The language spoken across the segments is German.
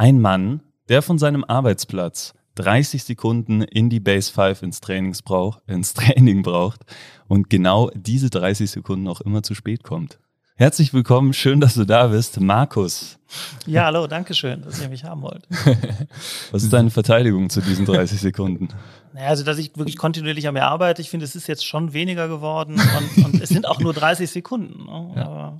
ein Mann, der von seinem Arbeitsplatz 30 Sekunden in die Base 5 ins, Trainings brauch, ins Training braucht und genau diese 30 Sekunden auch immer zu spät kommt. Herzlich willkommen, schön, dass du da bist, Markus. Ja, hallo, danke schön, dass ihr mich haben wollt. Was ist deine Verteidigung zu diesen 30 Sekunden? Naja, also, dass ich wirklich kontinuierlich an mir arbeite, ich finde, es ist jetzt schon weniger geworden und, und es sind auch nur 30 Sekunden. Ne? Ja.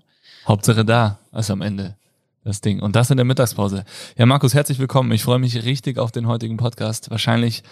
Hauptsache da, also am Ende das Ding. Und das in der Mittagspause. Ja, Markus, herzlich willkommen. Ich freue mich richtig auf den heutigen Podcast. Wahrscheinlich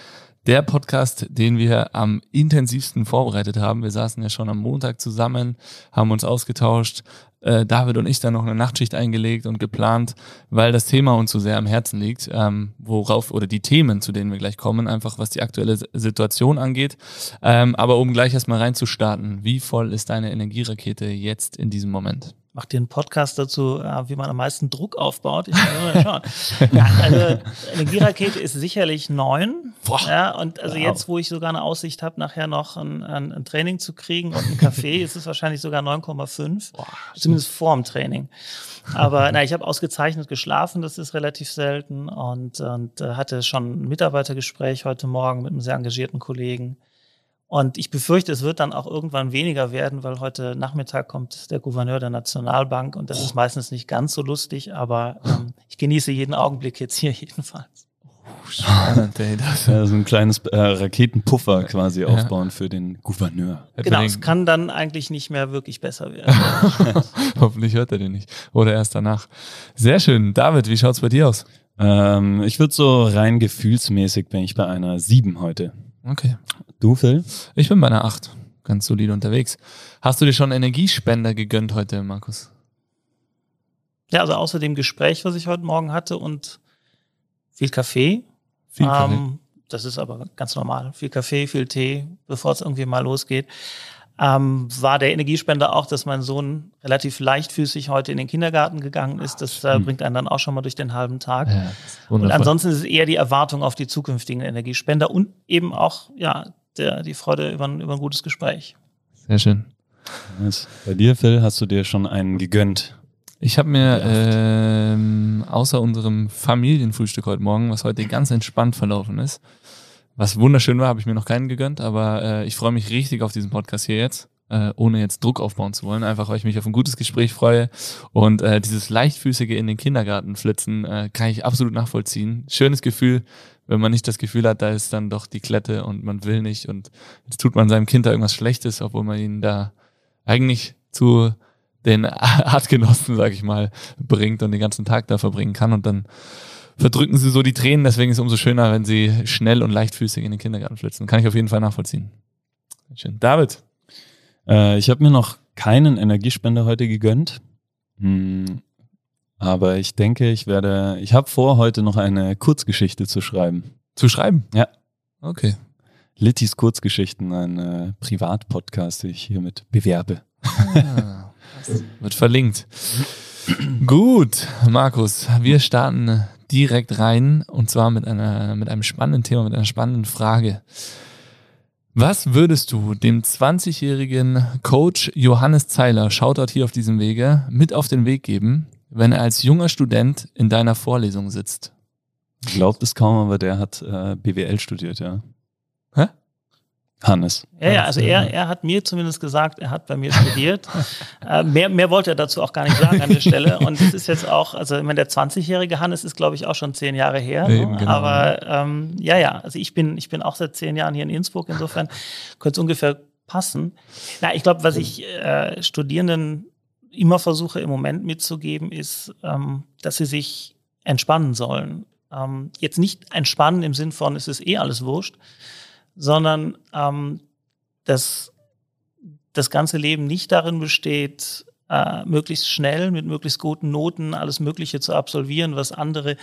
der Podcast, den wir am intensivsten vorbereitet haben. Wir saßen ja schon am Montag zusammen, haben uns ausgetauscht. Äh, David und ich dann noch eine Nachtschicht eingelegt und geplant, weil das Thema uns so sehr am Herzen liegt, ähm, worauf oder die Themen, zu denen wir gleich kommen, einfach was die aktuelle Situation angeht. Ähm, aber um gleich erstmal reinzustarten, wie voll ist deine Energierakete jetzt in diesem Moment? Mach dir einen Podcast dazu, wie man am meisten Druck aufbaut. Ich mal schauen. ja, also Energierakete ist sicherlich neun. Boah. Ja, und also wow. jetzt, wo ich sogar eine Aussicht habe, nachher noch ein, ein, ein, Training zu kriegen und ein Café, ist es wahrscheinlich sogar 9,5. Zumindest vor dem Training. Aber na, ich habe ausgezeichnet geschlafen, das ist relativ selten und, und äh, hatte schon ein Mitarbeitergespräch heute Morgen mit einem sehr engagierten Kollegen. Und ich befürchte, es wird dann auch irgendwann weniger werden, weil heute Nachmittag kommt der Gouverneur der Nationalbank und das ist meistens nicht ganz so lustig, aber ähm, ich genieße jeden Augenblick jetzt hier jedenfalls. Spannend, ey. Das ja, so ein kleines äh, Raketenpuffer quasi ja. aufbauen für den Gouverneur. Genau, es kann dann eigentlich nicht mehr wirklich besser werden. Hoffentlich hört er den nicht. Oder erst danach. Sehr schön. David, wie schaut's bei dir aus? Ähm, ich würde so rein gefühlsmäßig bin ich bei einer 7 heute. Okay. Du, Phil? Ich bin bei einer 8. Ganz solide unterwegs. Hast du dir schon Energiespender gegönnt heute, Markus? Ja, also außer dem Gespräch, was ich heute Morgen hatte und viel Kaffee. Viel Kaffee. Ähm, das ist aber ganz normal. Viel Kaffee, viel Tee, bevor es irgendwie mal losgeht ähm, war der Energiespender auch, dass mein Sohn relativ leichtfüßig heute in den Kindergarten gegangen ist. Das äh, bringt einen dann auch schon mal durch den halben Tag. Ja, und ansonsten ist es eher die Erwartung auf die zukünftigen Energiespender und eben auch ja der, die Freude über ein, über ein gutes Gespräch. Sehr schön. Bei dir, Phil, hast du dir schon einen gegönnt? Ich habe mir ähm, außer unserem Familienfrühstück heute Morgen, was heute ganz entspannt verlaufen ist, was wunderschön war, habe ich mir noch keinen gegönnt, aber äh, ich freue mich richtig auf diesen Podcast hier jetzt, äh, ohne jetzt Druck aufbauen zu wollen, einfach weil ich mich auf ein gutes Gespräch freue. Und äh, dieses leichtfüßige in den Kindergarten flitzen äh, kann ich absolut nachvollziehen. Schönes Gefühl, wenn man nicht das Gefühl hat, da ist dann doch die Klette und man will nicht und jetzt tut man seinem Kind da irgendwas Schlechtes, obwohl man ihn da eigentlich zu den Artgenossen, sag ich mal, bringt und den ganzen Tag da verbringen kann. Und dann verdrücken sie so die Tränen. Deswegen ist es umso schöner, wenn sie schnell und leichtfüßig in den Kindergarten flitzen. Kann ich auf jeden Fall nachvollziehen. Schön. David? Äh, ich habe mir noch keinen Energiespender heute gegönnt. Hm, aber ich denke, ich werde, ich habe vor, heute noch eine Kurzgeschichte zu schreiben. Zu schreiben? Ja. Okay. Littys Kurzgeschichten, ein äh, Privatpodcast, den ich hiermit bewerbe. Ah, wird verlinkt. Gut, Markus, wir starten direkt rein und zwar mit einer, mit einem spannenden Thema, mit einer spannenden Frage. Was würdest du dem 20-jährigen Coach Johannes Zeiler, Shoutout hier auf diesem Wege, mit auf den Weg geben, wenn er als junger Student in deiner Vorlesung sitzt? Glaubt es kaum, aber der hat äh, BWL studiert, ja. Hä? Hannes. Ja, ja, also er, er hat mir zumindest gesagt, er hat bei mir studiert. äh, mehr, mehr wollte er dazu auch gar nicht sagen an der Stelle. Und es ist jetzt auch, also ich meine, der 20-jährige Hannes ist, glaube ich, auch schon zehn Jahre her. Eben, genau. Aber ähm, ja, ja, also ich bin, ich bin auch seit zehn Jahren hier in Innsbruck, insofern könnte es ungefähr passen. Na, ich glaube, was ich äh, Studierenden immer versuche im Moment mitzugeben, ist, ähm, dass sie sich entspannen sollen. Ähm, jetzt nicht entspannen im Sinn von, es ist eh alles wurscht, sondern ähm, dass das ganze Leben nicht darin besteht, äh, möglichst schnell mit möglichst guten Noten alles Mögliche zu absolvieren, was andere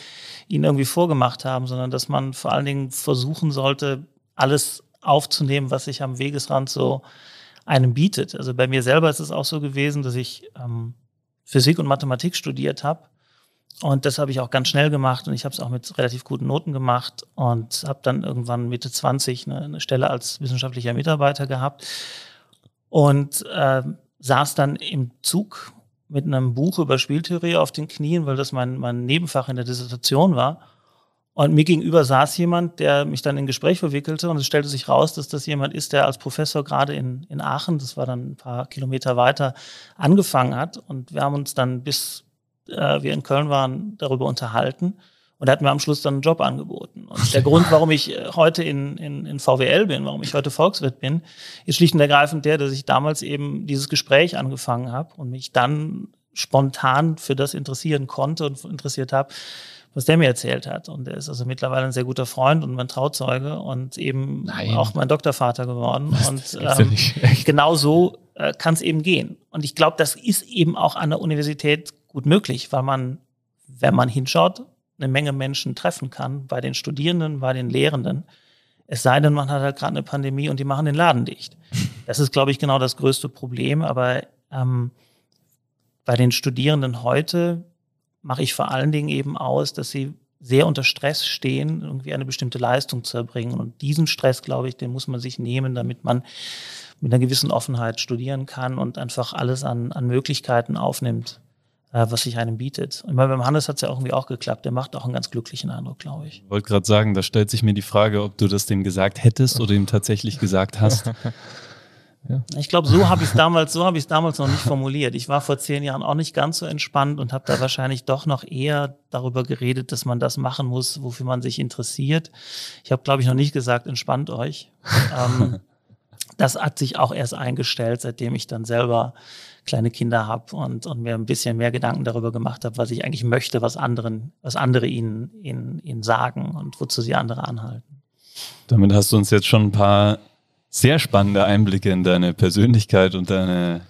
ihnen irgendwie vorgemacht haben, sondern dass man vor allen Dingen versuchen sollte, alles aufzunehmen, was sich am Wegesrand so einem bietet. Also bei mir selber ist es auch so gewesen, dass ich ähm, Physik und Mathematik studiert habe. Und das habe ich auch ganz schnell gemacht und ich habe es auch mit relativ guten Noten gemacht und habe dann irgendwann Mitte 20 eine, eine Stelle als wissenschaftlicher Mitarbeiter gehabt und äh, saß dann im Zug mit einem Buch über Spieltheorie auf den Knien, weil das mein, mein Nebenfach in der Dissertation war. Und mir gegenüber saß jemand, der mich dann in Gespräch verwickelte und es stellte sich raus, dass das jemand ist, der als Professor gerade in, in Aachen, das war dann ein paar Kilometer weiter, angefangen hat. Und wir haben uns dann, bis äh, wir in Köln waren, darüber unterhalten. Und er hat mir am Schluss dann einen Job angeboten. Und der Grund, warum ich äh, heute in, in, in VWL bin, warum ich heute Volkswirt bin, ist schlicht und ergreifend der, dass ich damals eben dieses Gespräch angefangen habe und mich dann spontan für das interessieren konnte und interessiert habe, was der mir erzählt hat. Und er ist also mittlerweile ein sehr guter Freund und mein Trauzeuge und eben Nein. auch mein Doktorvater geworden. Das und ähm, genau so äh, kann es eben gehen. Und ich glaube, das ist eben auch an der Universität gut möglich, weil man, wenn man hinschaut, eine Menge Menschen treffen kann, bei den Studierenden, bei den Lehrenden. Es sei denn, man hat halt gerade eine Pandemie und die machen den Laden dicht. Das ist, glaube ich, genau das größte Problem. Aber ähm, bei den Studierenden heute mache ich vor allen Dingen eben aus, dass sie sehr unter Stress stehen, irgendwie eine bestimmte Leistung zu erbringen. Und diesen Stress, glaube ich, den muss man sich nehmen, damit man mit einer gewissen Offenheit studieren kann und einfach alles an, an Möglichkeiten aufnimmt, was sich einem bietet. Und beim Hannes hat es ja irgendwie auch geklappt. Der macht auch einen ganz glücklichen Eindruck, glaube ich. Ich wollte gerade sagen, da stellt sich mir die Frage, ob du das dem gesagt hättest oder ihm tatsächlich gesagt hast. Ja. Ich glaube, so habe ich es damals, so habe ich es damals noch nicht formuliert. Ich war vor zehn Jahren auch nicht ganz so entspannt und habe da wahrscheinlich doch noch eher darüber geredet, dass man das machen muss, wofür man sich interessiert. Ich habe, glaube ich, noch nicht gesagt, entspannt euch. ähm, das hat sich auch erst eingestellt, seitdem ich dann selber kleine Kinder habe und, und mir ein bisschen mehr Gedanken darüber gemacht habe, was ich eigentlich möchte, was anderen, was andere ihnen, ihnen, ihnen sagen und wozu sie andere anhalten. Damit hast du uns jetzt schon ein paar sehr spannende Einblicke in deine Persönlichkeit und deine,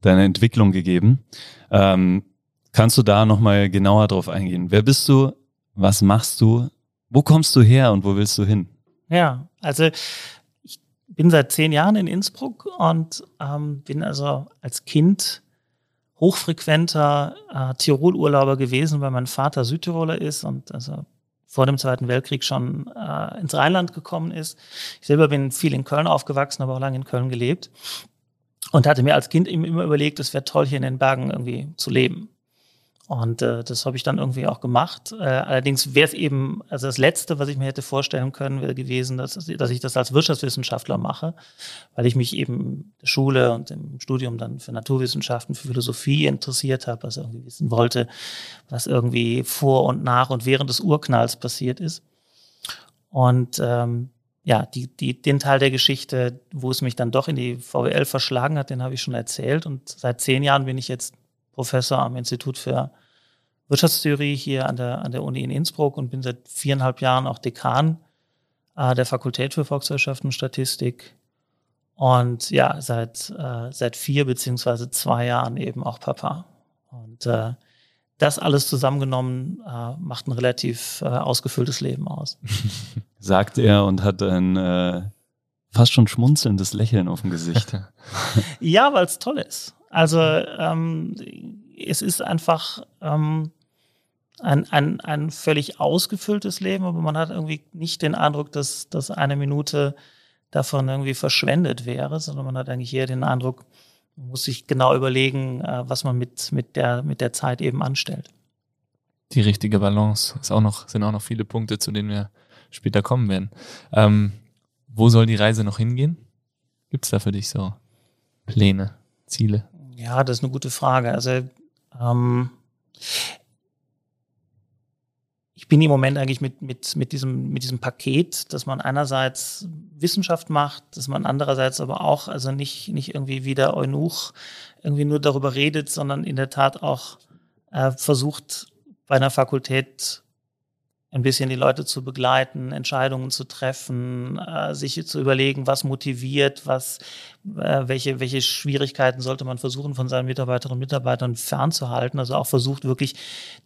deine Entwicklung gegeben. Ähm, kannst du da nochmal genauer drauf eingehen? Wer bist du? Was machst du? Wo kommst du her und wo willst du hin? Ja, also bin seit zehn Jahren in Innsbruck und ähm, bin also als Kind hochfrequenter äh, Tirol-Urlauber gewesen, weil mein Vater Südtiroler ist und also vor dem Zweiten Weltkrieg schon äh, ins Rheinland gekommen ist. Ich selber bin viel in Köln aufgewachsen, aber auch lange in Köln gelebt und hatte mir als Kind immer überlegt, es wäre toll, hier in den Bergen irgendwie zu leben. Und äh, das habe ich dann irgendwie auch gemacht. Äh, allerdings wäre es eben, also das Letzte, was ich mir hätte vorstellen können, wäre gewesen, dass, dass ich das als Wirtschaftswissenschaftler mache, weil ich mich eben in der Schule und im Studium dann für Naturwissenschaften, für Philosophie interessiert habe, also irgendwie wissen wollte, was irgendwie vor und nach und während des Urknalls passiert ist. Und ähm, ja, die, die, den Teil der Geschichte, wo es mich dann doch in die VWL verschlagen hat, den habe ich schon erzählt. Und seit zehn Jahren bin ich jetzt Professor am Institut für Wirtschaftstheorie hier an der, an der Uni in Innsbruck und bin seit viereinhalb Jahren auch Dekan äh, der Fakultät für Volkswirtschaft und Statistik. Und ja, seit, äh, seit vier beziehungsweise zwei Jahren eben auch Papa. Und äh, das alles zusammengenommen äh, macht ein relativ äh, ausgefülltes Leben aus. Sagt er und hat ein äh, fast schon schmunzelndes Lächeln auf dem Gesicht. ja, weil es toll ist. Also ähm, es ist einfach ähm, ein, ein, ein völlig ausgefülltes Leben, aber man hat irgendwie nicht den Eindruck, dass, dass eine Minute davon irgendwie verschwendet wäre, sondern man hat eigentlich eher den Eindruck, man muss sich genau überlegen, äh, was man mit, mit, der, mit der Zeit eben anstellt. Die richtige Balance ist auch noch, sind auch noch viele Punkte, zu denen wir später kommen werden. Ähm, wo soll die Reise noch hingehen? Gibt es da für dich so Pläne, Ziele? Ja, das ist eine gute Frage. Also ähm, ich bin im Moment eigentlich mit, mit, mit, diesem, mit diesem Paket, dass man einerseits Wissenschaft macht, dass man andererseits aber auch, also nicht, nicht irgendwie wie der Eunuch irgendwie nur darüber redet, sondern in der Tat auch äh, versucht, bei einer Fakultät ein bisschen die Leute zu begleiten, Entscheidungen zu treffen, äh, sich zu überlegen, was motiviert, was, äh, welche, welche Schwierigkeiten sollte man versuchen, von seinen Mitarbeiterinnen und Mitarbeitern fernzuhalten. Also auch versucht, wirklich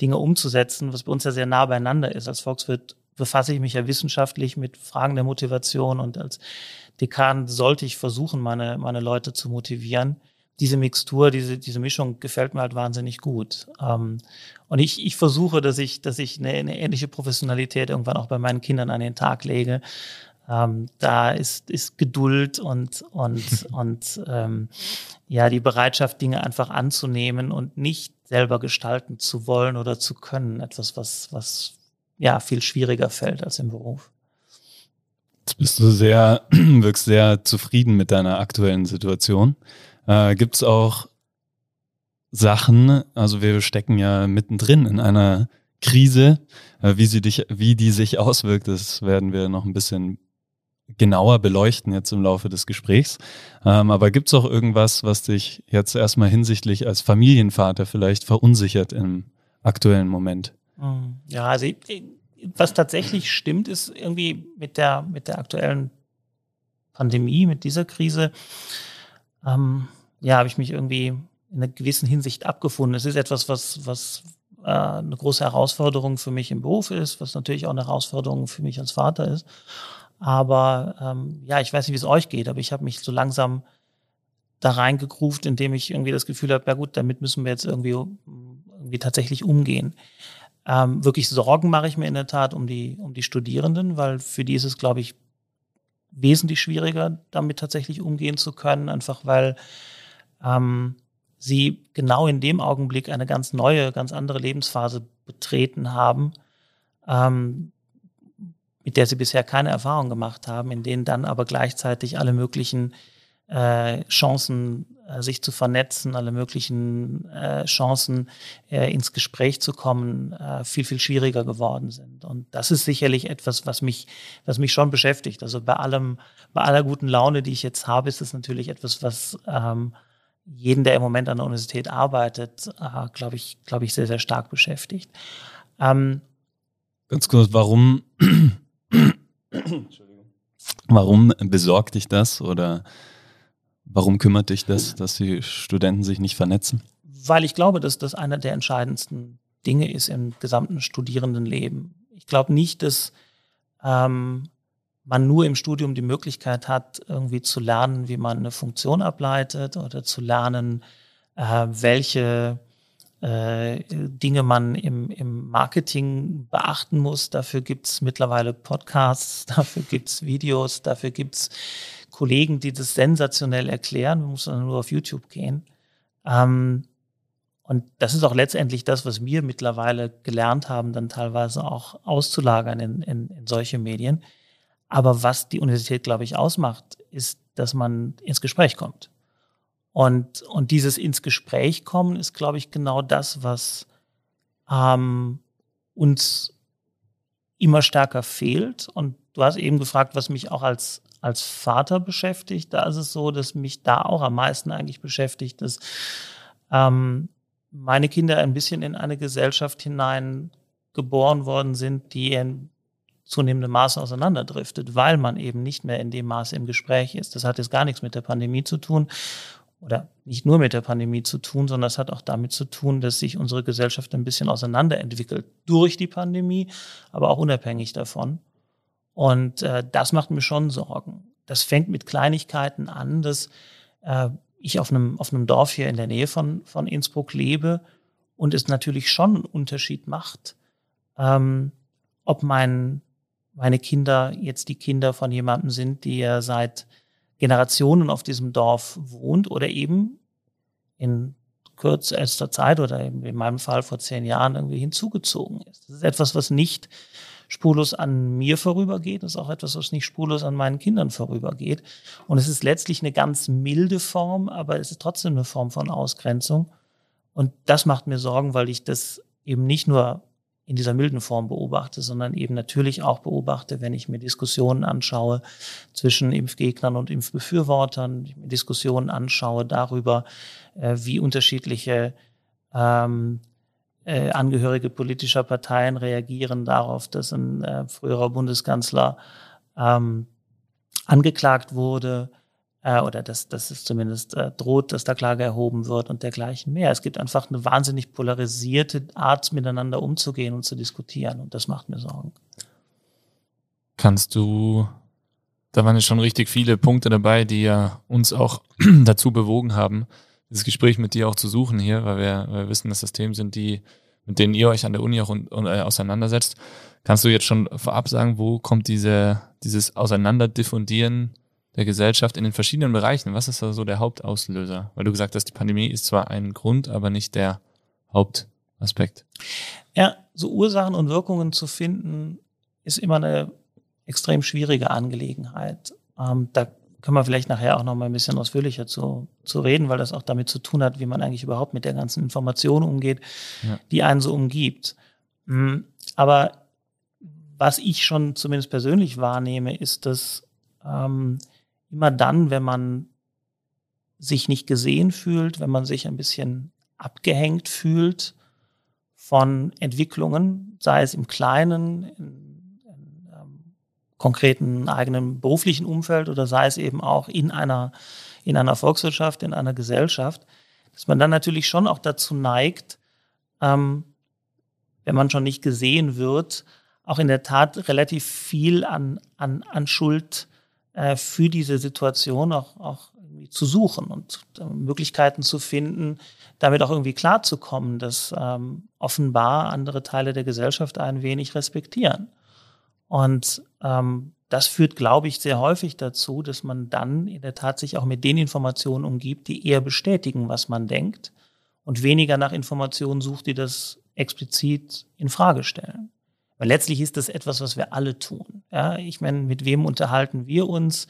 Dinge umzusetzen, was bei uns ja sehr nah beieinander ist. Als Volkswirt befasse ich mich ja wissenschaftlich mit Fragen der Motivation und als Dekan sollte ich versuchen, meine, meine Leute zu motivieren diese Mixtur, diese, diese Mischung gefällt mir halt wahnsinnig gut. Ähm, und ich, ich versuche, dass ich, dass ich eine, eine ähnliche Professionalität irgendwann auch bei meinen Kindern an den Tag lege. Ähm, da ist, ist Geduld und, und, und ähm, ja, die Bereitschaft, Dinge einfach anzunehmen und nicht selber gestalten zu wollen oder zu können. Etwas, was, was ja viel schwieriger fällt als im Beruf. Jetzt bist du sehr, wirkst sehr zufrieden mit deiner aktuellen Situation. Äh, Gibt es auch Sachen, also wir stecken ja mittendrin in einer Krise, äh, wie sie dich, wie die sich auswirkt, das werden wir noch ein bisschen genauer beleuchten jetzt im Laufe des Gesprächs. Ähm, aber gibt es auch irgendwas, was dich jetzt erstmal hinsichtlich als Familienvater vielleicht verunsichert im aktuellen Moment? Hm, ja, also was tatsächlich stimmt, ist irgendwie mit der, mit der aktuellen Pandemie, mit dieser Krise, ähm, ja, habe ich mich irgendwie in einer gewissen Hinsicht abgefunden. Es ist etwas, was, was äh, eine große Herausforderung für mich im Beruf ist, was natürlich auch eine Herausforderung für mich als Vater ist. Aber ähm, ja, ich weiß nicht, wie es euch geht, aber ich habe mich so langsam da reingegruft, indem ich irgendwie das Gefühl habe, ja gut, damit müssen wir jetzt irgendwie, irgendwie tatsächlich umgehen. Ähm, wirklich Sorgen mache ich mir in der Tat um die, um die Studierenden, weil für die ist es, glaube ich, wesentlich schwieriger, damit tatsächlich umgehen zu können, einfach weil ähm, sie genau in dem Augenblick eine ganz neue, ganz andere Lebensphase betreten haben, ähm, mit der sie bisher keine Erfahrung gemacht haben, in denen dann aber gleichzeitig alle möglichen äh, Chancen, äh, sich zu vernetzen, alle möglichen äh, Chancen, äh, ins Gespräch zu kommen, äh, viel, viel schwieriger geworden sind. Und das ist sicherlich etwas, was mich, was mich schon beschäftigt. Also bei allem, bei aller guten Laune, die ich jetzt habe, ist es natürlich etwas, was ähm, jeden, der im Moment an der Universität arbeitet, äh, glaube ich, glaube ich, sehr, sehr stark beschäftigt. Ähm, Ganz kurz, warum, warum besorgt dich das oder Warum kümmert dich das, dass die Studenten sich nicht vernetzen? Weil ich glaube, dass das einer der entscheidendsten Dinge ist im gesamten Studierendenleben. Ich glaube nicht, dass ähm, man nur im Studium die Möglichkeit hat, irgendwie zu lernen, wie man eine Funktion ableitet oder zu lernen, äh, welche äh, Dinge man im, im Marketing beachten muss. Dafür gibt es mittlerweile Podcasts, dafür gibt es Videos, dafür gibt es Kollegen, die das sensationell erklären. Man muss dann nur auf YouTube gehen. Ähm, und das ist auch letztendlich das, was wir mittlerweile gelernt haben, dann teilweise auch auszulagern in, in, in solche Medien. Aber was die Universität, glaube ich, ausmacht, ist, dass man ins Gespräch kommt. Und, und dieses ins Gespräch kommen ist, glaube ich, genau das, was ähm, uns immer stärker fehlt. Und du hast eben gefragt, was mich auch als, als Vater beschäftigt, da ist es so, dass mich da auch am meisten eigentlich beschäftigt, dass ähm, meine Kinder ein bisschen in eine Gesellschaft hinein geboren worden sind, die in zunehmendem Maße auseinanderdriftet, weil man eben nicht mehr in dem Maße im Gespräch ist. Das hat jetzt gar nichts mit der Pandemie zu tun oder nicht nur mit der Pandemie zu tun, sondern es hat auch damit zu tun, dass sich unsere Gesellschaft ein bisschen auseinanderentwickelt durch die Pandemie, aber auch unabhängig davon. Und äh, das macht mir schon Sorgen. Das fängt mit Kleinigkeiten an, dass äh, ich auf einem, auf einem Dorf hier in der Nähe von, von Innsbruck lebe und es natürlich schon einen Unterschied macht, ähm, ob mein, meine Kinder jetzt die Kinder von jemandem sind, der seit Generationen auf diesem Dorf wohnt oder eben in kürzester Zeit oder in meinem Fall vor zehn Jahren irgendwie hinzugezogen ist. Das ist etwas, was nicht spurlos an mir vorübergeht. Das ist auch etwas, was nicht spurlos an meinen Kindern vorübergeht. Und es ist letztlich eine ganz milde Form, aber es ist trotzdem eine Form von Ausgrenzung. Und das macht mir Sorgen, weil ich das eben nicht nur in dieser milden Form beobachte, sondern eben natürlich auch beobachte, wenn ich mir Diskussionen anschaue zwischen Impfgegnern und Impfbefürwortern, ich mir Diskussionen anschaue darüber, äh, wie unterschiedliche ähm, äh, Angehörige politischer Parteien reagieren darauf, dass ein äh, früherer Bundeskanzler ähm, angeklagt wurde äh, oder dass, dass es zumindest äh, droht, dass da Klage erhoben wird und dergleichen mehr. Es gibt einfach eine wahnsinnig polarisierte Art, miteinander umzugehen und zu diskutieren und das macht mir Sorgen. Kannst du, da waren ja schon richtig viele Punkte dabei, die ja uns auch dazu bewogen haben, dieses Gespräch mit dir auch zu suchen hier, weil wir, weil wir wissen, dass das Themen sind, die, mit denen ihr euch an der Uni auch un, äh, auseinandersetzt. Kannst du jetzt schon vorab sagen, wo kommt diese, dieses Auseinanderdiffundieren der Gesellschaft in den verschiedenen Bereichen? Was ist da so der Hauptauslöser? Weil du gesagt hast, die Pandemie ist zwar ein Grund, aber nicht der Hauptaspekt. Ja, so Ursachen und Wirkungen zu finden, ist immer eine extrem schwierige Angelegenheit. Ähm, da können wir vielleicht nachher auch noch mal ein bisschen ausführlicher zu, zu reden, weil das auch damit zu tun hat, wie man eigentlich überhaupt mit der ganzen Information umgeht, ja. die einen so umgibt. Mhm. Aber was ich schon zumindest persönlich wahrnehme, ist, dass ähm, immer dann, wenn man sich nicht gesehen fühlt, wenn man sich ein bisschen abgehängt fühlt von Entwicklungen, sei es im Kleinen, in, in ähm, konkreten eigenen beruflichen Umfeld oder sei es eben auch in einer, in einer Volkswirtschaft, in einer Gesellschaft, dass man dann natürlich schon auch dazu neigt, ähm, wenn man schon nicht gesehen wird, auch in der Tat relativ viel an, an, an Schuld äh, für diese Situation auch, auch zu suchen und äh, Möglichkeiten zu finden, damit auch irgendwie klarzukommen, dass ähm, offenbar andere Teile der Gesellschaft ein wenig respektieren. Und ähm, das führt, glaube ich, sehr häufig dazu, dass man dann in der Tat sich auch mit den Informationen umgibt, die eher bestätigen, was man denkt und weniger nach Informationen sucht, die das explizit in Frage stellen. Weil letztlich ist das etwas, was wir alle tun. Ja, ich meine, mit wem unterhalten wir uns?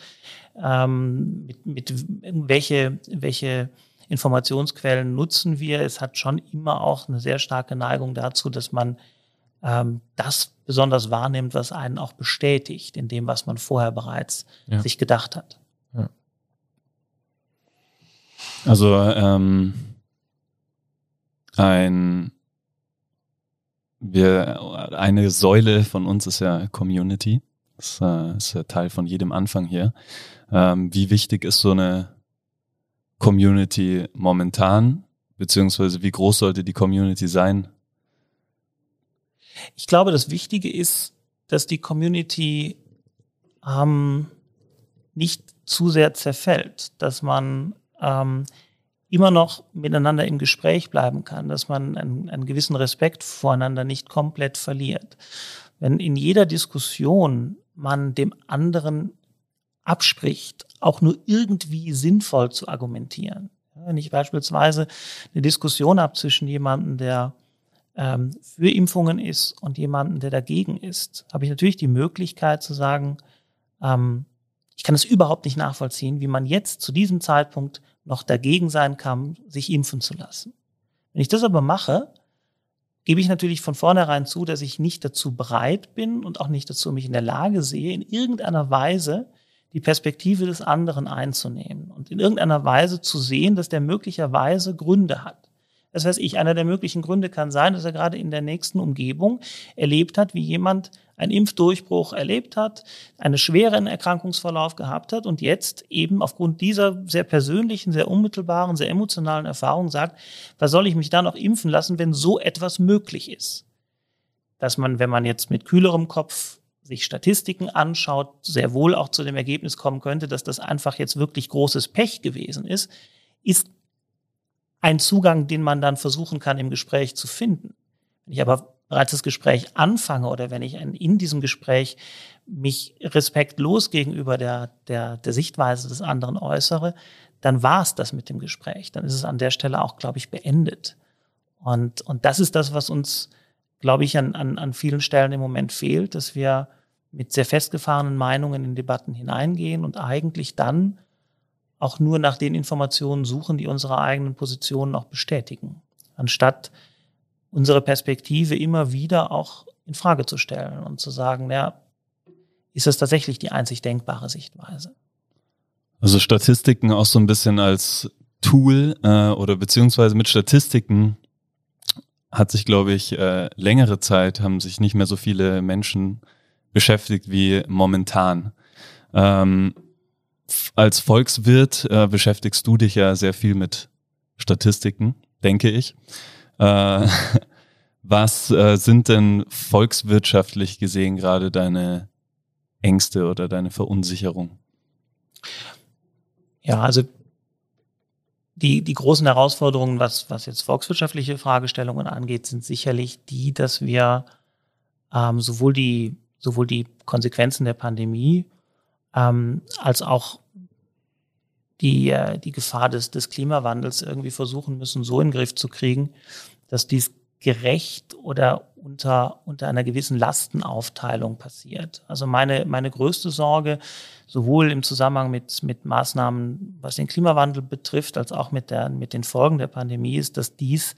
Ähm, mit, mit welche, welche Informationsquellen nutzen wir? Es hat schon immer auch eine sehr starke Neigung dazu, dass man ähm, das besonders wahrnimmt, was einen auch bestätigt in dem, was man vorher bereits ja. sich gedacht hat. Ja. Also ähm, ein wir, eine Säule von uns ist ja Community. Das äh, ist ja Teil von jedem Anfang hier. Ähm, wie wichtig ist so eine Community momentan? Beziehungsweise wie groß sollte die Community sein? Ich glaube, das Wichtige ist, dass die Community ähm, nicht zu sehr zerfällt, dass man ähm, immer noch miteinander im Gespräch bleiben kann, dass man einen, einen gewissen Respekt voreinander nicht komplett verliert. Wenn in jeder Diskussion man dem anderen abspricht, auch nur irgendwie sinnvoll zu argumentieren. Wenn ich beispielsweise eine Diskussion habe zwischen jemandem, der ähm, für Impfungen ist und jemandem, der dagegen ist, habe ich natürlich die Möglichkeit zu sagen, ähm, ich kann es überhaupt nicht nachvollziehen, wie man jetzt zu diesem Zeitpunkt noch dagegen sein kann, sich impfen zu lassen. Wenn ich das aber mache, gebe ich natürlich von vornherein zu, dass ich nicht dazu bereit bin und auch nicht dazu mich in der Lage sehe, in irgendeiner Weise die Perspektive des anderen einzunehmen und in irgendeiner Weise zu sehen, dass der möglicherweise Gründe hat. Das heißt, ich, einer der möglichen Gründe kann sein, dass er gerade in der nächsten Umgebung erlebt hat, wie jemand einen Impfdurchbruch erlebt hat, einen schweren Erkrankungsverlauf gehabt hat und jetzt eben aufgrund dieser sehr persönlichen, sehr unmittelbaren, sehr emotionalen Erfahrung sagt, was soll ich mich da noch impfen lassen, wenn so etwas möglich ist? Dass man, wenn man jetzt mit kühlerem Kopf sich Statistiken anschaut, sehr wohl auch zu dem Ergebnis kommen könnte, dass das einfach jetzt wirklich großes Pech gewesen ist, ist ein Zugang, den man dann versuchen kann, im Gespräch zu finden. Wenn ich aber bereits das Gespräch anfange oder wenn ich in diesem Gespräch mich respektlos gegenüber der, der, der Sichtweise des anderen äußere, dann war es das mit dem Gespräch. Dann ist es an der Stelle auch, glaube ich, beendet. Und, und das ist das, was uns, glaube ich, an, an, an vielen Stellen im Moment fehlt, dass wir mit sehr festgefahrenen Meinungen in Debatten hineingehen und eigentlich dann auch nur nach den Informationen suchen, die unsere eigenen Positionen auch bestätigen, anstatt unsere Perspektive immer wieder auch in Frage zu stellen und zu sagen, ja, ist das tatsächlich die einzig denkbare Sichtweise? Also Statistiken auch so ein bisschen als Tool äh, oder beziehungsweise mit Statistiken hat sich, glaube ich, äh, längere Zeit haben sich nicht mehr so viele Menschen beschäftigt wie momentan. Ähm, als Volkswirt äh, beschäftigst du dich ja sehr viel mit Statistiken, denke ich. Äh, was äh, sind denn volkswirtschaftlich gesehen gerade deine Ängste oder deine Verunsicherung? Ja, also die, die großen Herausforderungen, was, was jetzt volkswirtschaftliche Fragestellungen angeht, sind sicherlich die, dass wir ähm, sowohl, die, sowohl die Konsequenzen der Pandemie ähm, als auch die, äh, die Gefahr des, des Klimawandels irgendwie versuchen müssen, so in den Griff zu kriegen, dass dies gerecht oder unter, unter einer gewissen Lastenaufteilung passiert. Also meine, meine größte Sorge, sowohl im Zusammenhang mit, mit Maßnahmen, was den Klimawandel betrifft, als auch mit, der, mit den Folgen der Pandemie, ist, dass dies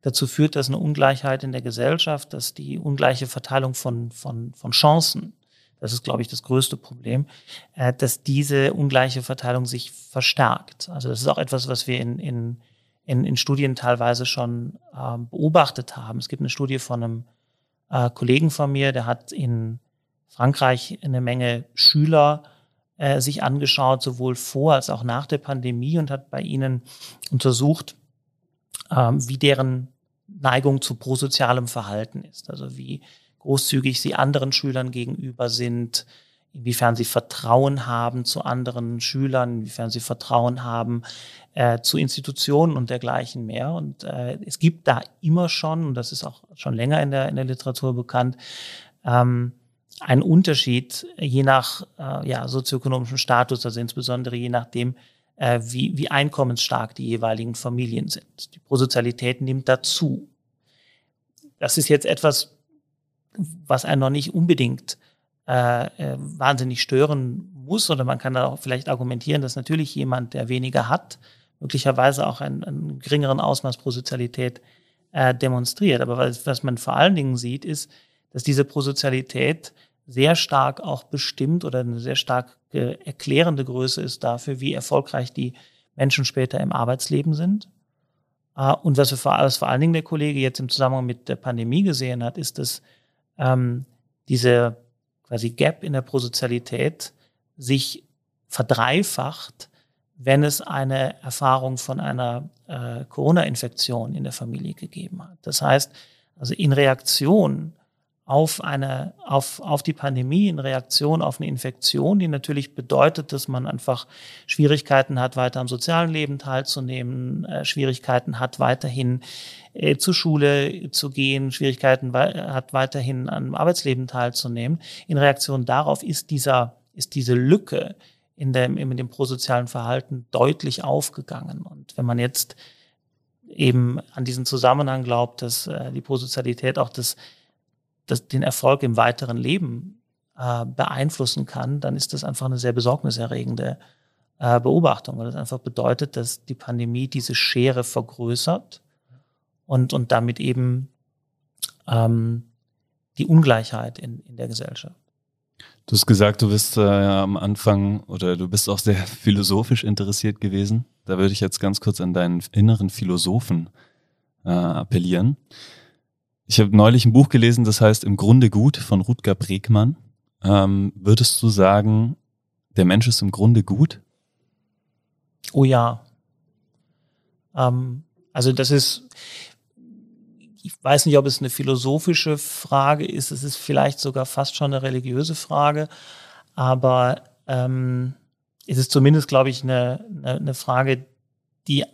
dazu führt, dass eine Ungleichheit in der Gesellschaft, dass die ungleiche Verteilung von, von, von Chancen, das ist, glaube ich, das größte Problem, äh, dass diese ungleiche Verteilung sich verstärkt. Also das ist auch etwas, was wir in, in in, in Studien teilweise schon ähm, beobachtet haben. Es gibt eine Studie von einem äh, Kollegen von mir, der hat in Frankreich eine Menge Schüler äh, sich angeschaut, sowohl vor als auch nach der Pandemie und hat bei ihnen untersucht, ähm, wie deren Neigung zu prosozialem Verhalten ist. Also wie großzügig sie anderen Schülern gegenüber sind, inwiefern sie Vertrauen haben zu anderen Schülern, inwiefern sie Vertrauen haben äh, zu Institutionen und dergleichen mehr. Und äh, es gibt da immer schon, und das ist auch schon länger in der, in der Literatur bekannt, ähm, einen Unterschied je nach äh, ja, sozioökonomischem Status, also insbesondere je nachdem, äh, wie, wie einkommensstark die jeweiligen Familien sind. Die Prosozialität nimmt dazu. Das ist jetzt etwas, was einen noch nicht unbedingt äh, äh, wahnsinnig stören muss. Oder man kann da auch vielleicht argumentieren, dass natürlich jemand, der weniger hat, möglicherweise auch einen, einen geringeren Ausmaß Prosozialität äh, demonstriert. Aber was, was man vor allen Dingen sieht, ist, dass diese Prosozialität sehr stark auch bestimmt oder eine sehr stark erklärende Größe ist dafür, wie erfolgreich die Menschen später im Arbeitsleben sind. Äh, und was, wir vor, was vor allen Dingen der Kollege jetzt im Zusammenhang mit der Pandemie gesehen hat, ist, dass ähm, diese quasi Gap in der Prosozialität sich verdreifacht, wenn es eine Erfahrung von einer äh, Corona-Infektion in der Familie gegeben hat. Das heißt, also in Reaktion auf eine, auf, auf die Pandemie, in Reaktion auf eine Infektion, die natürlich bedeutet, dass man einfach Schwierigkeiten hat, weiter am sozialen Leben teilzunehmen, äh, Schwierigkeiten hat, weiterhin äh, zur Schule zu gehen, Schwierigkeiten hat, weiterhin am Arbeitsleben teilzunehmen. In Reaktion darauf ist dieser, ist diese Lücke in dem, in dem prosozialen Verhalten deutlich aufgegangen. Und wenn man jetzt eben an diesen Zusammenhang glaubt, dass äh, die Prosozialität auch das das, den Erfolg im weiteren Leben äh, beeinflussen kann, dann ist das einfach eine sehr besorgniserregende äh, Beobachtung, weil das einfach bedeutet, dass die Pandemie diese Schere vergrößert und, und damit eben ähm, die Ungleichheit in, in der Gesellschaft. Du hast gesagt, du bist äh, am Anfang oder du bist auch sehr philosophisch interessiert gewesen. Da würde ich jetzt ganz kurz an deinen inneren Philosophen äh, appellieren. Ich habe neulich ein Buch gelesen, das heißt Im Grunde gut von Rutger Bregmann. Ähm, würdest du sagen, der Mensch ist im Grunde gut? Oh ja. Ähm, also das ist, ich weiß nicht, ob es eine philosophische Frage ist, es ist vielleicht sogar fast schon eine religiöse Frage, aber ähm, es ist zumindest, glaube ich, eine, eine, eine Frage, die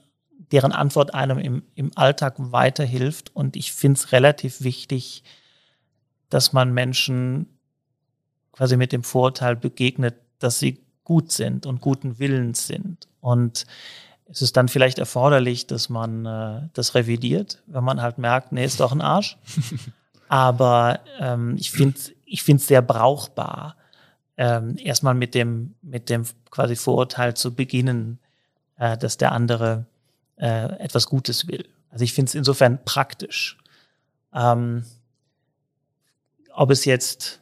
deren Antwort einem im, im Alltag weiterhilft. Und ich finde es relativ wichtig, dass man Menschen quasi mit dem Vorurteil begegnet, dass sie gut sind und guten Willens sind. Und es ist dann vielleicht erforderlich, dass man äh, das revidiert, wenn man halt merkt, nee, ist doch ein Arsch. Aber ähm, ich finde ich finde es sehr brauchbar, ähm, erstmal mit dem, mit dem quasi Vorurteil zu beginnen, äh, dass der andere äh, etwas Gutes will. Also ich finde es insofern praktisch. Ähm, ob es jetzt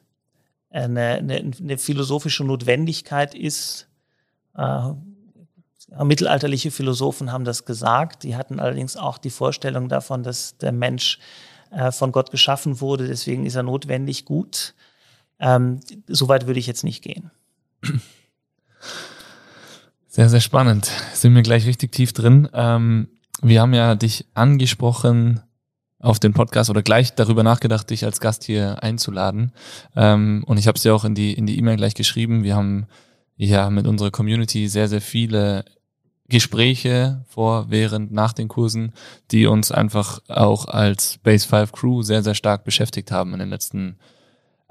eine, eine, eine philosophische Notwendigkeit ist, äh, mittelalterliche Philosophen haben das gesagt. Die hatten allerdings auch die Vorstellung davon, dass der Mensch äh, von Gott geschaffen wurde, deswegen ist er notwendig gut. Ähm, Soweit würde ich jetzt nicht gehen. Sehr, sehr spannend. Sind wir gleich richtig tief drin. Ähm, wir haben ja dich angesprochen auf den Podcast oder gleich darüber nachgedacht, dich als Gast hier einzuladen. Ähm, und ich habe es ja auch in die in die E-Mail gleich geschrieben. Wir haben ja mit unserer Community sehr, sehr viele Gespräche vor, während, nach den Kursen, die uns einfach auch als Base 5 Crew sehr, sehr stark beschäftigt haben in den letzten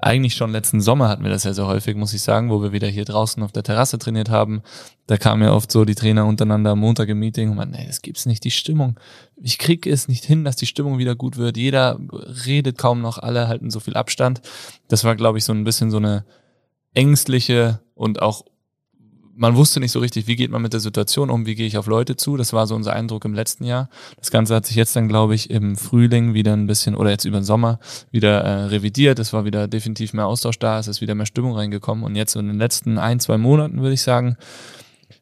eigentlich schon letzten Sommer hatten wir das ja sehr häufig, muss ich sagen, wo wir wieder hier draußen auf der Terrasse trainiert haben. Da kamen ja oft so die Trainer untereinander am Montag im Meeting und meinten, nee, das gibt's nicht, die Stimmung. Ich krieg es nicht hin, dass die Stimmung wieder gut wird. Jeder redet kaum noch, alle halten so viel Abstand. Das war, glaube ich, so ein bisschen so eine ängstliche und auch man wusste nicht so richtig, wie geht man mit der Situation um, wie gehe ich auf Leute zu. Das war so unser Eindruck im letzten Jahr. Das Ganze hat sich jetzt dann, glaube ich, im Frühling wieder ein bisschen oder jetzt über den Sommer wieder äh, revidiert. Es war wieder definitiv mehr Austausch da, es ist wieder mehr Stimmung reingekommen. Und jetzt in den letzten ein, zwei Monaten, würde ich sagen,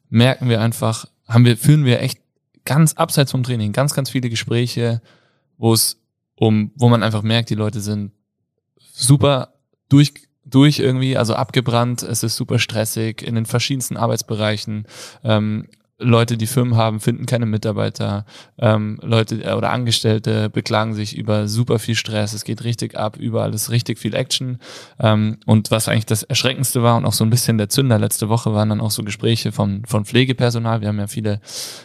merken wir einfach, haben wir, führen wir echt ganz abseits vom Training, ganz, ganz viele Gespräche, wo es um, wo man einfach merkt, die Leute sind super durch durch irgendwie, also abgebrannt, es ist super stressig in den verschiedensten Arbeitsbereichen. Ähm, Leute, die Firmen haben, finden keine Mitarbeiter. Ähm, Leute äh, oder Angestellte beklagen sich über super viel Stress. Es geht richtig ab, überall ist richtig viel Action. Ähm, und was eigentlich das Erschreckendste war und auch so ein bisschen der Zünder letzte Woche waren dann auch so Gespräche von, von Pflegepersonal. Wir haben ja viele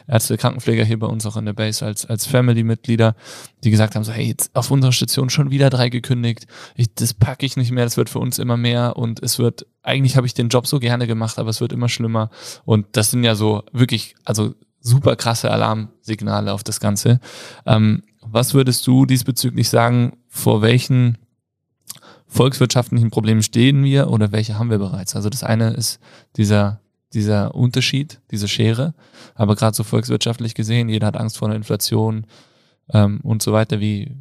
Ärzte, Krankenpfleger hier bei uns auch in der Base als, als Family-Mitglieder, die gesagt haben so, hey, jetzt auf unserer Station schon wieder drei gekündigt. Ich, das packe ich nicht mehr. Das wird für uns immer mehr und es wird eigentlich habe ich den Job so gerne gemacht, aber es wird immer schlimmer. Und das sind ja so wirklich, also super krasse Alarmsignale auf das Ganze. Ähm, was würdest du diesbezüglich sagen, vor welchen volkswirtschaftlichen Problemen stehen wir oder welche haben wir bereits? Also das eine ist dieser, dieser Unterschied, diese Schere, aber gerade so volkswirtschaftlich gesehen, jeder hat Angst vor einer Inflation ähm, und so weiter. Wie,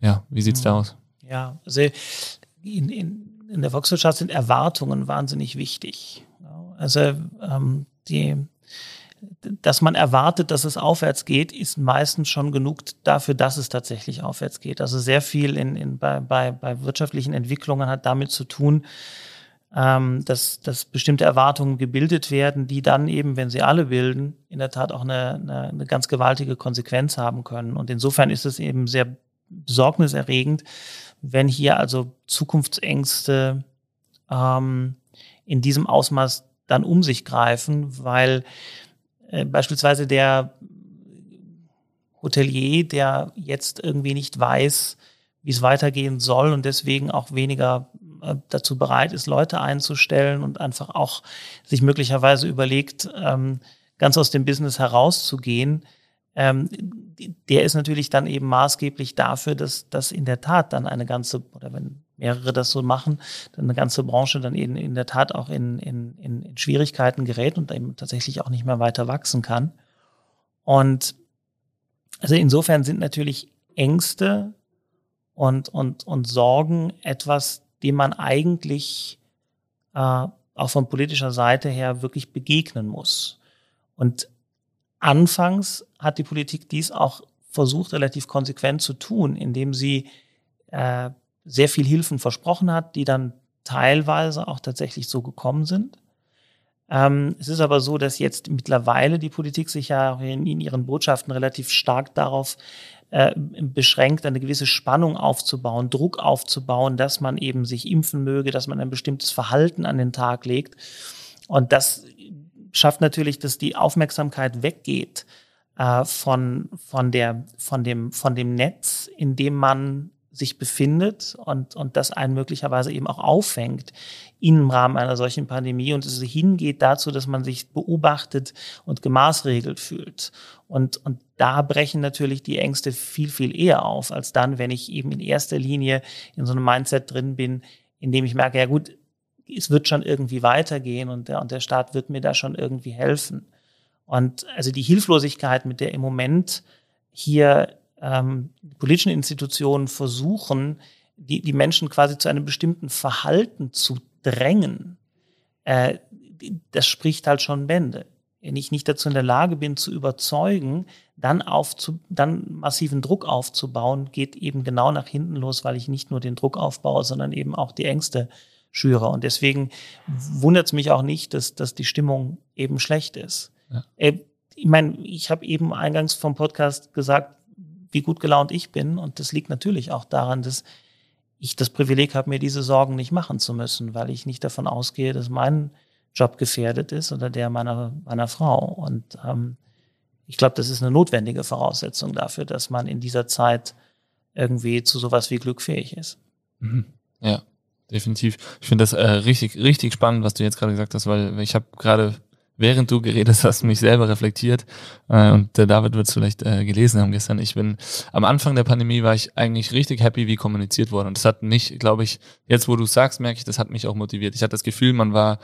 ja, wie sieht's da aus? Ja, also in, in, in der Volkswirtschaft sind Erwartungen wahnsinnig wichtig. Also ähm, die, dass man erwartet, dass es aufwärts geht, ist meistens schon genug dafür, dass es tatsächlich aufwärts geht. Also sehr viel in, in, bei, bei, bei wirtschaftlichen Entwicklungen hat damit zu tun, ähm, dass, dass bestimmte Erwartungen gebildet werden, die dann eben, wenn sie alle bilden, in der Tat auch eine, eine, eine ganz gewaltige Konsequenz haben können. Und insofern ist es eben sehr besorgniserregend, wenn hier also Zukunftsängste ähm, in diesem Ausmaß dann um sich greifen, weil äh, beispielsweise der Hotelier, der jetzt irgendwie nicht weiß, wie es weitergehen soll und deswegen auch weniger äh, dazu bereit ist, Leute einzustellen und einfach auch sich möglicherweise überlegt, ähm, ganz aus dem Business herauszugehen, ähm, der ist natürlich dann eben maßgeblich dafür, dass das in der Tat dann eine ganze, oder wenn mehrere das so machen, dann eine ganze Branche dann eben in der Tat auch in, in, in Schwierigkeiten gerät und eben tatsächlich auch nicht mehr weiter wachsen kann. Und also insofern sind natürlich Ängste und, und, und Sorgen etwas, dem man eigentlich äh, auch von politischer Seite her wirklich begegnen muss. Und Anfangs hat die Politik dies auch versucht, relativ konsequent zu tun, indem sie äh, sehr viel Hilfen versprochen hat, die dann teilweise auch tatsächlich so gekommen sind. Ähm, es ist aber so, dass jetzt mittlerweile die Politik sich ja in, in ihren Botschaften relativ stark darauf äh, beschränkt, eine gewisse Spannung aufzubauen, Druck aufzubauen, dass man eben sich impfen möge, dass man ein bestimmtes Verhalten an den Tag legt. Und das schafft natürlich, dass die Aufmerksamkeit weggeht äh, von, von, der, von, dem, von dem Netz, in dem man sich befindet und, und das einen möglicherweise eben auch auffängt im Rahmen einer solchen Pandemie und es hingeht dazu, dass man sich beobachtet und gemaßregelt fühlt. Und, und da brechen natürlich die Ängste viel, viel eher auf, als dann, wenn ich eben in erster Linie in so einem Mindset drin bin, in dem ich merke, ja gut, es wird schon irgendwie weitergehen und der, und der Staat wird mir da schon irgendwie helfen. Und also die Hilflosigkeit, mit der im Moment hier ähm, politischen Institutionen versuchen, die, die Menschen quasi zu einem bestimmten Verhalten zu drängen, äh, das spricht halt schon Bände. wenn ich nicht dazu in der Lage bin, zu überzeugen, dann, aufzu, dann massiven Druck aufzubauen, geht eben genau nach hinten los, weil ich nicht nur den Druck aufbaue, sondern eben auch die Ängste schüre. Und deswegen wundert es mich auch nicht, dass, dass die Stimmung eben schlecht ist. Ja. Äh, ich meine, ich habe eben eingangs vom Podcast gesagt, wie gut gelaunt ich bin. Und das liegt natürlich auch daran, dass ich das Privileg habe, mir diese Sorgen nicht machen zu müssen, weil ich nicht davon ausgehe, dass mein Job gefährdet ist oder der meiner, meiner Frau. Und ähm, ich glaube, das ist eine notwendige Voraussetzung dafür, dass man in dieser Zeit irgendwie zu sowas wie Glück fähig ist. Mhm. Ja, definitiv. Ich finde das äh, richtig, richtig spannend, was du jetzt gerade gesagt hast, weil ich habe gerade während du geredet hast, mich selber reflektiert. Äh, und der David wird es vielleicht äh, gelesen haben gestern. Ich bin am Anfang der Pandemie war ich eigentlich richtig happy, wie kommuniziert wurde. Und das hat mich, glaube ich, jetzt wo du sagst, merke ich, das hat mich auch motiviert. Ich hatte das Gefühl, man war,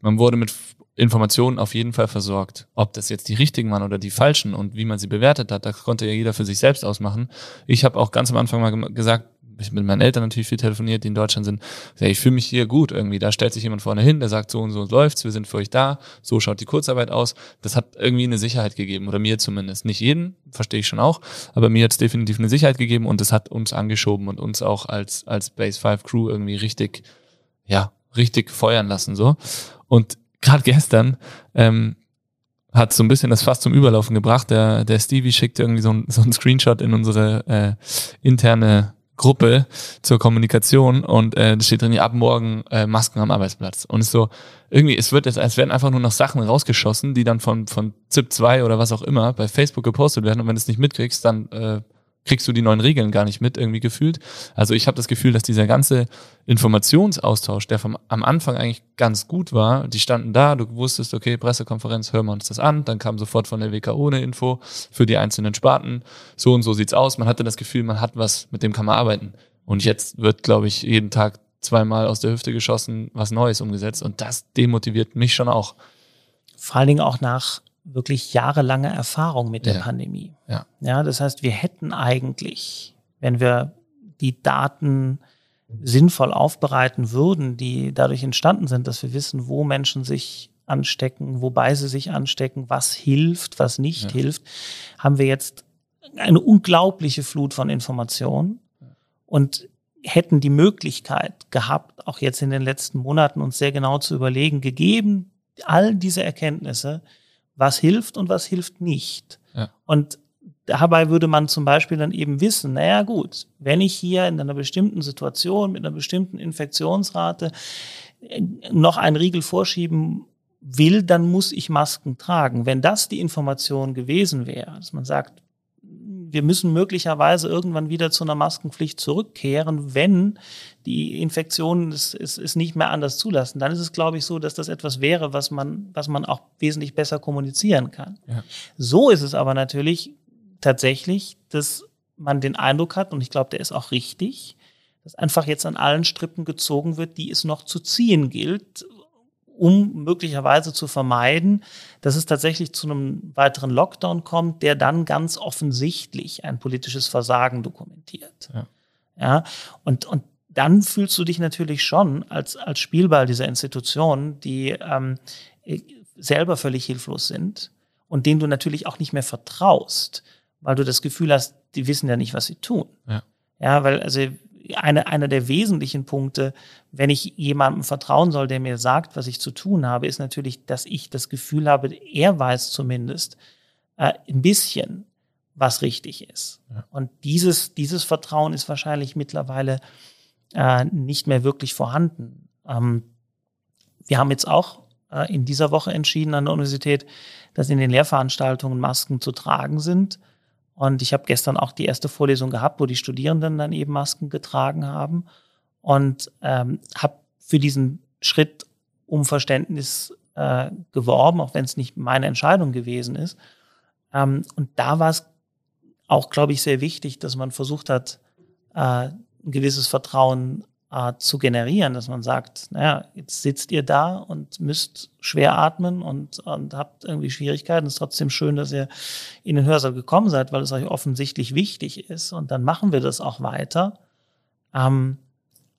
man wurde mit Informationen auf jeden Fall versorgt. Ob das jetzt die richtigen waren oder die falschen und wie man sie bewertet hat, das konnte ja jeder für sich selbst ausmachen. Ich habe auch ganz am Anfang mal gesagt, ich mit meinen Eltern natürlich viel telefoniert, die in Deutschland sind. Ja, ich fühle mich hier gut irgendwie. Da stellt sich jemand vorne hin, der sagt, so und so läuft's, wir sind für euch da, so schaut die Kurzarbeit aus. Das hat irgendwie eine Sicherheit gegeben, oder mir zumindest. Nicht jeden, verstehe ich schon auch, aber mir hat's definitiv eine Sicherheit gegeben und es hat uns angeschoben und uns auch als, als Base 5 Crew irgendwie richtig, ja, richtig feuern lassen, so. Und gerade gestern, ähm, hat so ein bisschen das Fass zum Überlaufen gebracht. Der, der Stevie schickt irgendwie so ein, so ein Screenshot in unsere äh, interne Gruppe zur Kommunikation und äh, da steht drin, ab morgen äh, Masken am Arbeitsplatz. Und so, irgendwie, es wird jetzt, es werden einfach nur noch Sachen rausgeschossen, die dann von, von ZIP 2 oder was auch immer bei Facebook gepostet werden. Und wenn du es nicht mitkriegst, dann äh, kriegst du die neuen Regeln gar nicht mit, irgendwie gefühlt. Also ich habe das Gefühl, dass dieser ganze Informationsaustausch, der vom, am Anfang eigentlich ganz gut war, die standen da, du wusstest, okay, Pressekonferenz, hören wir uns das an, dann kam sofort von der WKO eine Info für die einzelnen Sparten, so und so sieht's aus. Man hatte das Gefühl, man hat was, mit dem kann man arbeiten. Und jetzt wird, glaube ich, jeden Tag zweimal aus der Hüfte geschossen, was Neues umgesetzt. Und das demotiviert mich schon auch. Vor allen Dingen auch nach wirklich jahrelange Erfahrung mit der Ja. Pandemie. Ja. Ja, das heißt, wir hätten eigentlich, wenn wir die Daten sinnvoll aufbereiten würden, die dadurch entstanden sind, dass wir wissen, wo Menschen sich anstecken, wobei sie sich anstecken, was hilft, was nicht Ja. hilft, haben wir jetzt eine unglaubliche Flut von Informationen und hätten die Möglichkeit gehabt, auch jetzt in den letzten Monaten uns sehr genau zu überlegen, gegeben all diese Erkenntnisse, was hilft und was hilft nicht. Ja. Und dabei würde man zum Beispiel dann eben wissen, naja gut, wenn ich hier in einer bestimmten Situation mit einer bestimmten Infektionsrate äh, noch einen Riegel vorschieben will, dann muss ich Masken tragen. Wenn das die Information gewesen wäre, dass man sagt, wir müssen möglicherweise irgendwann wieder zu einer Maskenpflicht zurückkehren, wenn die Infektionen es, es, es nicht mehr anders zulassen. Dann ist es, glaube ich, so, dass das etwas wäre, was man, was man auch wesentlich besser kommunizieren kann. Ja. So ist es aber natürlich tatsächlich, dass man den Eindruck hat, und ich glaube, der ist auch richtig, dass einfach jetzt an allen Strippen gezogen wird, die es noch zu ziehen gilt, um möglicherweise zu vermeiden, dass es tatsächlich zu einem weiteren Lockdown kommt, der dann ganz offensichtlich ein politisches Versagen dokumentiert. Ja. Ja, und, und dann fühlst du dich natürlich schon als, als Spielball dieser Institutionen, die ähm, selber völlig hilflos sind und denen du natürlich auch nicht mehr vertraust, weil du das Gefühl hast, die wissen ja nicht, was sie tun. Ja. Ja, weil also eine, einer der wesentlichen Punkte, wenn ich jemandem vertrauen soll, der mir sagt, was ich zu tun habe, ist natürlich, dass ich das Gefühl habe, er weiß zumindest äh, ein bisschen, was richtig ist. Ja. Und dieses, dieses Vertrauen ist wahrscheinlich mittlerweile äh, nicht mehr wirklich vorhanden. Ähm, wir haben jetzt auch äh, in dieser Woche entschieden an der Universität, dass in den Lehrveranstaltungen Masken zu tragen sind. Und ich habe gestern auch die erste Vorlesung gehabt, wo die Studierenden dann eben Masken getragen haben und ähm, habe für diesen Schritt um Verständnis äh, geworben, auch wenn es nicht meine Entscheidung gewesen ist. Ähm, und da war es auch, glaube ich, sehr wichtig, dass man versucht hat, äh, ein gewisses Vertrauen äh, zu generieren, dass man sagt, naja, jetzt sitzt ihr da und müsst schwer atmen und, und habt irgendwie Schwierigkeiten. Es ist trotzdem schön, dass ihr in den Hörsaal gekommen seid, weil es euch offensichtlich wichtig ist. Und dann machen wir das auch weiter. Ähm,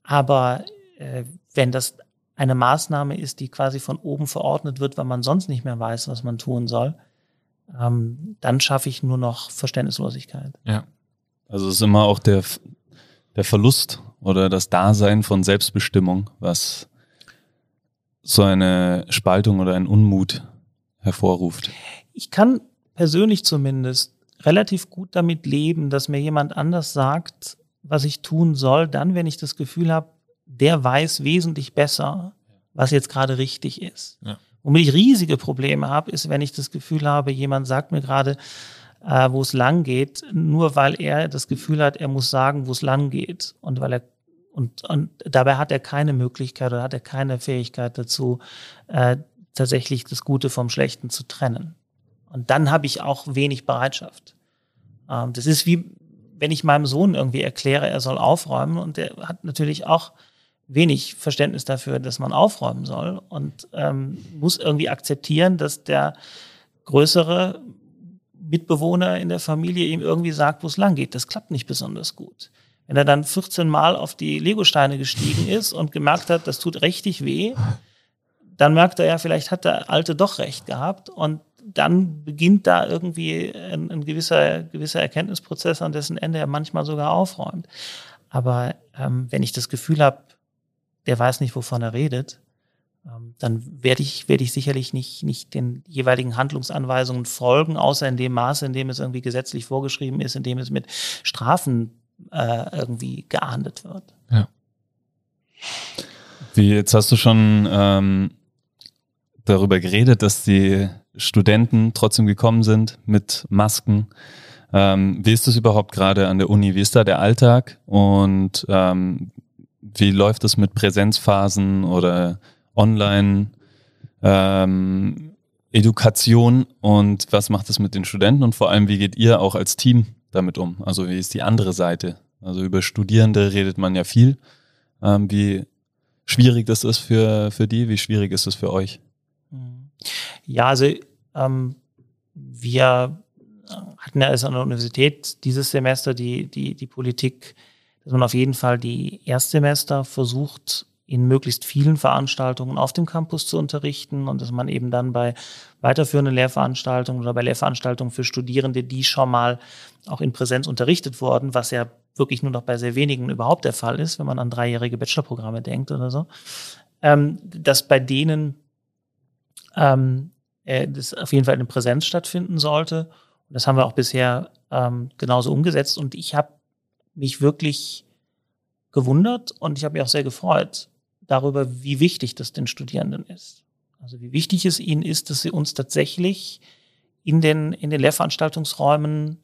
aber äh, wenn das eine Maßnahme ist, die quasi von oben verordnet wird, weil man sonst nicht mehr weiß, was man tun soll, ähm, dann schaffe ich nur noch Verständnislosigkeit. Ja. Also es ist immer auch der, der Verlust oder das Dasein von Selbstbestimmung, was so eine Spaltung oder ein Unmut hervorruft. Ich kann persönlich zumindest relativ gut damit leben, dass mir jemand anders sagt, was ich tun soll, dann, wenn ich das Gefühl habe, der weiß wesentlich besser, was jetzt gerade richtig ist. Ja. Womit ich riesige Probleme habe, ist, wenn ich das Gefühl habe, jemand sagt mir gerade, äh, wo es lang geht, nur weil er das Gefühl hat, er muss sagen, wo es lang geht. Und weil er und, und dabei hat er keine Möglichkeit oder hat er keine Fähigkeit dazu, äh, tatsächlich das Gute vom Schlechten zu trennen. Und dann habe ich auch wenig Bereitschaft. Ähm, das ist wie, wenn ich meinem Sohn irgendwie erkläre, er soll aufräumen und der hat natürlich auch wenig Verständnis dafür, dass man aufräumen soll und ähm, muss irgendwie akzeptieren, dass der größere Mitbewohner in der Familie ihm irgendwie sagt, wo es lang geht. Das klappt nicht besonders gut. Wenn er dann 14 Mal auf die Legosteine gestiegen ist und gemerkt hat, das tut richtig weh, dann merkt er ja, vielleicht hat der Alte doch recht gehabt und dann beginnt da irgendwie ein, ein gewisser, gewisser Erkenntnisprozess, an dessen Ende er manchmal sogar aufräumt. Aber ähm, wenn ich das Gefühl habe, der weiß nicht, wovon er redet, ähm, dann werde ich, werde ich sicherlich nicht, nicht den jeweiligen Handlungsanweisungen folgen, außer in dem Maße, in dem es irgendwie gesetzlich vorgeschrieben ist, in dem es mit Strafen äh, irgendwie geahndet wird. Ja. Wie, jetzt hast du schon ähm, darüber geredet, dass die Studenten trotzdem gekommen sind mit Masken. Ähm, wie ist das überhaupt gerade an der Uni? Wie ist da der Alltag? Und ähm, wie läuft es mit Präsenzphasen oder Online ähm, Education und was macht es mit den Studenten und vor allem, wie geht ihr auch als Team damit um? Also wie ist die andere Seite? Also über Studierende redet man ja viel. Ähm, wie schwierig das ist für, für die, wie schwierig ist es für euch? Ja, also ähm, wir hatten ja also an der Universität dieses Semester die, die, die Politik, dass man auf jeden Fall die Erstsemester versucht, in möglichst vielen Veranstaltungen auf dem Campus zu unterrichten und dass man eben dann bei weiterführenden Lehrveranstaltungen oder bei Lehrveranstaltungen für Studierende, die schon mal auch in Präsenz unterrichtet wurden, was ja wirklich nur noch bei sehr wenigen überhaupt der Fall ist, wenn man an dreijährige Bachelorprogramme denkt oder so, ähm, dass bei denen ähm, äh, das auf jeden Fall in Präsenz stattfinden sollte. Das haben wir auch bisher ähm, genauso umgesetzt. Und ich habe mich wirklich gewundert und ich habe mich auch sehr gefreut darüber, wie wichtig das den Studierenden ist. Also wie wichtig es ihnen ist, dass sie uns tatsächlich in den, in den Lehrveranstaltungsräumen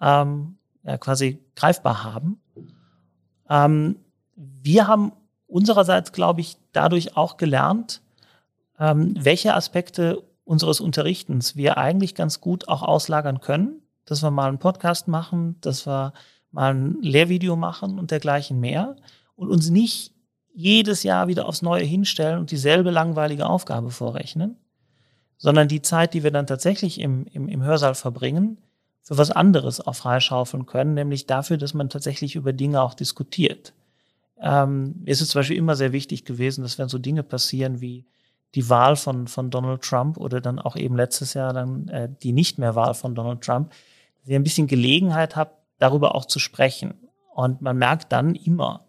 ähm, ja, quasi greifbar haben. Ähm, wir haben unsererseits, glaube ich, dadurch auch gelernt, ähm, welche Aspekte unseres Unterrichtens wir eigentlich ganz gut auch auslagern können, dass wir mal einen Podcast machen, dass wir mal ein Lehrvideo machen und dergleichen mehr und uns nicht jedes Jahr wieder aufs Neue hinstellen und dieselbe langweilige Aufgabe vorrechnen, sondern die Zeit, die wir dann tatsächlich im, im, im Hörsaal verbringen, für was anderes auch freischaufeln können, nämlich dafür, dass man tatsächlich über Dinge auch diskutiert. Ähm, es ist zum Beispiel immer sehr wichtig gewesen, dass wenn so Dinge passieren wie die Wahl von, von Donald Trump oder dann auch eben letztes Jahr dann äh, die nicht mehr Wahl von Donald Trump, dass ihr ein bisschen Gelegenheit habt, darüber auch zu sprechen. Und man merkt dann immer,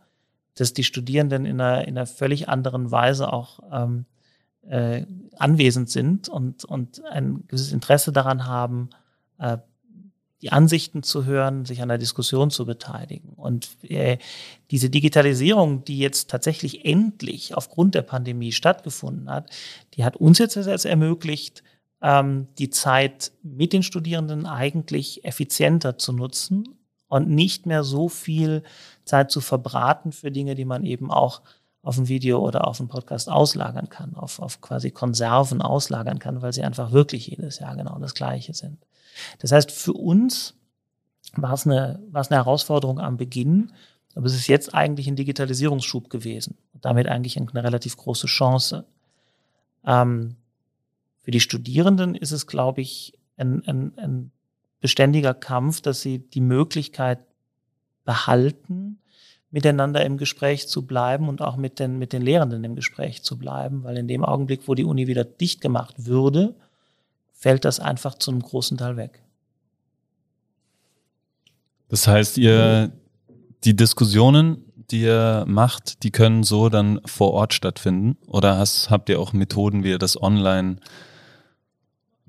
dass die Studierenden in einer, in einer völlig anderen Weise auch ähm, äh, anwesend sind und, und ein gewisses Interesse daran haben, äh, die Ansichten zu hören, sich an der Diskussion zu beteiligen. Und äh, diese Digitalisierung, die jetzt tatsächlich endlich aufgrund der Pandemie stattgefunden hat, die hat uns jetzt ermöglicht, ähm, die Zeit mit den Studierenden eigentlich effizienter zu nutzen und nicht mehr so viel Zeit zu verbraten für Dinge, die man eben auch auf ein Video oder auf einen Podcast auslagern kann, auf, auf quasi Konserven auslagern kann, weil sie einfach wirklich jedes Jahr genau das Gleiche sind. Das heißt, für uns war es eine, war es eine Herausforderung am Beginn, aber es ist jetzt eigentlich ein Digitalisierungsschub gewesen und damit eigentlich eine relativ große Chance. Ähm, für die Studierenden ist es, glaube ich, ein, ein, ein beständiger Kampf, dass sie die Möglichkeit behalten, miteinander im Gespräch zu bleiben und auch mit den, mit den Lehrenden im Gespräch zu bleiben, weil in dem Augenblick, wo die Uni wieder dicht gemacht würde, fällt das einfach zu einem großen Teil weg. Das heißt, ihr, die Diskussionen, die ihr macht, die können so dann vor Ort stattfinden? Oder hast, habt ihr auch Methoden, wie ihr das online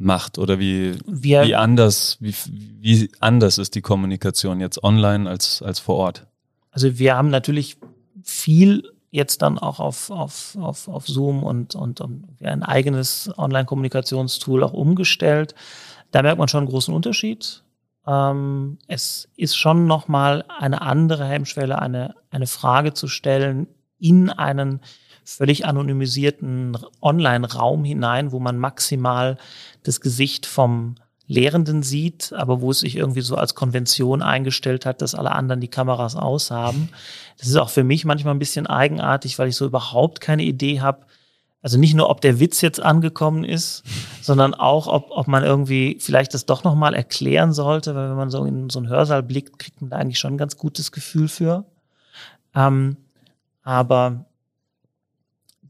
macht? Oder wie, Wir, wie anders, wie, wie anders ist die Kommunikation jetzt online als, als vor Ort? Also wir haben natürlich viel jetzt dann auch auf, auf, auf, auf Zoom und, und, und ein eigenes Online-Kommunikationstool auch umgestellt. Da merkt man schon einen großen Unterschied. Ähm, es ist schon nochmal eine andere Hemmschwelle, eine, eine Frage zu stellen in einen völlig anonymisierten Online-Raum hinein, wo man maximal das Gesicht vom Lehrenden sieht, aber wo es sich irgendwie so als Konvention eingestellt hat, dass alle anderen die Kameras aushaben. Das ist auch für mich manchmal ein bisschen eigenartig, weil ich so überhaupt keine Idee habe. Also nicht nur, ob der Witz jetzt angekommen ist, sondern auch, ob, ob man irgendwie vielleicht das doch nochmal erklären sollte, weil wenn man so in so einen Hörsaal blickt, kriegt man da eigentlich schon ein ganz gutes Gefühl für. Ähm, aber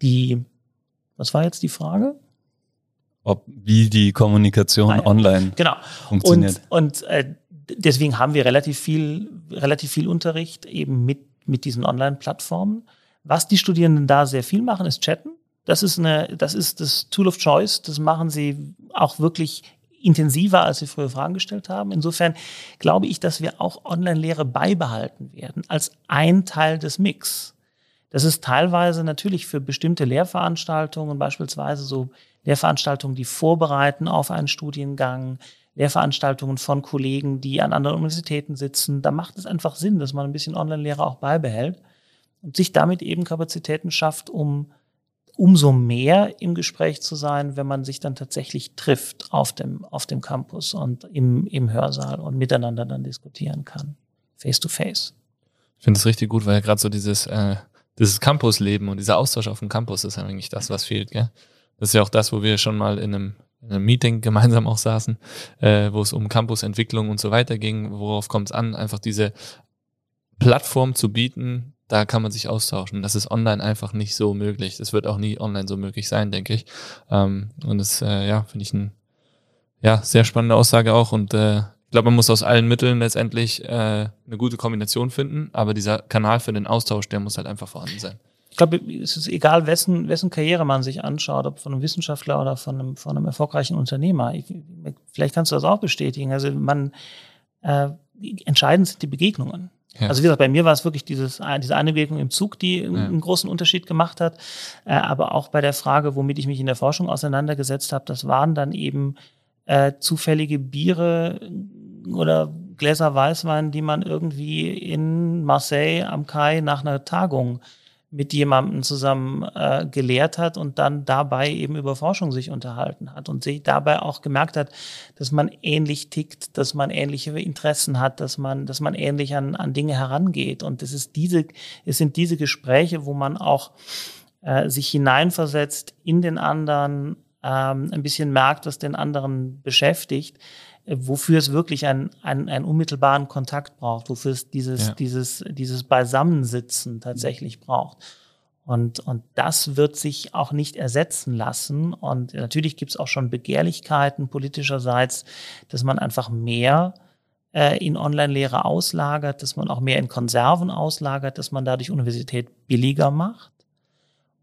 die, was war jetzt die Frage? Ob wie die Kommunikation Ah, ja. online Genau. funktioniert. Und, und äh, deswegen haben wir relativ viel, relativ viel Unterricht eben mit, mit diesen Online-Plattformen. Was die Studierenden da sehr viel machen, ist chatten. Das ist eine, das ist das Tool of Choice. Das machen sie auch wirklich intensiver, als sie früher Fragen gestellt haben. Insofern glaube ich, dass wir auch Online-Lehre beibehalten werden als ein Teil des Mix. Das ist teilweise natürlich für bestimmte Lehrveranstaltungen, beispielsweise so Lehrveranstaltungen, die vorbereiten auf einen Studiengang, Lehrveranstaltungen von Kollegen, die an anderen Universitäten sitzen. Da macht es einfach Sinn, dass man ein bisschen Online-Lehre auch beibehält und sich damit eben Kapazitäten schafft, um umso mehr im Gespräch zu sein, wenn man sich dann tatsächlich trifft auf dem, auf dem Campus und im, im Hörsaal und miteinander dann diskutieren kann. Face to face. Ich finde es richtig gut, weil gerade so dieses, äh, dieses Campusleben und dieser Austausch auf dem Campus ist eigentlich das, was fehlt, gell? Das ist ja auch das, wo wir schon mal in einem, in einem Meeting gemeinsam auch saßen, äh, wo es um Campusentwicklung und so weiter ging. Worauf kommt es an? Einfach diese Plattform zu bieten, da kann man sich austauschen. Das ist online einfach nicht so möglich. Das wird auch nie online so möglich sein, denke ich. Ähm, und das, äh, ja, finde ich ein, ja, sehr spannende Aussage auch. Und äh, ich glaube, man muss aus allen Mitteln letztendlich äh, eine gute Kombination finden, aber dieser Kanal für den Austausch, der muss halt einfach vorhanden sein. Ich glaube, es ist egal, wessen, wessen Karriere man sich anschaut, ob von einem Wissenschaftler oder von einem, von einem erfolgreichen Unternehmer. Ich, vielleicht kannst du das auch bestätigen. Also man, äh, entscheidend sind die Begegnungen. Ja. Also wie gesagt, bei mir war es wirklich dieses, diese eine Begegnung im Zug, die Ja. einen großen Unterschied gemacht hat. Äh, aber auch bei der Frage, womit ich mich in der Forschung auseinandergesetzt habe, das waren dann eben äh, zufällige Biere oder Gläser Weißwein, die man irgendwie in Marseille am Kai nach einer Tagung mit jemandem zusammen äh, gelehrt hat und dann dabei eben über Forschung sich unterhalten hat und sich dabei auch gemerkt hat, dass man ähnlich tickt, dass man ähnliche Interessen hat, dass man, dass man ähnlich an, an Dinge herangeht. Und das ist diese, es sind diese Gespräche, wo man auch äh, sich hineinversetzt in den anderen, ähm, ein bisschen merkt, was den anderen beschäftigt, äh, wofür es wirklich einen, einen, einen unmittelbaren Kontakt braucht, wofür es dieses, Ja. dieses, dieses Beisammensitzen tatsächlich braucht. Und, und das wird sich auch nicht ersetzen lassen. Und natürlich gibt es auch schon Begehrlichkeiten politischerseits, dass man einfach mehr äh, in Online-Lehre auslagert, dass man auch mehr in Konserven auslagert, dass man dadurch Universität billiger macht.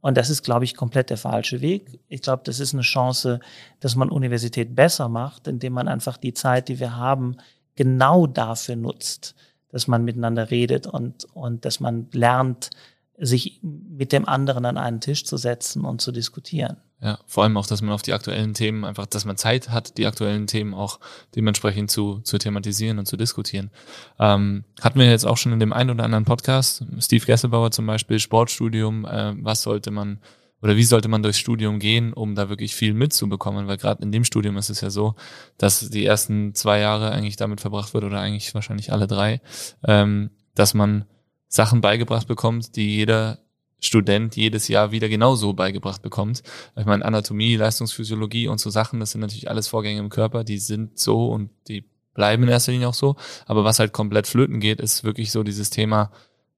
Und das ist, glaube ich, komplett der falsche Weg. Ich glaube, das ist eine Chance, dass man Universität besser macht, indem man einfach die Zeit, die wir haben, genau dafür nutzt, dass man miteinander redet und, und dass man lernt, sich mit dem anderen an einen Tisch zu setzen und zu diskutieren. Ja, vor allem auch, dass man auf die aktuellen Themen einfach, dass man Zeit hat, die aktuellen Themen auch dementsprechend zu, zu thematisieren und zu diskutieren. Ähm, hatten wir jetzt auch schon in dem einen oder anderen Podcast, Steve Gesselbauer zum Beispiel, Sportstudium, äh, was sollte man oder wie sollte man durchs Studium gehen, um da wirklich viel mitzubekommen? Weil gerade in dem Studium ist es ja so, dass die ersten zwei Jahre eigentlich damit verbracht wird oder eigentlich wahrscheinlich alle drei, ähm, dass man Sachen beigebracht bekommt, die jeder Student jedes Jahr wieder genauso beigebracht bekommt. Ich meine, Anatomie, Leistungsphysiologie und so Sachen, das sind natürlich alles Vorgänge im Körper, die sind so und die bleiben in erster Linie auch so. Aber was halt komplett flöten geht, ist wirklich so dieses Thema,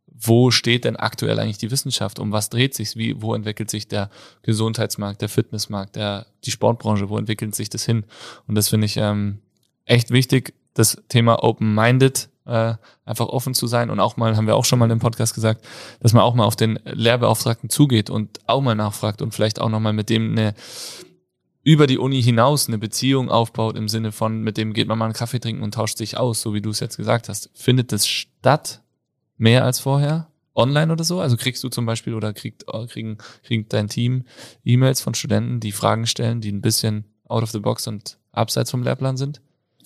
wo steht denn aktuell eigentlich die Wissenschaft? Um was dreht sich? Wie, wo entwickelt sich der Gesundheitsmarkt, der Fitnessmarkt, der, die Sportbranche? Wo entwickelt sich das hin? Und das finde ich ähm, echt wichtig, das Thema Open-Minded äh, einfach offen zu sein und auch mal, haben wir auch schon mal im Podcast gesagt, dass man auch mal auf den Lehrbeauftragten zugeht und auch mal nachfragt und vielleicht auch nochmal mit dem eine über die Uni hinaus eine Beziehung aufbaut im Sinne von, mit dem geht man mal einen Kaffee trinken und tauscht sich aus, so wie du es jetzt gesagt hast. Findet das statt mehr als vorher? Online oder so? Also kriegst du zum Beispiel oder kriegt, kriegen, kriegt dein Team E-Mails von Studenten, die Fragen stellen, die ein bisschen out of the box und abseits vom Lehrplan sind?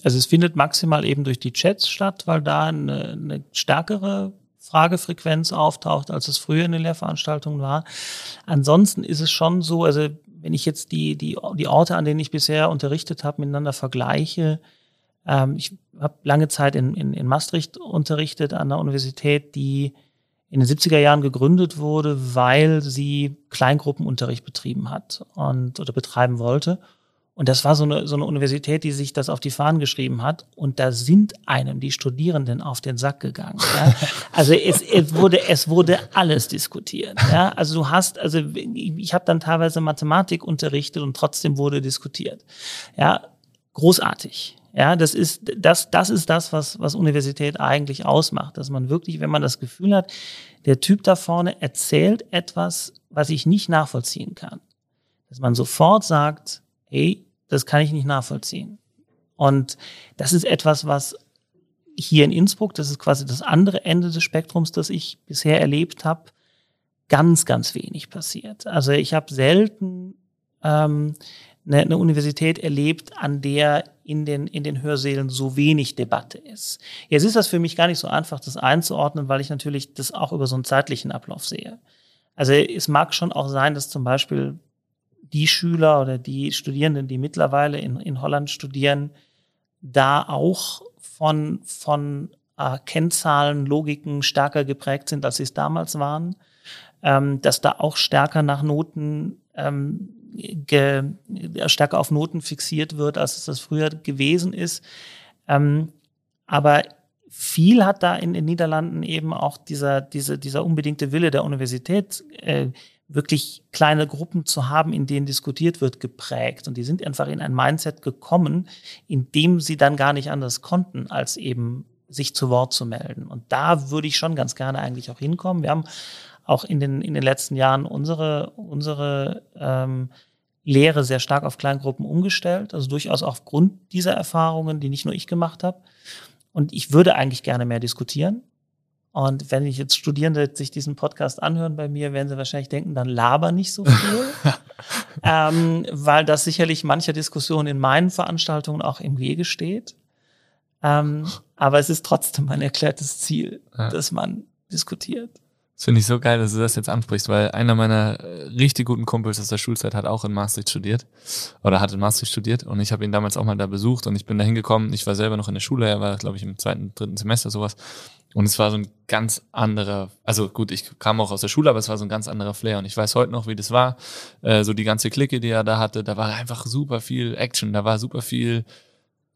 Also es findet maximal eben durch die Chats statt, weil da eine, eine stärkere Fragefrequenz auftaucht, als es früher in den Lehrveranstaltungen war. Ansonsten ist es schon so, also wenn ich jetzt die, die, die Orte, an denen ich bisher unterrichtet habe, miteinander vergleiche, ähm, ich habe lange Zeit in, in, in Maastricht unterrichtet an der Universität, die in den 70er Jahren gegründet wurde, weil sie Kleingruppenunterricht betrieben hat und oder betreiben wollte. Und das war so eine, so eine Universität, die sich das auf die Fahnen geschrieben hat. Und da sind einem die Studierenden auf den Sack gegangen. Ja? Also es, es, wurde, es wurde alles diskutiert. Ja? Also du hast, also ich habe dann teilweise Mathematik unterrichtet und trotzdem wurde diskutiert. Ja, großartig. Ja, das ist das, das ist das, was, was Universität eigentlich ausmacht, dass man wirklich, wenn man das Gefühl hat, der Typ da vorne erzählt etwas, was ich nicht nachvollziehen kann, dass man sofort sagt, hey, das kann ich nicht nachvollziehen. Und das ist etwas, was hier in Innsbruck, das ist quasi das andere Ende des Spektrums, das ich bisher erlebt habe, ganz, ganz wenig passiert. Also ich habe selten ähm, eine, eine Universität erlebt, an der in den, in den Hörsälen so wenig Debatte ist. Jetzt ist das für mich gar nicht so einfach, das einzuordnen, weil ich natürlich das auch über so einen zeitlichen Ablauf sehe. Also es mag schon auch sein, dass zum Beispiel die Schüler oder die Studierenden, die mittlerweile in, in Holland studieren, da auch von, von äh, Kennzahlen, Logiken stärker geprägt sind, als sie es damals waren. Ähm, dass da auch stärker nach Noten, ähm, ge, stärker auf Noten fixiert wird, als es das früher gewesen ist. Ähm, aber viel hat da in den Niederlanden eben auch dieser, dieser, dieser unbedingte Wille der Universität äh, wirklich kleine Gruppen zu haben, in denen diskutiert wird, geprägt. Und die sind einfach in ein Mindset gekommen, in dem sie dann gar nicht anders konnten, als eben sich zu Wort zu melden. Und da würde ich schon ganz gerne eigentlich auch hinkommen. Wir haben auch in den, in den letzten Jahren unsere, unsere ähm, Lehre sehr stark auf Kleingruppen umgestellt, also durchaus aufgrund dieser Erfahrungen, die nicht nur ich gemacht habe. Und ich würde eigentlich gerne mehr diskutieren. Und wenn ich jetzt Studierende sich diesen Podcast anhören bei mir, werden sie wahrscheinlich denken, dann laber nicht so viel. ähm, weil das sicherlich mancher Diskussion in meinen Veranstaltungen auch im Wege steht. Ähm, aber es ist trotzdem ein erklärtes Ziel, ja. dass man diskutiert. Das finde ich so geil, dass du das jetzt ansprichst, weil einer meiner äh, richtig guten Kumpels aus der Schulzeit hat auch in Maastricht studiert oder hat in Maastricht studiert und ich habe ihn damals auch mal da besucht und ich bin da hingekommen. Ich war selber noch in der Schule, er war, glaube ich, im zweiten, dritten Semester sowas und es war so ein ganz anderer, also gut, ich kam auch aus der Schule, aber es war so ein ganz anderer Flair und ich weiß heute noch, wie das war. Äh, so die ganze Clique, die er da hatte, da war einfach super viel Action, da war super viel,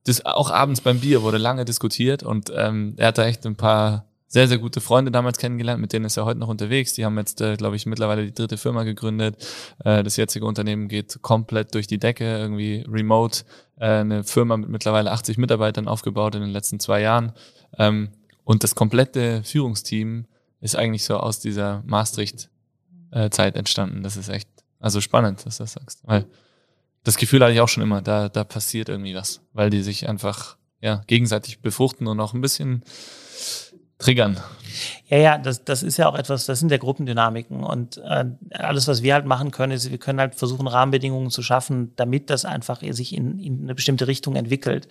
das auch abends beim Bier wurde lange diskutiert und ähm, er hatte echt ein paar sehr, sehr gute Freunde damals kennengelernt, mit denen ist er heute noch unterwegs. Die haben jetzt, äh, glaube ich, mittlerweile die dritte Firma gegründet. Äh, das jetzige Unternehmen geht komplett durch die Decke, irgendwie remote. Äh, eine Firma mit mittlerweile 80 Mitarbeitern aufgebaut in den letzten zwei Jahren. Ähm, und das komplette Führungsteam ist eigentlich so aus dieser Maastricht-Zeit äh, entstanden. Das ist echt, also spannend, dass du das sagst. Weil das Gefühl hatte ich auch schon immer, da, da passiert irgendwie was, weil die sich einfach ja, gegenseitig befruchten und auch ein bisschen triggern. Ja, ja, das, das ist ja auch etwas, das sind ja Gruppendynamiken und äh, alles, was wir halt machen können, ist, wir können halt versuchen, Rahmenbedingungen zu schaffen, damit das einfach sich in, in eine bestimmte Richtung entwickelt.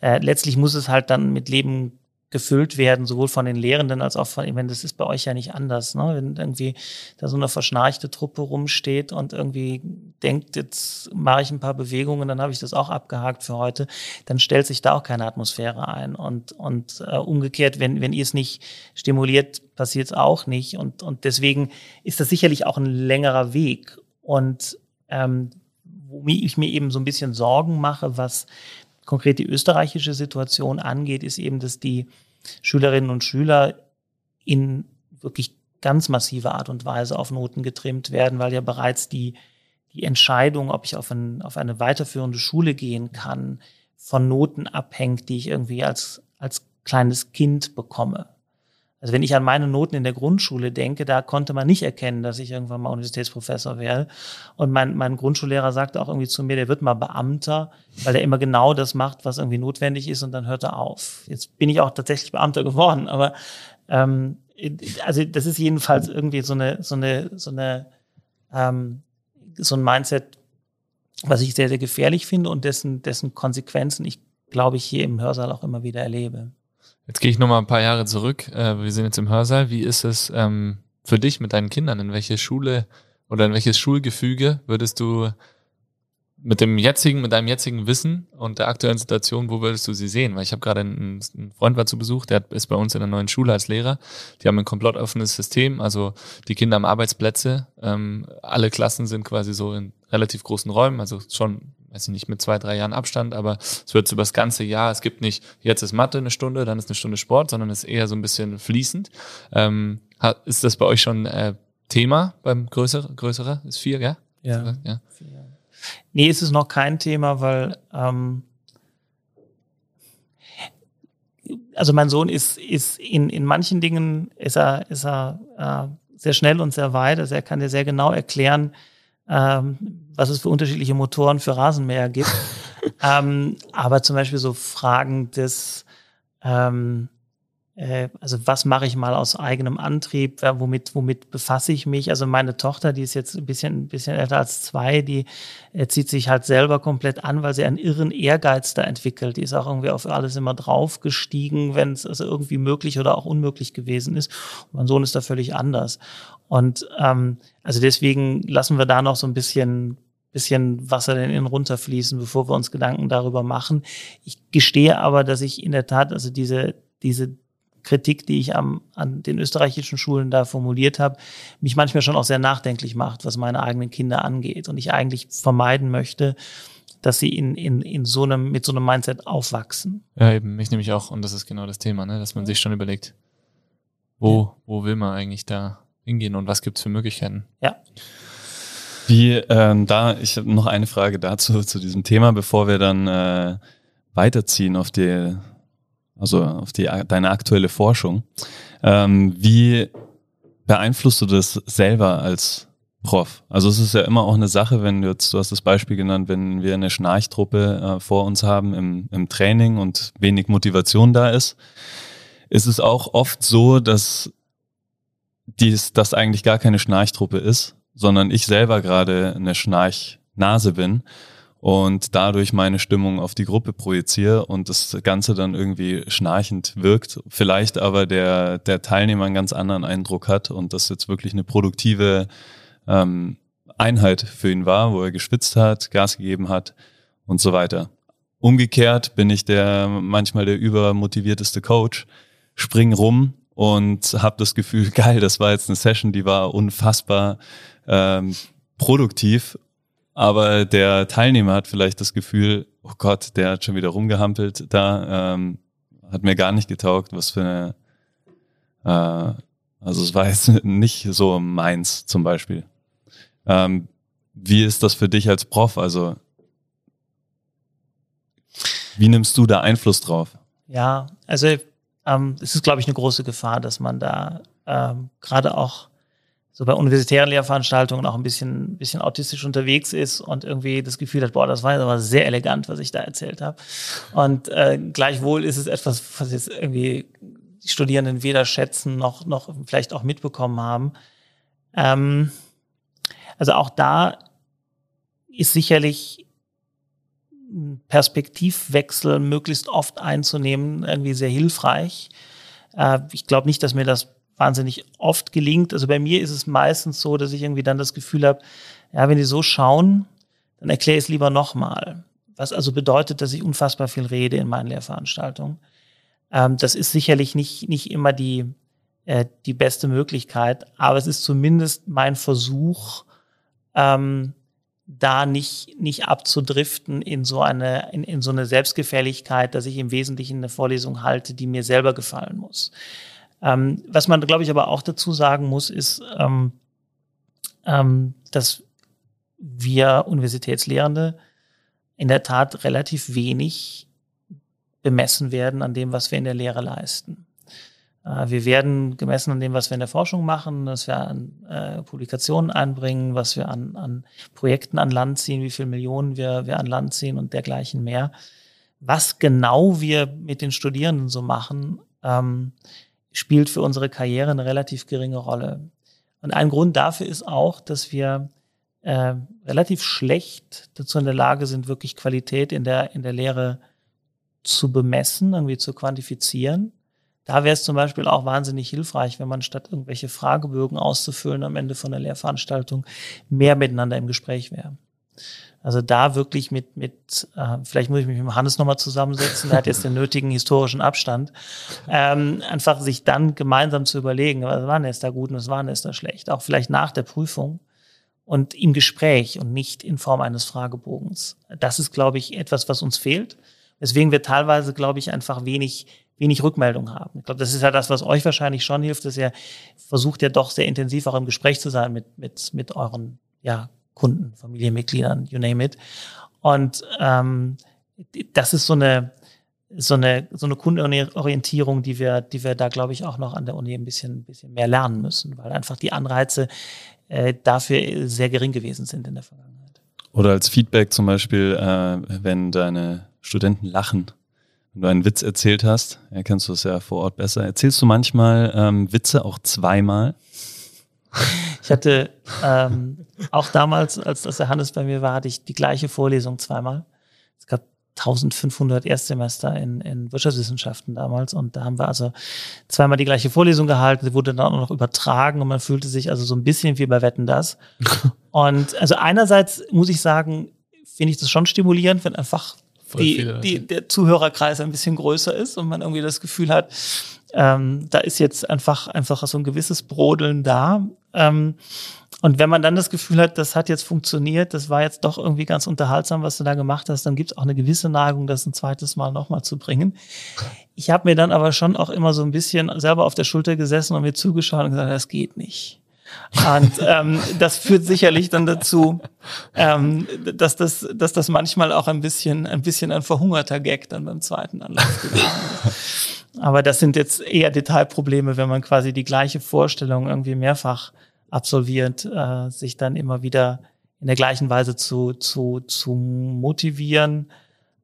Äh, letztlich muss es halt dann mit Leben gefüllt werden, sowohl von den Lehrenden als auch von, ich meine, das ist bei euch ja nicht anders, ne? wenn irgendwie da so eine verschnarchte Truppe rumsteht und irgendwie denkt, jetzt mache ich ein paar Bewegungen, dann habe ich das auch abgehakt für heute, dann stellt sich da auch keine Atmosphäre ein. Und, und äh, umgekehrt, wenn, wenn ihr es nicht stimuliert, passiert es auch nicht. Und, und deswegen ist das sicherlich auch ein längerer Weg. Und ähm, wo ich mir eben so ein bisschen Sorgen mache, was konkret die österreichische Situation angeht, ist eben, dass die Schülerinnen und Schüler in wirklich ganz massive Art und Weise auf Noten getrimmt werden, weil ja bereits die, die Entscheidung, ob ich auf, ein, auf eine weiterführende Schule gehen kann, von Noten abhängt, die ich irgendwie als, als kleines Kind bekomme. Also wenn ich an meine Noten in der Grundschule denke, da konnte man nicht erkennen, dass ich irgendwann mal Universitätsprofessor werde. Und mein, mein Grundschullehrer sagte auch irgendwie zu mir, der wird mal Beamter, weil er immer genau das macht, was irgendwie notwendig ist und dann hört er auf. Jetzt bin ich auch tatsächlich Beamter geworden, aber ähm, also das ist jedenfalls irgendwie so eine, so eine, so eine, ähm, so ein Mindset, was ich sehr, sehr gefährlich finde und dessen, dessen Konsequenzen ich, glaube ich, hier im Hörsaal auch immer wieder erlebe. Jetzt gehe ich noch mal ein paar Jahre zurück. Äh, wir sind jetzt im Hörsaal. Wie ist es ähm, für dich mit deinen Kindern? In welche Schule oder in welches Schulgefüge würdest du mit dem jetzigen, mit deinem jetzigen Wissen und der aktuellen Situation, wo würdest du sie sehen? Weil ich habe gerade einen, einen, Freund war zu Besuch, der ist bei uns in der neuen Schule als Lehrer. Die haben ein komplett offenes System, also die Kinder haben Arbeitsplätze. Ähm, alle Klassen sind quasi so in relativ großen Räumen, also schon weiß ich nicht, mit zwei, drei Jahren Abstand, aber es wird so über das ganze Jahr, es gibt nicht, jetzt ist Mathe eine Stunde, dann ist eine Stunde Sport, sondern es ist eher so ein bisschen fließend. Ähm, ist das bei euch schon äh, Thema beim größere, größere? Ist vier, gell? Ja. ja. Nee, ist es noch kein Thema, weil ähm, also mein Sohn ist, ist in, in manchen Dingen ist er, ist er äh, sehr schnell und sehr weit. Also er kann dir sehr genau erklären, ähm, was es für unterschiedliche Motoren für Rasenmäher gibt. ähm, aber zum Beispiel so Fragen des, ähm, äh, also was mache ich mal aus eigenem Antrieb, womit, womit befasse ich mich? Also meine Tochter, die ist jetzt ein bisschen, ein bisschen älter als zwei, die äh, zieht sich halt selber komplett an, weil sie einen irren Ehrgeiz da entwickelt. Die ist auch irgendwie auf alles immer draufgestiegen, wenn es also irgendwie möglich oder auch unmöglich gewesen ist. Und mein Sohn ist da völlig anders. Und ähm, also deswegen lassen wir da noch so ein bisschen bisschen Wasser den innen runterfließen, bevor wir uns Gedanken darüber machen. Ich gestehe aber, dass ich in der Tat, also diese, diese Kritik, die ich am, an den österreichischen Schulen da formuliert habe, mich manchmal schon auch sehr nachdenklich macht, was meine eigenen Kinder angeht. Und ich eigentlich vermeiden möchte, dass sie in, in, in so einem, mit so einem Mindset aufwachsen. Ja, eben, mich nämlich auch, und das ist genau das Thema, ne, dass man sich schon überlegt, wo, wo will man eigentlich da hingehen und was gibt es für Möglichkeiten? Ja. Wie ähm, da, ich habe noch eine Frage dazu zu diesem Thema, bevor wir dann äh, weiterziehen auf die, also auf die deine aktuelle Forschung. Ähm, wie beeinflusst du das selber als Prof? Also es ist ja immer auch eine Sache, wenn du jetzt, du hast das Beispiel genannt, wenn wir eine Schnarchtruppe äh, vor uns haben im, im Training und wenig Motivation da ist, ist es auch oft so, dass dies, das eigentlich gar keine Schnarchtruppe ist, sondern ich selber gerade eine Schnarchnase bin und dadurch meine Stimmung auf die Gruppe projiziere und das Ganze dann irgendwie schnarchend wirkt. Vielleicht aber der, der Teilnehmer einen ganz anderen Eindruck hat und das jetzt wirklich eine produktive ähm, Einheit für ihn war, wo er geschwitzt hat, Gas gegeben hat und so weiter. Umgekehrt bin ich der manchmal der übermotivierteste Coach, spring rum und habe das Gefühl, geil, das war jetzt eine Session, die war unfassbar ähm, produktiv, aber der Teilnehmer hat vielleicht das Gefühl, oh Gott, der hat schon wieder rumgehampelt da, ähm, hat mir gar nicht getaugt, was für eine, äh, also es war jetzt nicht so meins zum Beispiel. Ähm, wie ist das für dich als Prof? Also wie nimmst du da Einfluss drauf? Ja, also ähm, es ist, glaube ich, eine große Gefahr, dass man da ähm, gerade auch so bei universitären Lehrveranstaltungen auch ein bisschen, bisschen autistisch unterwegs ist und irgendwie das Gefühl hat, boah, das war jetzt aber sehr elegant, was ich da erzählt habe. Und äh, gleichwohl ist es etwas, was jetzt irgendwie die Studierenden weder schätzen noch, noch vielleicht auch mitbekommen haben. Ähm, also auch da ist sicherlich Perspektivwechsel möglichst oft einzunehmen, irgendwie sehr hilfreich. Äh, ich glaube nicht, dass mir das wahnsinnig oft gelingt. Also bei mir ist es meistens so, dass ich irgendwie dann das Gefühl habe, ja, wenn die so schauen, dann erkläre ich es lieber nochmal. Was also bedeutet, dass ich unfassbar viel rede in meinen Lehrveranstaltungen. Ähm, das ist sicherlich nicht, nicht immer die, äh, die beste Möglichkeit, aber es ist zumindest mein Versuch, ähm, da nicht, nicht abzudriften in so eine, in, in so eine Selbstgefälligkeit, dass ich im Wesentlichen eine Vorlesung halte, die mir selber gefallen muss. Ähm, was man, glaube ich, aber auch dazu sagen muss, ist, ähm, ähm, dass wir Universitätslehrende in der Tat relativ wenig bemessen werden an dem, was wir in der Lehre leisten. Äh, wir werden gemessen an dem, was wir in der Forschung machen, dass wir an äh, Publikationen einbringen, was wir an, an Projekten an Land ziehen, wie viele Millionen wir, wir an Land ziehen und dergleichen mehr. Was genau wir mit den Studierenden so machen, ähm, spielt für unsere Karriere eine relativ geringe Rolle. Und ein Grund dafür ist auch, dass wir äh, relativ schlecht dazu in der Lage sind, wirklich Qualität in der, in der Lehre zu bemessen, irgendwie zu quantifizieren. Da wäre es zum Beispiel auch wahnsinnig hilfreich, wenn man statt irgendwelche Fragebögen auszufüllen am Ende von der Lehrveranstaltung mehr miteinander im Gespräch wäre. Also da wirklich mit, mit äh, vielleicht muss ich mich mit Hannes nochmal zusammensetzen, der hat jetzt den nötigen historischen Abstand, ähm, einfach sich dann gemeinsam zu überlegen, was war denn jetzt da gut und was war denn jetzt da schlecht, auch vielleicht nach der Prüfung und im Gespräch und nicht in Form eines Fragebogens. Das ist, glaube ich, etwas, was uns fehlt, weswegen wir teilweise, glaube ich, einfach wenig wenig Rückmeldung haben. Ich glaube, das ist ja das, was euch wahrscheinlich schon hilft, dass ihr versucht ja doch sehr intensiv auch im Gespräch zu sein mit, mit, mit euren ja, Kunden, Familienmitgliedern, you name it. Und ähm, das ist so eine, so eine, so eine Kundenorientierung, die wir, die wir da, glaube ich, auch noch an der Uni ein bisschen, ein bisschen mehr lernen müssen, weil einfach die Anreize äh, dafür sehr gering gewesen sind in der Vergangenheit. Oder als Feedback zum Beispiel, äh, wenn deine Studenten lachen wenn du einen Witz erzählt hast, erkennst du es ja vor Ort besser. Erzählst du manchmal ähm, Witze auch zweimal? Ich hatte ähm, auch damals, als das der Hannes bei mir war, hatte ich die gleiche Vorlesung zweimal. Es gab 1500 Erstsemester in, in Wirtschaftswissenschaften damals und da haben wir also zweimal die gleiche Vorlesung gehalten. Sie wurde dann auch noch übertragen und man fühlte sich also so ein bisschen wie bei Wetten das. und also einerseits muss ich sagen, finde ich das schon stimulierend, wenn einfach die, die, der Zuhörerkreis ein bisschen größer ist und man irgendwie das Gefühl hat, ähm, da ist jetzt einfach, einfach so ein gewisses Brodeln da. Ähm, und wenn man dann das Gefühl hat, das hat jetzt funktioniert, das war jetzt doch irgendwie ganz unterhaltsam, was du da gemacht hast, dann gibt es auch eine gewisse Neigung, das ein zweites Mal nochmal zu bringen. Ich habe mir dann aber schon auch immer so ein bisschen selber auf der Schulter gesessen und mir zugeschaut und gesagt, das geht nicht. Und ähm, das führt sicherlich dann dazu, ähm, dass, das, dass das manchmal auch ein bisschen, ein bisschen ein verhungerter Gag dann beim zweiten Anlauf gewesen ist. Aber das sind jetzt eher Detailprobleme, wenn man quasi die gleiche Vorstellung irgendwie mehrfach absolviert, äh, sich dann immer wieder in der gleichen Weise zu, zu, zu motivieren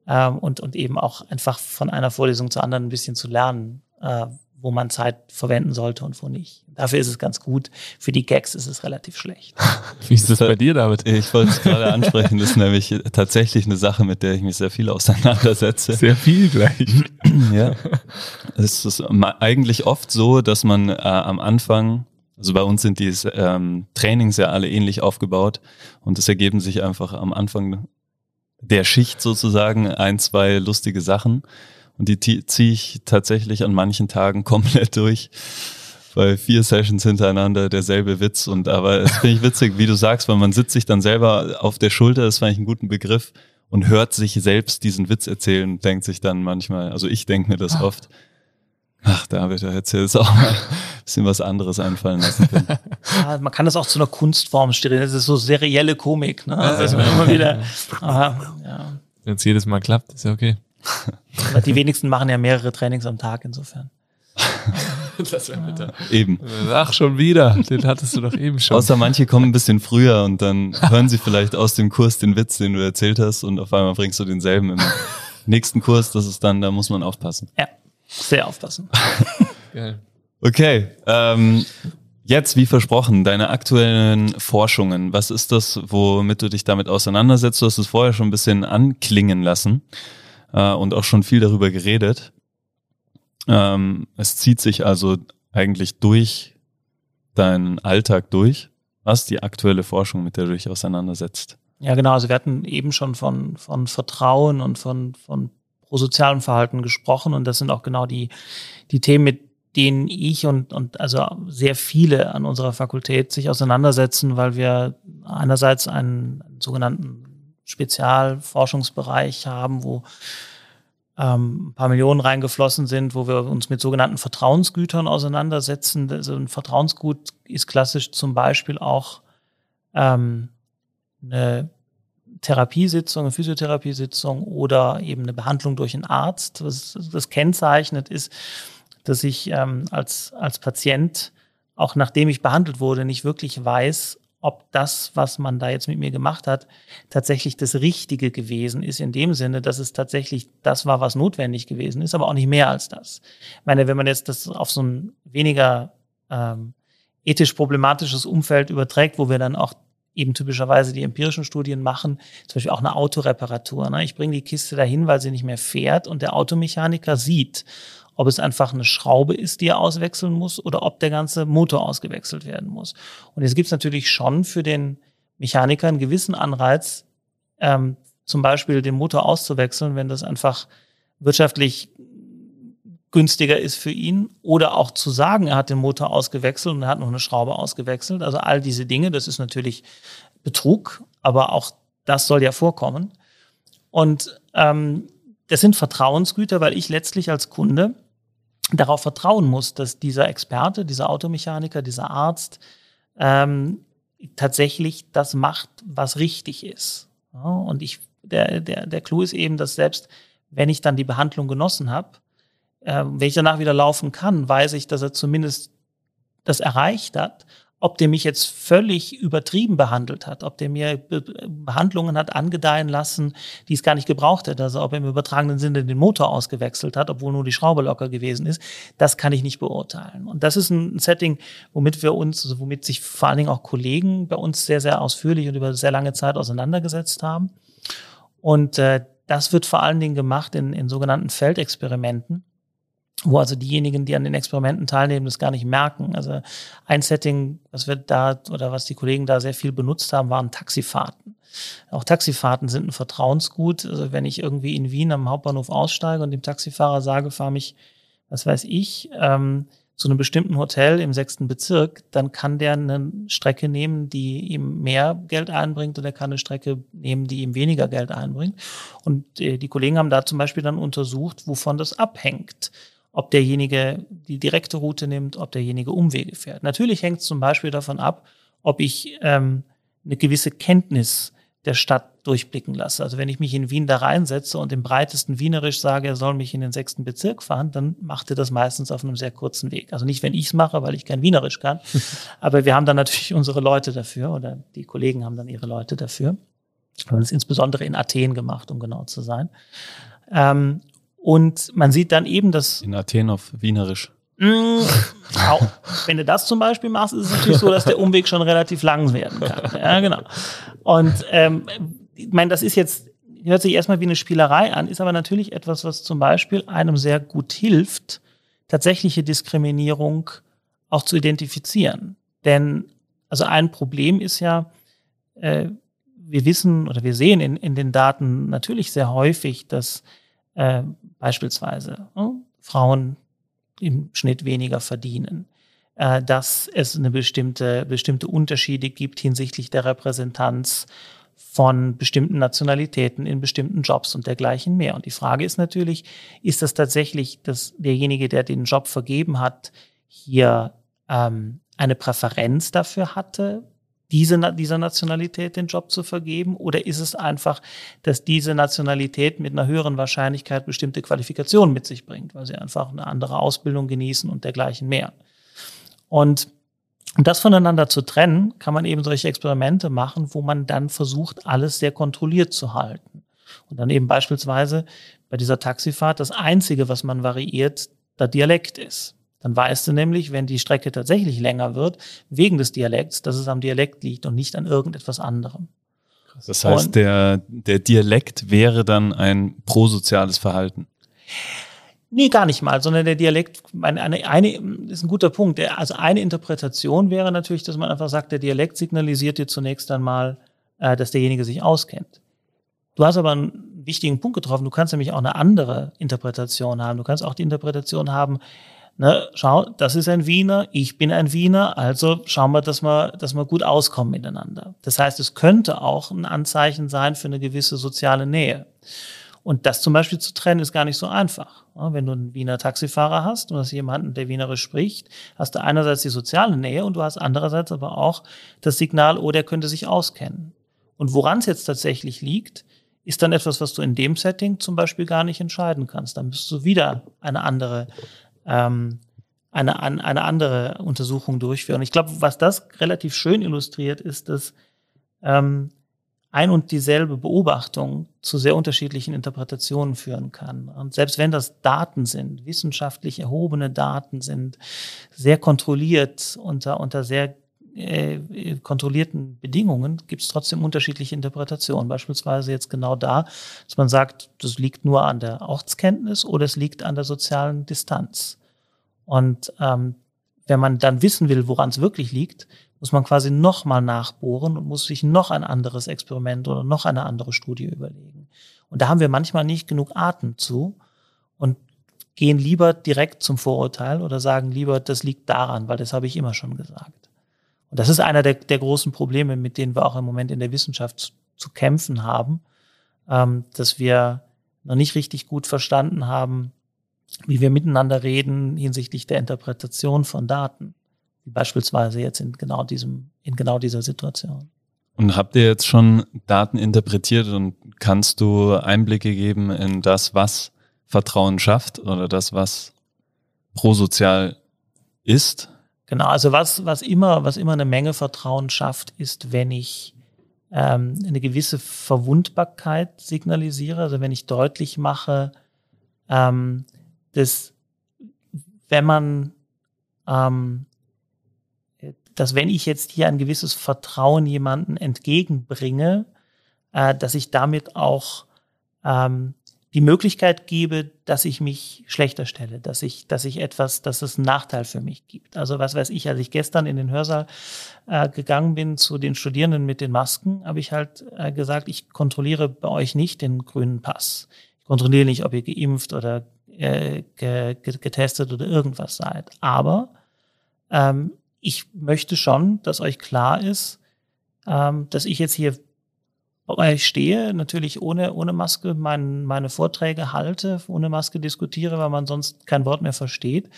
ähm, und, und eben auch einfach von einer Vorlesung zur anderen ein bisschen zu lernen, äh, wo man Zeit verwenden sollte und wo nicht. Dafür ist es ganz gut. Für die Gags ist es relativ schlecht. Wie ist das bei dir, David? Ich wollte es gerade ansprechen. Das ist nämlich tatsächlich eine Sache, mit der ich mich sehr viel auseinandersetze. Sehr viel gleich. Ja. Es ist eigentlich oft so, dass man äh, am Anfang, also bei uns sind die ähm, Trainings ja alle ähnlich aufgebaut und es ergeben sich einfach am Anfang der Schicht sozusagen ein, zwei lustige Sachen. Und die ziehe ich tatsächlich an manchen Tagen komplett durch. Bei vier Sessions hintereinander derselbe Witz. Und aber es finde ich witzig, wie du sagst, weil man sitzt sich dann selber auf der Schulter, das fand ich einen guten Begriff, und hört sich selbst diesen Witz erzählen denkt sich dann manchmal, also ich denke mir das ah. oft, Ach, David, da hätte jetzt auch mal ein bisschen was anderes einfallen lassen können. Ja, man kann das auch zu einer Kunstform stellen. Das ist so serielle Komik, ne? Also immer wieder. Aha, ja. Wenn es jedes Mal klappt, ist ja okay. Die wenigsten machen ja mehrere Trainings am Tag insofern. das wäre bitter. Eben. Ach, schon wieder. Den hattest du doch eben schon. Außer manche kommen ein bisschen früher und dann hören sie vielleicht aus dem Kurs den Witz, den du erzählt hast und auf einmal bringst du denselben im nächsten Kurs. Das ist dann, da muss man aufpassen. Ja, sehr aufpassen. Geil. Okay, ähm, Jetzt, wie versprochen, deine aktuellen Forschungen. Was ist das, womit du dich damit auseinandersetzt? Du hast es vorher schon ein bisschen anklingen lassen äh, und auch schon viel darüber geredet. Ähm, es zieht sich also eigentlich durch deinen Alltag durch. Was die aktuelle Forschung, mit der du dich auseinandersetzt? Ja, genau. Also wir hatten eben schon von, von Vertrauen und von, von prosozialem Verhalten gesprochen und das sind auch genau die, die Themen, mit denen ich und, und also sehr viele an unserer Fakultät sich auseinandersetzen, weil wir einerseits einen, einen sogenannten Spezialforschungsbereich haben, wo ähm, ein paar Millionen reingeflossen sind, wo wir uns mit sogenannten Vertrauensgütern auseinandersetzen. Also ein Vertrauensgut ist klassisch zum Beispiel auch ähm, eine Therapiesitzung, eine Physiotherapiesitzung oder eben eine Behandlung durch einen Arzt. Was das kennzeichnet ist, dass ich ähm, als, als Patient, auch nachdem ich behandelt wurde, nicht wirklich weiß, ob das, was man da jetzt mit mir gemacht hat, tatsächlich das Richtige gewesen ist, in dem Sinne, dass es tatsächlich das war, was notwendig gewesen ist, aber auch nicht mehr als das. Ich meine, wenn man jetzt das auf so ein weniger ähm, ethisch problematisches Umfeld überträgt, wo wir dann auch eben typischerweise die empirischen Studien machen, zum Beispiel auch eine Autoreparatur. Ne? Ich bringe die Kiste dahin, weil sie nicht mehr fährt und der Automechaniker sieht, ob es einfach eine Schraube ist, die er auswechseln muss oder ob der ganze Motor ausgewechselt werden muss. Und jetzt gibt es natürlich schon für den Mechaniker einen gewissen Anreiz, ähm, zum Beispiel den Motor auszuwechseln, wenn das einfach wirtschaftlich günstiger ist für ihn oder auch zu sagen, er hat den Motor ausgewechselt und er hat noch eine Schraube ausgewechselt. Also all diese Dinge, das ist natürlich Betrug, aber auch das soll ja vorkommen. Und ähm, das sind Vertrauensgüter, weil ich letztlich als Kunde darauf vertrauen muss, dass dieser Experte, dieser Automechaniker, dieser Arzt ähm, tatsächlich das macht, was richtig ist. Ja, und ich, der, der, der Clou ist eben, dass selbst wenn ich dann die Behandlung genossen habe, äh, wenn ich danach wieder laufen kann, weiß ich, dass er zumindest das erreicht hat ob der mich jetzt völlig übertrieben behandelt hat, ob der mir Be Behandlungen hat angedeihen lassen, die es gar nicht gebraucht hätte, also ob er im übertragenen Sinne den Motor ausgewechselt hat, obwohl nur die Schraube locker gewesen ist, das kann ich nicht beurteilen. Und das ist ein Setting, womit wir uns, also womit sich vor allen Dingen auch Kollegen bei uns sehr, sehr ausführlich und über sehr lange Zeit auseinandergesetzt haben. Und äh, das wird vor allen Dingen gemacht in, in sogenannten Feldexperimenten wo also diejenigen, die an den Experimenten teilnehmen, das gar nicht merken. Also ein Setting, was wir da oder was die Kollegen da sehr viel benutzt haben, waren Taxifahrten. Auch Taxifahrten sind ein Vertrauensgut. Also wenn ich irgendwie in Wien am Hauptbahnhof aussteige und dem Taxifahrer sage, fahr mich, was weiß ich, ähm, zu einem bestimmten Hotel im sechsten Bezirk, dann kann der eine Strecke nehmen, die ihm mehr Geld einbringt oder er kann eine Strecke nehmen, die ihm weniger Geld einbringt. Und äh, die Kollegen haben da zum Beispiel dann untersucht, wovon das abhängt ob derjenige die direkte Route nimmt, ob derjenige Umwege fährt. Natürlich hängt es zum Beispiel davon ab, ob ich ähm, eine gewisse Kenntnis der Stadt durchblicken lasse. Also wenn ich mich in Wien da reinsetze und im breitesten Wienerisch sage, er soll mich in den sechsten Bezirk fahren, dann macht er das meistens auf einem sehr kurzen Weg. Also nicht, wenn ich es mache, weil ich kein Wienerisch kann, aber wir haben dann natürlich unsere Leute dafür oder die Kollegen haben dann ihre Leute dafür. Wir haben es insbesondere in Athen gemacht, um genau zu sein. Ähm, und man sieht dann eben, dass. In Athen auf Wienerisch. Auch, wenn du das zum Beispiel machst, ist es natürlich so, dass der Umweg schon relativ lang werden kann. Ja, genau. Und ähm, ich meine, das ist jetzt, hört sich erstmal wie eine Spielerei an, ist aber natürlich etwas, was zum Beispiel einem sehr gut hilft, tatsächliche Diskriminierung auch zu identifizieren. Denn also ein Problem ist ja, äh, wir wissen oder wir sehen in, in den Daten natürlich sehr häufig, dass äh, beispielsweise äh, Frauen im Schnitt weniger verdienen, äh, dass es eine bestimmte, bestimmte Unterschiede gibt hinsichtlich der Repräsentanz von bestimmten Nationalitäten in bestimmten Jobs und dergleichen mehr. Und die Frage ist natürlich, ist das tatsächlich, dass derjenige, der den Job vergeben hat, hier ähm, eine Präferenz dafür hatte, diese, dieser Nationalität den Job zu vergeben? Oder ist es einfach, dass diese Nationalität mit einer höheren Wahrscheinlichkeit bestimmte Qualifikationen mit sich bringt, weil sie einfach eine andere Ausbildung genießen und dergleichen mehr? Und um das voneinander zu trennen, kann man eben solche Experimente machen, wo man dann versucht, alles sehr kontrolliert zu halten. Und dann eben beispielsweise bei dieser Taxifahrt das Einzige, was man variiert, der Dialekt ist. Dann weißt du nämlich, wenn die Strecke tatsächlich länger wird, wegen des Dialekts, dass es am Dialekt liegt und nicht an irgendetwas anderem. Das heißt, und, der, der Dialekt wäre dann ein prosoziales Verhalten. Nee, gar nicht mal, sondern der Dialekt, eine, eine, eine ist ein guter Punkt. Also eine Interpretation wäre natürlich, dass man einfach sagt, der Dialekt signalisiert dir zunächst einmal, äh, dass derjenige sich auskennt. Du hast aber einen wichtigen Punkt getroffen. Du kannst nämlich auch eine andere Interpretation haben. Du kannst auch die Interpretation haben, ne, schau, das ist ein Wiener, ich bin ein Wiener, also schauen wir, dass wir, dass wir gut auskommen miteinander. Das heißt, es könnte auch ein Anzeichen sein für eine gewisse soziale Nähe. Und das zum Beispiel zu trennen, ist gar nicht so einfach. Wenn du einen Wiener Taxifahrer hast und hast jemanden, der Wienerisch spricht, hast du einerseits die soziale Nähe und du hast andererseits aber auch das Signal, oh, der könnte sich auskennen. Und woran es jetzt tatsächlich liegt, ist dann etwas, was du in dem Setting zum Beispiel gar nicht entscheiden kannst. Dann müsst du wieder eine andere, ähm, eine, eine andere Untersuchung durchführen. Ich glaube, was das relativ schön illustriert, ist, dass ähm, ein und dieselbe Beobachtung zu sehr unterschiedlichen Interpretationen führen kann. Und selbst wenn das Daten sind, wissenschaftlich erhobene Daten sind, sehr kontrolliert unter, unter sehr äh, kontrollierten Bedingungen gibt es trotzdem unterschiedliche Interpretationen. Beispielsweise jetzt genau da, dass man sagt, das liegt nur an der Ortskenntnis oder es liegt an der sozialen Distanz. Und ähm, wenn man dann wissen will, woran es wirklich liegt, muss man quasi nochmal nachbohren und muss sich noch ein anderes Experiment oder noch eine andere Studie überlegen. Und da haben wir manchmal nicht genug Atem zu und gehen lieber direkt zum Vorurteil oder sagen lieber, das liegt daran, weil das habe ich immer schon gesagt. Und das ist einer der, der großen Probleme, mit denen wir auch im Moment in der Wissenschaft zu, zu kämpfen haben, ähm, dass wir noch nicht richtig gut verstanden haben, wie wir miteinander reden hinsichtlich der Interpretation von Daten, wie beispielsweise jetzt in genau diesem, in genau dieser Situation. Und habt ihr jetzt schon Daten interpretiert und kannst du Einblicke geben in das, was Vertrauen schafft oder das, was prosozial ist? Genau, also was, was immer, was immer eine Menge Vertrauen schafft, ist, wenn ich ähm, eine gewisse Verwundbarkeit signalisiere, also wenn ich deutlich mache, ähm, dass wenn man, ähm, dass wenn ich jetzt hier ein gewisses Vertrauen jemanden entgegenbringe, äh, dass ich damit auch ähm, die Möglichkeit gebe, dass ich mich schlechter stelle, dass ich, dass ich etwas, dass es einen Nachteil für mich gibt. Also was weiß ich, als ich gestern in den Hörsaal äh, gegangen bin zu den Studierenden mit den Masken, habe ich halt äh, gesagt, ich kontrolliere bei euch nicht den grünen Pass. Ich kontrolliere nicht, ob ihr geimpft oder äh, getestet oder irgendwas seid. Aber ähm, ich möchte schon, dass euch klar ist, ähm, dass ich jetzt hier stehe, natürlich ohne, ohne Maske mein, meine Vorträge halte, ohne Maske diskutiere, weil man sonst kein Wort mehr versteht.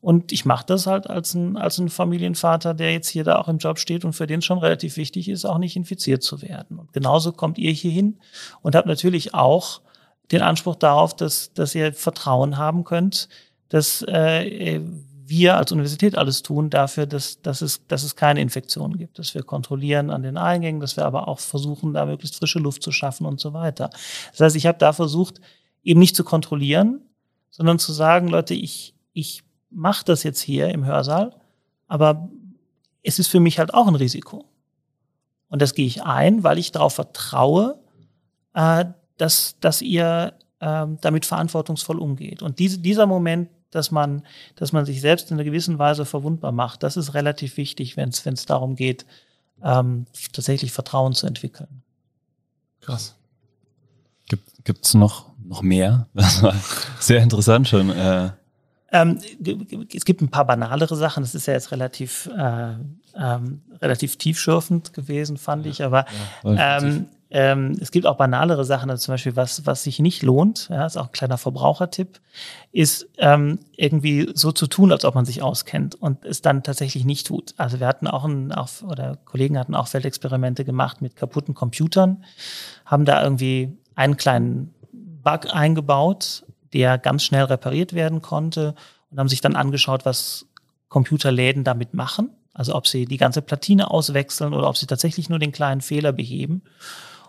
Und ich mache das halt als ein, als ein Familienvater, der jetzt hier da auch im Job steht und für den schon relativ wichtig ist, auch nicht infiziert zu werden. Und genauso kommt ihr hier hin und habt natürlich auch den Anspruch darauf, dass, dass ihr Vertrauen haben könnt, dass äh, wir als Universität alles tun dafür, dass, dass, es, dass es keine Infektionen gibt, dass wir kontrollieren an den Eingängen, dass wir aber auch versuchen, da möglichst frische Luft zu schaffen und so weiter. Das heißt, ich habe da versucht, eben nicht zu kontrollieren, sondern zu sagen, Leute, ich, ich mache das jetzt hier im Hörsaal, aber es ist für mich halt auch ein Risiko. Und das gehe ich ein, weil ich darauf vertraue, äh, dass, dass ihr äh, damit verantwortungsvoll umgeht. Und diese, dieser Moment dass man, dass man sich selbst in einer gewissen Weise verwundbar macht. Das ist relativ wichtig, wenn es darum geht, ähm, tatsächlich Vertrauen zu entwickeln. Krass. Gibt es noch, noch mehr? Das war sehr interessant schon. Äh. Ähm, es gibt ein paar banalere Sachen. Das ist ja jetzt relativ, äh, ähm, relativ tiefschürfend gewesen, fand ich. Aber ja, ähm, ähm, es gibt auch banalere Sachen, also zum Beispiel was, was sich nicht lohnt, ja, ist auch ein kleiner Verbrauchertipp, ist ähm, irgendwie so zu tun, als ob man sich auskennt und es dann tatsächlich nicht tut. Also wir hatten auch, ein, auch oder Kollegen hatten auch Feldexperimente gemacht mit kaputten Computern, haben da irgendwie einen kleinen Bug eingebaut, der ganz schnell repariert werden konnte und haben sich dann angeschaut, was Computerläden damit machen. Also ob sie die ganze Platine auswechseln oder ob sie tatsächlich nur den kleinen Fehler beheben.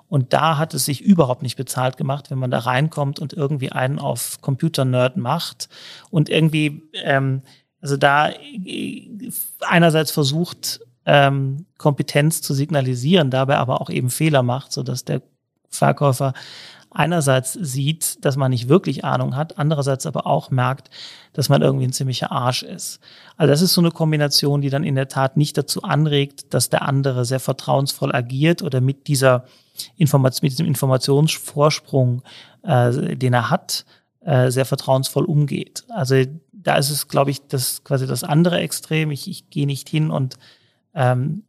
Und da hat es sich überhaupt nicht bezahlt gemacht, wenn man da reinkommt und irgendwie einen auf Computer-Nerd macht. Und irgendwie, ähm, also da äh, einerseits versucht, ähm, Kompetenz zu signalisieren, dabei aber auch eben Fehler macht, so dass der Verkäufer einerseits sieht, dass man nicht wirklich Ahnung hat, andererseits aber auch merkt, dass man irgendwie ein ziemlicher Arsch ist. Also das ist so eine Kombination, die dann in der Tat nicht dazu anregt, dass der andere sehr vertrauensvoll agiert oder mit dieser Information, mit diesem Informationsvorsprung, äh, den er hat, äh, sehr vertrauensvoll umgeht. Also da ist es, glaube ich, das quasi das andere Extrem. Ich, ich gehe nicht hin und ähm,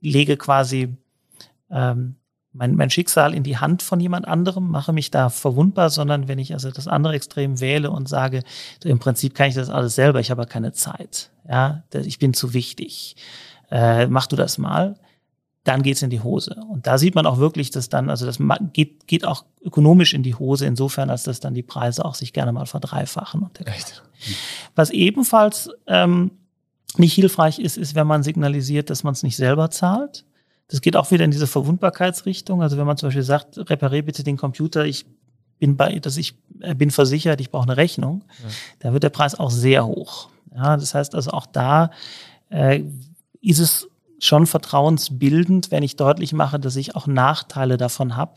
lege quasi ähm, mein, mein Schicksal in die Hand von jemand anderem, mache mich da verwundbar, sondern wenn ich also das andere Extrem wähle und sage, im Prinzip kann ich das alles selber, ich habe keine Zeit, ja, ich bin zu wichtig, äh, mach du das mal, dann geht's in die Hose. Und da sieht man auch wirklich, dass dann, also das geht, geht auch ökonomisch in die Hose, insofern, als dass dann die Preise auch sich gerne mal verdreifachen. Und Echt? Was ebenfalls ähm, nicht hilfreich ist, ist, wenn man signalisiert, dass man es nicht selber zahlt. Das geht auch wieder in diese Verwundbarkeitsrichtung. Also wenn man zum Beispiel sagt, reparier bitte den Computer, ich bin bei, dass ich äh, bin versichert, ich brauche eine Rechnung, ja. da wird der Preis auch sehr hoch. Ja, das heißt also auch da äh, ist es schon vertrauensbildend, wenn ich deutlich mache, dass ich auch Nachteile davon habe,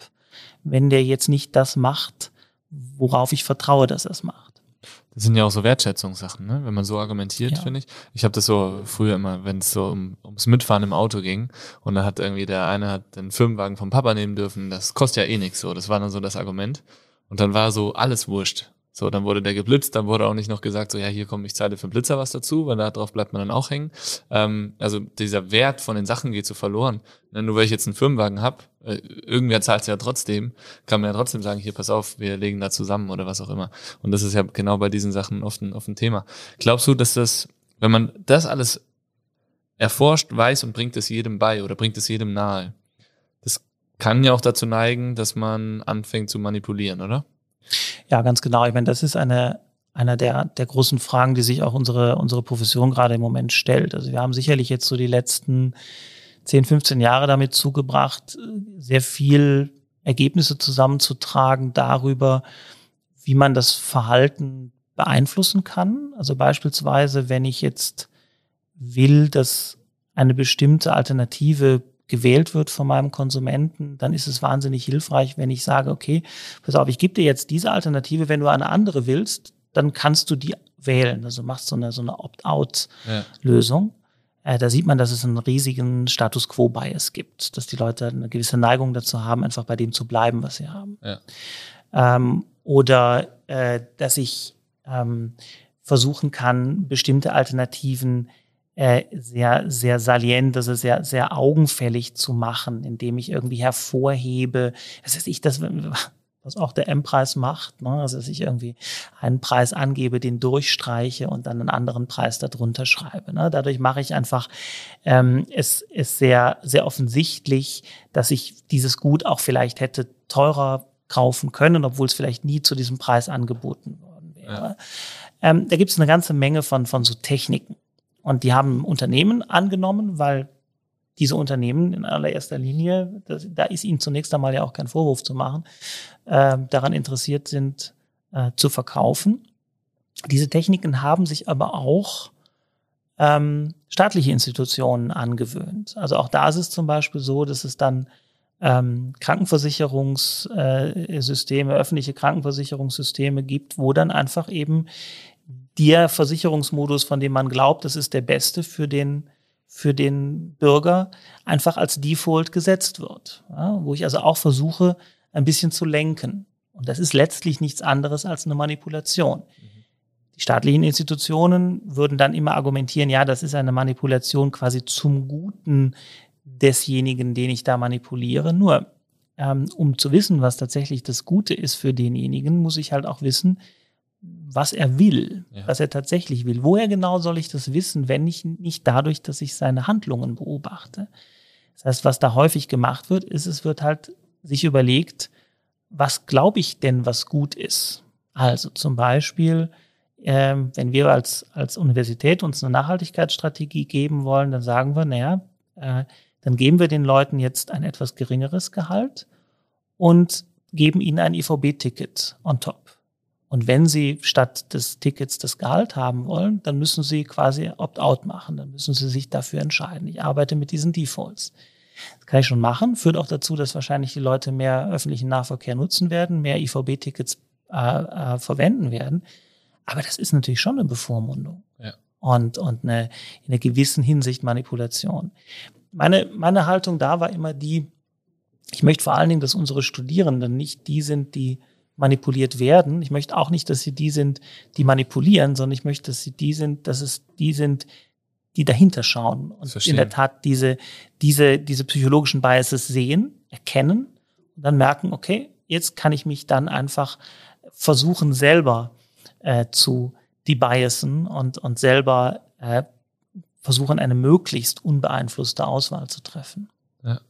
wenn der jetzt nicht das macht, worauf ich vertraue, dass er es macht. Das sind ja auch so Wertschätzungssachen, ne? wenn man so argumentiert, ja. finde ich. Ich habe das so früher immer, wenn es so um, ums Mitfahren im Auto ging und da hat irgendwie der eine hat den Firmenwagen vom Papa nehmen dürfen, das kostet ja eh nichts so. Das war dann so das Argument. Und dann war so alles wurscht. So, dann wurde der geblitzt, dann wurde auch nicht noch gesagt, so ja, hier komm, ich zahle für den Blitzer was dazu, weil da drauf bleibt man dann auch hängen. Ähm, also dieser Wert von den Sachen geht so verloren. Nur weil ich jetzt einen Firmenwagen hab, äh, irgendwer zahlt es ja trotzdem, kann man ja trotzdem sagen, hier pass auf, wir legen da zusammen oder was auch immer. Und das ist ja genau bei diesen Sachen oft ein, oft ein Thema. Glaubst du, dass das, wenn man das alles erforscht, weiß und bringt es jedem bei oder bringt es jedem nahe, das kann ja auch dazu neigen, dass man anfängt zu manipulieren, oder? Ja, ganz genau. Ich meine, das ist eine, einer der, der großen Fragen, die sich auch unsere, unsere Profession gerade im Moment stellt. Also wir haben sicherlich jetzt so die letzten 10, 15 Jahre damit zugebracht, sehr viel Ergebnisse zusammenzutragen darüber, wie man das Verhalten beeinflussen kann. Also beispielsweise, wenn ich jetzt will, dass eine bestimmte Alternative gewählt wird von meinem Konsumenten, dann ist es wahnsinnig hilfreich, wenn ich sage, okay, pass auf, ich gebe dir jetzt diese Alternative, wenn du eine andere willst, dann kannst du die wählen. Also machst so eine, so eine Opt-out-Lösung. Ja. Äh, da sieht man, dass es einen riesigen Status Quo-Bias gibt, dass die Leute eine gewisse Neigung dazu haben, einfach bei dem zu bleiben, was sie haben. Ja. Ähm, oder äh, dass ich ähm, versuchen kann, bestimmte Alternativen äh, sehr, sehr salient, also sehr, sehr augenfällig zu machen, indem ich irgendwie hervorhebe, das heißt ich, das, was auch der M-Preis macht, ne? also dass ich irgendwie einen Preis angebe, den durchstreiche und dann einen anderen Preis darunter schreibe. Ne? Dadurch mache ich einfach ähm, es ist sehr, sehr offensichtlich, dass ich dieses Gut auch vielleicht hätte teurer kaufen können, obwohl es vielleicht nie zu diesem Preis angeboten worden wäre. Ja. Ähm, da gibt es eine ganze Menge von, von so Techniken. Und die haben Unternehmen angenommen, weil diese Unternehmen in allererster Linie, das, da ist ihnen zunächst einmal ja auch kein Vorwurf zu machen, äh, daran interessiert sind, äh, zu verkaufen. Diese Techniken haben sich aber auch ähm, staatliche Institutionen angewöhnt. Also auch da ist es zum Beispiel so, dass es dann ähm, Krankenversicherungssysteme, öffentliche Krankenversicherungssysteme gibt, wo dann einfach eben der Versicherungsmodus, von dem man glaubt, das ist der beste für den, für den Bürger, einfach als Default gesetzt wird. Ja, wo ich also auch versuche, ein bisschen zu lenken. Und das ist letztlich nichts anderes als eine Manipulation. Die staatlichen Institutionen würden dann immer argumentieren, ja, das ist eine Manipulation quasi zum Guten desjenigen, den ich da manipuliere. Nur, ähm, um zu wissen, was tatsächlich das Gute ist für denjenigen, muss ich halt auch wissen, was er will, ja. was er tatsächlich will. Woher genau soll ich das wissen, wenn nicht, nicht dadurch, dass ich seine Handlungen beobachte? Das heißt, was da häufig gemacht wird, ist, es wird halt sich überlegt, was glaube ich denn, was gut ist? Also zum Beispiel, ähm, wenn wir als, als Universität uns eine Nachhaltigkeitsstrategie geben wollen, dann sagen wir, naja, äh, dann geben wir den Leuten jetzt ein etwas geringeres Gehalt und geben ihnen ein IVB-Ticket on top. Und wenn Sie statt des Tickets das Gehalt haben wollen, dann müssen Sie quasi Opt-out machen. Dann müssen Sie sich dafür entscheiden. Ich arbeite mit diesen Defaults. Das kann ich schon machen. Führt auch dazu, dass wahrscheinlich die Leute mehr öffentlichen Nahverkehr nutzen werden, mehr IVB-Tickets äh, äh, verwenden werden. Aber das ist natürlich schon eine Bevormundung. Ja. Und, und eine, in einer gewissen Hinsicht Manipulation. Meine, meine Haltung da war immer die, ich möchte vor allen Dingen, dass unsere Studierenden nicht die sind, die manipuliert werden. Ich möchte auch nicht, dass sie die sind, die manipulieren, sondern ich möchte, dass sie die sind, dass es die sind, die dahinter schauen und in der Tat diese, diese, diese psychologischen Biases sehen, erkennen und dann merken, okay, jetzt kann ich mich dann einfach versuchen, selber äh, zu debiasen und, und selber äh, versuchen, eine möglichst unbeeinflusste Auswahl zu treffen. Ja.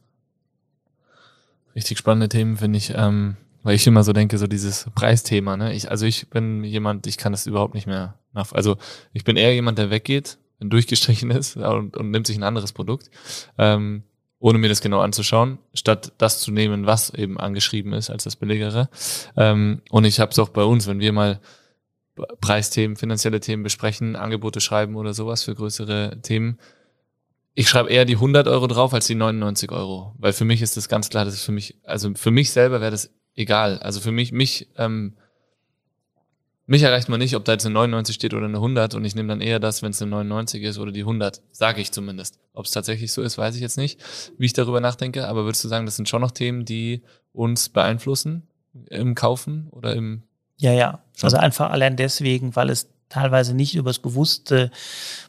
Richtig spannende Themen finde ich, ähm, weil ich immer so denke, so dieses Preisthema. Ne? Ich, also ich bin jemand, ich kann das überhaupt nicht mehr nach. Also ich bin eher jemand, der weggeht, wenn durchgestrichen ist und, und nimmt sich ein anderes Produkt. Ähm, ohne mir das genau anzuschauen, statt das zu nehmen, was eben angeschrieben ist als das billigere. Ähm, und ich habe es auch bei uns, wenn wir mal Preisthemen, finanzielle Themen besprechen, Angebote schreiben oder sowas für größere Themen. Ich schreibe eher die 100 Euro drauf als die 99 Euro, weil für mich ist das ganz klar, das ist für mich, also für mich selber wäre das egal. Also für mich, mich, ähm, mich erreicht man nicht, ob da jetzt eine 99 steht oder eine 100 und ich nehme dann eher das, wenn es eine 99 ist oder die 100, sage ich zumindest. Ob es tatsächlich so ist, weiß ich jetzt nicht, wie ich darüber nachdenke, aber würdest du sagen, das sind schon noch Themen, die uns beeinflussen im Kaufen oder im ja, ja. Also einfach allein deswegen, weil es teilweise nicht über das bewusste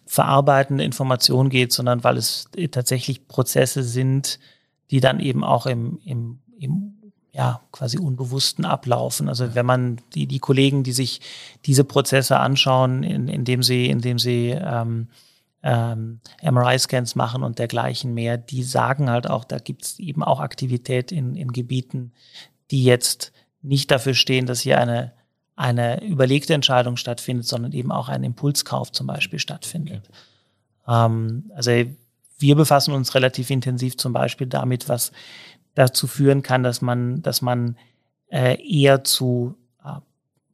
Verarbeiten der Information geht, sondern weil es tatsächlich Prozesse sind, die dann eben auch im, im, im ja, quasi unbewussten ablaufen. Also wenn man die, die Kollegen, die sich diese Prozesse anschauen, in, indem sie, indem sie ähm, ähm, MRI-Scans machen und dergleichen mehr, die sagen halt auch, da gibt es eben auch Aktivität in, in Gebieten, die jetzt nicht dafür stehen, dass hier eine, eine überlegte Entscheidung stattfindet, sondern eben auch ein Impulskauf zum Beispiel stattfindet. Okay. Ähm, also wir befassen uns relativ intensiv zum Beispiel damit, was dazu führen kann, dass man, dass man äh, eher zu äh,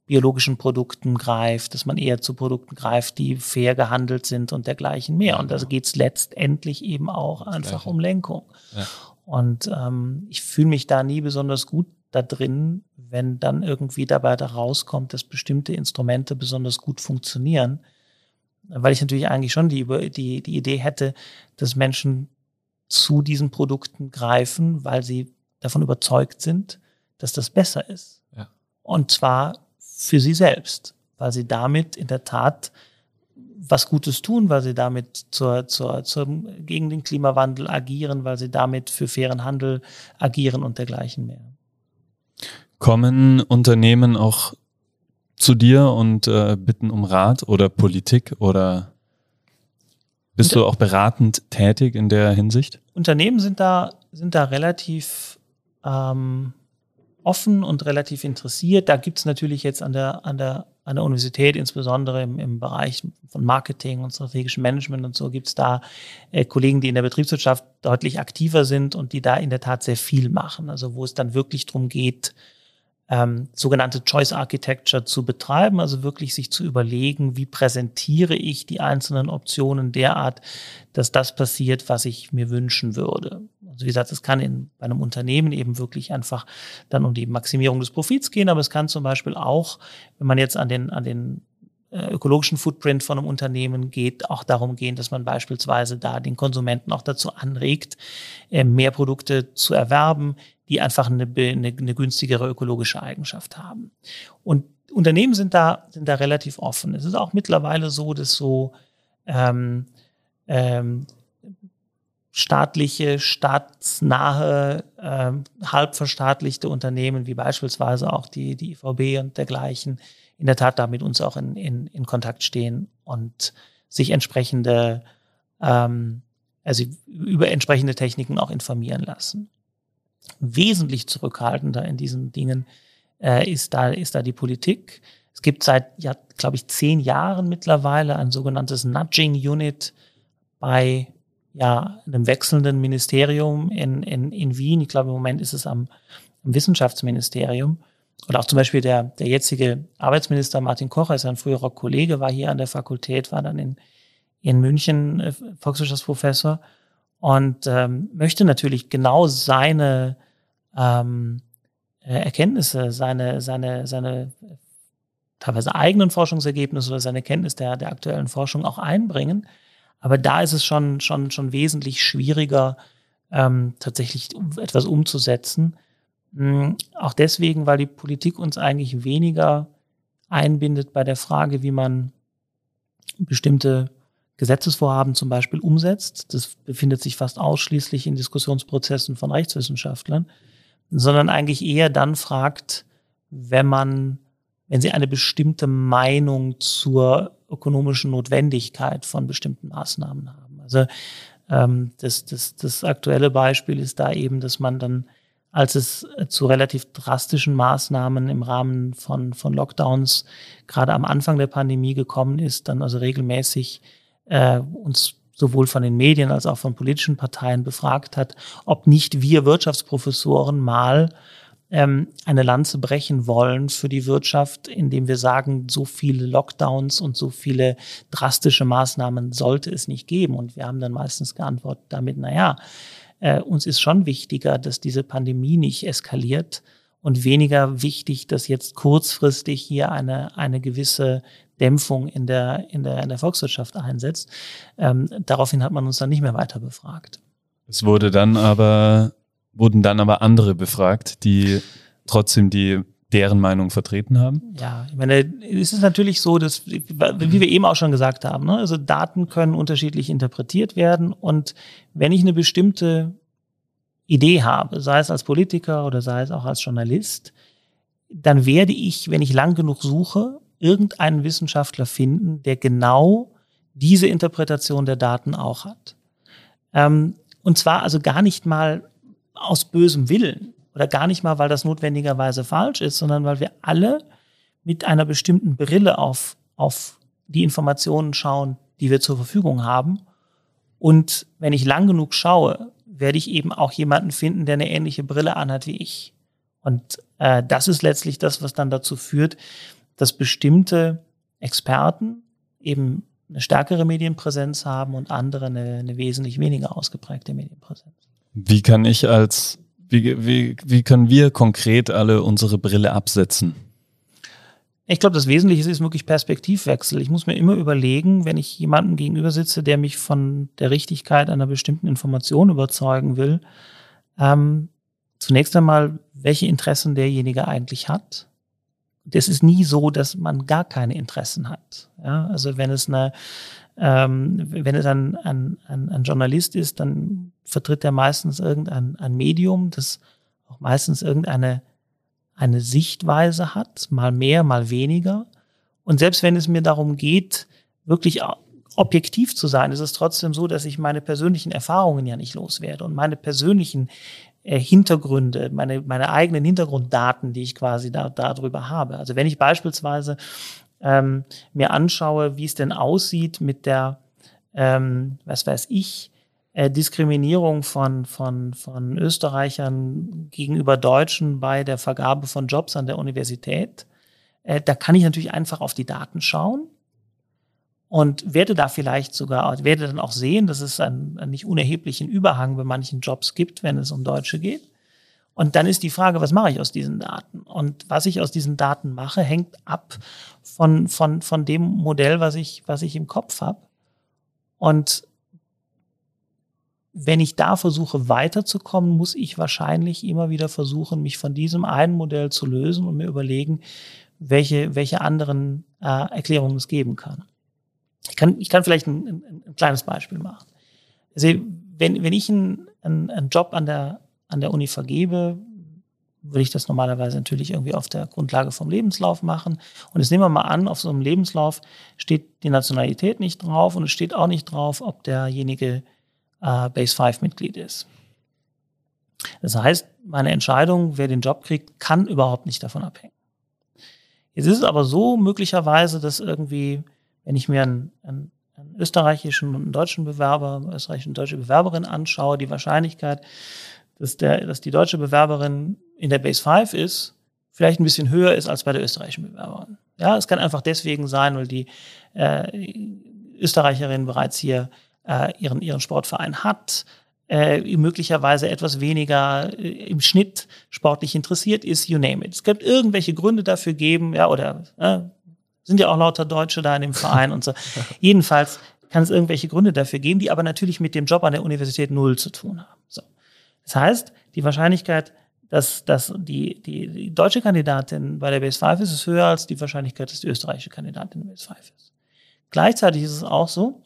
biologischen Produkten greift, dass man eher zu Produkten greift, die fair gehandelt sind und dergleichen mehr. Und da geht es letztendlich eben auch einfach um Lenkung. Ja. Und ähm, ich fühle mich da nie besonders gut da drin, wenn dann irgendwie dabei da rauskommt, dass bestimmte Instrumente besonders gut funktionieren, weil ich natürlich eigentlich schon die, die, die Idee hätte, dass Menschen zu diesen Produkten greifen, weil sie davon überzeugt sind, dass das besser ist. Ja. Und zwar für sie selbst, weil sie damit in der Tat was Gutes tun, weil sie damit zur, zur, zur, gegen den Klimawandel agieren, weil sie damit für fairen Handel agieren und dergleichen mehr. Kommen Unternehmen auch zu dir und äh, bitten um Rat oder Politik oder bist du auch beratend tätig in der Hinsicht? Unternehmen sind da, sind da relativ ähm, offen und relativ interessiert. Da gibt es natürlich jetzt an der, an der, an der Universität, insbesondere im, im Bereich von Marketing und strategischem Management und so, gibt es da äh, Kollegen, die in der Betriebswirtschaft deutlich aktiver sind und die da in der Tat sehr viel machen. Also wo es dann wirklich darum geht, ähm, sogenannte Choice Architecture zu betreiben, also wirklich sich zu überlegen, wie präsentiere ich die einzelnen Optionen derart, dass das passiert, was ich mir wünschen würde. Also wie gesagt, es kann in, bei einem Unternehmen eben wirklich einfach dann um die Maximierung des Profits gehen, aber es kann zum Beispiel auch, wenn man jetzt an den, an den äh, ökologischen Footprint von einem Unternehmen geht, auch darum gehen, dass man beispielsweise da den Konsumenten auch dazu anregt, äh, mehr Produkte zu erwerben, die einfach eine, eine, eine günstigere ökologische Eigenschaft haben. Und Unternehmen sind da, sind da relativ offen. Es ist auch mittlerweile so, dass so ähm, ähm, staatliche, staatsnahe, ähm, halb verstaatlichte Unternehmen wie beispielsweise auch die, die IVB und dergleichen in der Tat da mit uns auch in, in, in Kontakt stehen und sich entsprechende, ähm, also über entsprechende Techniken auch informieren lassen wesentlich zurückhaltender in diesen Dingen äh, ist, da, ist da die Politik. Es gibt seit, ja, glaube ich, zehn Jahren mittlerweile ein sogenanntes Nudging Unit bei ja, einem wechselnden Ministerium in, in, in Wien. Ich glaube, im Moment ist es am, am Wissenschaftsministerium. Oder auch zum Beispiel der, der jetzige Arbeitsminister Martin Kocher ist ein früherer Kollege, war hier an der Fakultät, war dann in, in München äh, Volkswirtschaftsprofessor und ähm, möchte natürlich genau seine ähm, äh, Erkenntnisse, seine, seine, seine teilweise eigenen Forschungsergebnisse oder seine Kenntnis der, der aktuellen Forschung auch einbringen. Aber da ist es schon, schon, schon wesentlich schwieriger, ähm, tatsächlich etwas umzusetzen. Mhm, auch deswegen, weil die Politik uns eigentlich weniger einbindet bei der Frage, wie man bestimmte Gesetzesvorhaben zum Beispiel umsetzt. Das befindet sich fast ausschließlich in Diskussionsprozessen von Rechtswissenschaftlern, sondern eigentlich eher dann fragt, wenn man, wenn sie eine bestimmte Meinung zur ökonomischen Notwendigkeit von bestimmten Maßnahmen haben. Also ähm, das, das, das aktuelle Beispiel ist da eben, dass man dann, als es zu relativ drastischen Maßnahmen im Rahmen von, von Lockdowns gerade am Anfang der Pandemie gekommen ist, dann also regelmäßig äh, uns sowohl von den Medien als auch von politischen Parteien befragt hat, ob nicht wir Wirtschaftsprofessoren mal ähm, eine Lanze brechen wollen für die Wirtschaft, indem wir sagen, so viele Lockdowns und so viele drastische Maßnahmen sollte es nicht geben. Und wir haben dann meistens geantwortet damit, na ja, äh, uns ist schon wichtiger, dass diese Pandemie nicht eskaliert und weniger wichtig, dass jetzt kurzfristig hier eine, eine gewisse Dämpfung in der, in der, in der Volkswirtschaft einsetzt. Ähm, daraufhin hat man uns dann nicht mehr weiter befragt. Es wurde dann aber wurden dann aber andere befragt, die trotzdem die deren Meinung vertreten haben? Ja, ich meine, es ist natürlich so, dass, wie wir eben auch schon gesagt haben, ne, also Daten können unterschiedlich interpretiert werden und wenn ich eine bestimmte Idee habe, sei es als Politiker oder sei es auch als Journalist, dann werde ich, wenn ich lang genug suche, irgendeinen Wissenschaftler finden, der genau diese Interpretation der Daten auch hat. Ähm, und zwar also gar nicht mal aus bösem Willen oder gar nicht mal, weil das notwendigerweise falsch ist, sondern weil wir alle mit einer bestimmten Brille auf, auf die Informationen schauen, die wir zur Verfügung haben. Und wenn ich lang genug schaue, werde ich eben auch jemanden finden, der eine ähnliche Brille anhat wie ich. Und äh, das ist letztlich das, was dann dazu führt, dass bestimmte Experten eben eine stärkere Medienpräsenz haben und andere eine, eine wesentlich weniger ausgeprägte Medienpräsenz. Wie kann ich als, wie, wie, wie können wir konkret alle unsere Brille absetzen? Ich glaube, das Wesentliche ist wirklich Perspektivwechsel. Ich muss mir immer überlegen, wenn ich jemandem gegenüber sitze, der mich von der Richtigkeit einer bestimmten Information überzeugen will, ähm, zunächst einmal, welche Interessen derjenige eigentlich hat. Das ist nie so, dass man gar keine Interessen hat. Ja, also wenn es eine ähm, wenn es ein, ein, ein, ein, Journalist ist, dann vertritt er meistens irgendein ein Medium, das auch meistens irgendeine eine Sichtweise hat, mal mehr, mal weniger. Und selbst wenn es mir darum geht, wirklich objektiv zu sein, ist es trotzdem so, dass ich meine persönlichen Erfahrungen ja nicht loswerde und meine persönlichen Hintergründe, meine, meine eigenen Hintergrunddaten, die ich quasi da, darüber habe. Also wenn ich beispielsweise ähm, mir anschaue, wie es denn aussieht mit der, ähm, was weiß ich, äh, Diskriminierung von, von, von Österreichern gegenüber Deutschen bei der Vergabe von Jobs an der Universität, äh, da kann ich natürlich einfach auf die Daten schauen und werde da vielleicht sogar, werde dann auch sehen, dass es einen, einen nicht unerheblichen Überhang bei manchen Jobs gibt, wenn es um Deutsche geht. Und dann ist die Frage, was mache ich aus diesen Daten? Und was ich aus diesen Daten mache, hängt ab von, von, von dem Modell, was ich, was ich im Kopf habe. Und wenn ich da versuche weiterzukommen, muss ich wahrscheinlich immer wieder versuchen, mich von diesem einen Modell zu lösen und mir überlegen, welche, welche anderen äh, Erklärungen es geben kann. Ich kann, ich kann vielleicht ein, ein, ein kleines Beispiel machen. Also wenn, wenn ich einen, einen, Job an der, an der Uni vergebe, würde ich das normalerweise natürlich irgendwie auf der Grundlage vom Lebenslauf machen. Und jetzt nehmen wir mal an, auf so einem Lebenslauf steht die Nationalität nicht drauf und es steht auch nicht drauf, ob derjenige äh, Base 5 Mitglied ist. Das heißt, meine Entscheidung, wer den Job kriegt, kann überhaupt nicht davon abhängen. Jetzt ist es aber so möglicherweise, dass irgendwie, wenn ich mir einen, einen, einen österreichischen und einen deutschen Bewerber, österreichische und deutsche Bewerberin anschaue, die Wahrscheinlichkeit, dass, der, dass die deutsche Bewerberin in der Base 5 ist, vielleicht ein bisschen höher ist als bei der österreichischen Bewerberin. Ja, es kann einfach deswegen sein, weil die äh, Österreicherin bereits hier äh, ihren, ihren Sportverein hat, äh, möglicherweise etwas weniger äh, im Schnitt sportlich interessiert ist, you name it. Es gibt irgendwelche Gründe dafür geben, ja, oder äh, sind ja auch lauter Deutsche da in dem Verein und so. Jedenfalls kann es irgendwelche Gründe dafür geben, die aber natürlich mit dem Job an der Universität null zu tun haben. So. Das heißt, die Wahrscheinlichkeit, dass, dass die, die, die deutsche Kandidatin bei der Base 5 ist, ist höher als die Wahrscheinlichkeit, dass die österreichische Kandidatin in der Base 5 ist. Gleichzeitig ist es auch so,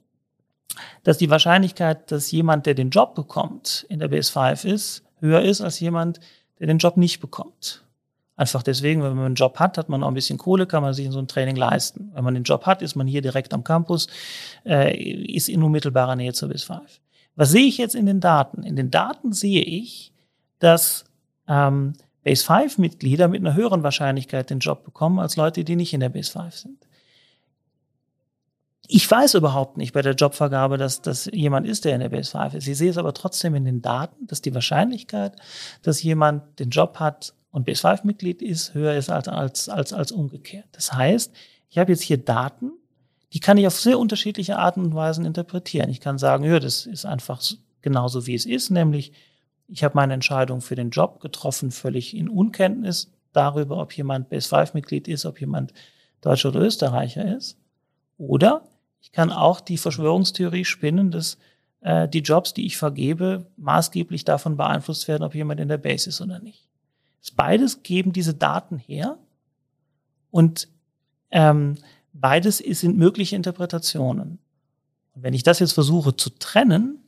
dass die Wahrscheinlichkeit, dass jemand, der den Job bekommt, in der BS5 ist, höher ist als jemand, der den Job nicht bekommt. Einfach deswegen, wenn man einen Job hat, hat man auch ein bisschen Kohle, kann man sich in so ein Training leisten. Wenn man den Job hat, ist man hier direkt am Campus, äh, ist in unmittelbarer Nähe zur BIS5. Was sehe ich jetzt in den Daten? In den Daten sehe ich, dass ähm, Base 5 Mitglieder mit einer höheren Wahrscheinlichkeit den Job bekommen als Leute, die nicht in der Base 5 sind. Ich weiß überhaupt nicht bei der Jobvergabe, dass das jemand ist, der in der Base 5 ist. Ich sehe es aber trotzdem in den Daten, dass die Wahrscheinlichkeit, dass jemand den Job hat und Base 5 Mitglied ist, höher ist als, als, als, als umgekehrt. Das heißt, ich habe jetzt hier Daten, die kann ich auf sehr unterschiedliche Arten und Weisen interpretieren. Ich kann sagen, ja, das ist einfach genauso wie es ist, nämlich ich habe meine Entscheidung für den Job getroffen, völlig in Unkenntnis darüber, ob jemand Base 5 Mitglied ist, ob jemand Deutscher oder Österreicher ist. Oder ich kann auch die Verschwörungstheorie spinnen, dass äh, die Jobs, die ich vergebe, maßgeblich davon beeinflusst werden, ob jemand in der Base ist oder nicht. Beides geben diese Daten her und ähm, beides sind mögliche Interpretationen. Und wenn ich das jetzt versuche zu trennen,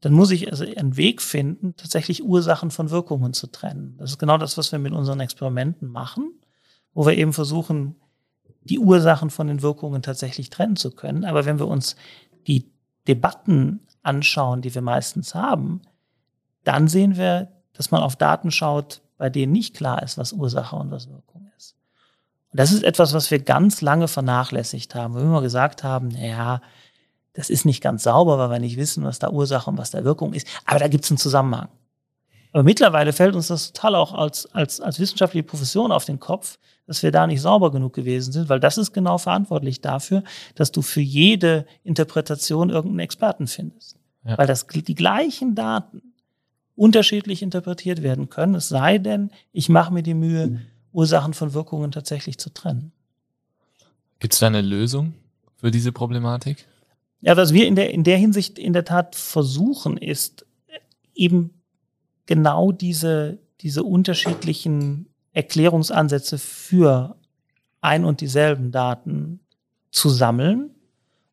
dann muss ich also einen Weg finden, tatsächlich Ursachen von Wirkungen zu trennen. Das ist genau das, was wir mit unseren Experimenten machen, wo wir eben versuchen, die Ursachen von den Wirkungen tatsächlich trennen zu können. Aber wenn wir uns die Debatten anschauen, die wir meistens haben, dann sehen wir, dass man auf Daten schaut, bei denen nicht klar ist, was Ursache und was Wirkung ist. Und das ist etwas, was wir ganz lange vernachlässigt haben, wo wir immer gesagt haben, naja, das ist nicht ganz sauber, weil wir nicht wissen, was da Ursache und was da Wirkung ist. Aber da gibt es einen Zusammenhang. Aber mittlerweile fällt uns das total auch als, als, als wissenschaftliche Profession auf den Kopf, dass wir da nicht sauber genug gewesen sind, weil das ist genau verantwortlich dafür, dass du für jede Interpretation irgendeinen Experten findest. Ja. Weil das die gleichen Daten unterschiedlich interpretiert werden können, es sei denn, ich mache mir die Mühe, Ursachen von Wirkungen tatsächlich zu trennen. Gibt es da eine Lösung für diese Problematik? Ja, was wir in der, in der Hinsicht in der Tat versuchen, ist eben genau diese, diese unterschiedlichen Erklärungsansätze für ein und dieselben Daten zu sammeln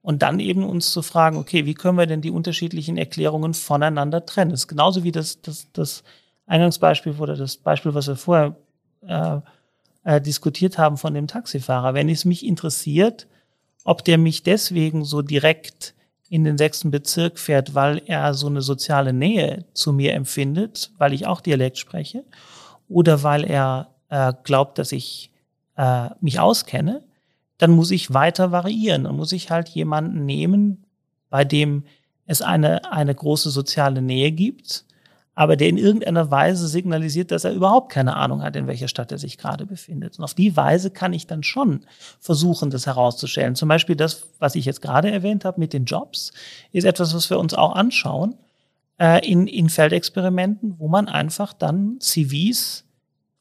und dann eben uns zu fragen, okay, wie können wir denn die unterschiedlichen Erklärungen voneinander trennen? Das ist genauso wie das, das, das Eingangsbeispiel oder das Beispiel, was wir vorher äh, äh, diskutiert haben von dem Taxifahrer. Wenn es mich interessiert, ob der mich deswegen so direkt in den sechsten Bezirk fährt, weil er so eine soziale Nähe zu mir empfindet, weil ich auch Dialekt spreche, oder weil er äh, glaubt, dass ich äh, mich auskenne, dann muss ich weiter variieren. Dann muss ich halt jemanden nehmen, bei dem es eine, eine große soziale Nähe gibt, aber der in irgendeiner Weise signalisiert, dass er überhaupt keine Ahnung hat, in welcher Stadt er sich gerade befindet. Und auf die Weise kann ich dann schon versuchen, das herauszustellen. Zum Beispiel das, was ich jetzt gerade erwähnt habe mit den Jobs, ist etwas, was wir uns auch anschauen äh, in, in Feldexperimenten, wo man einfach dann CVs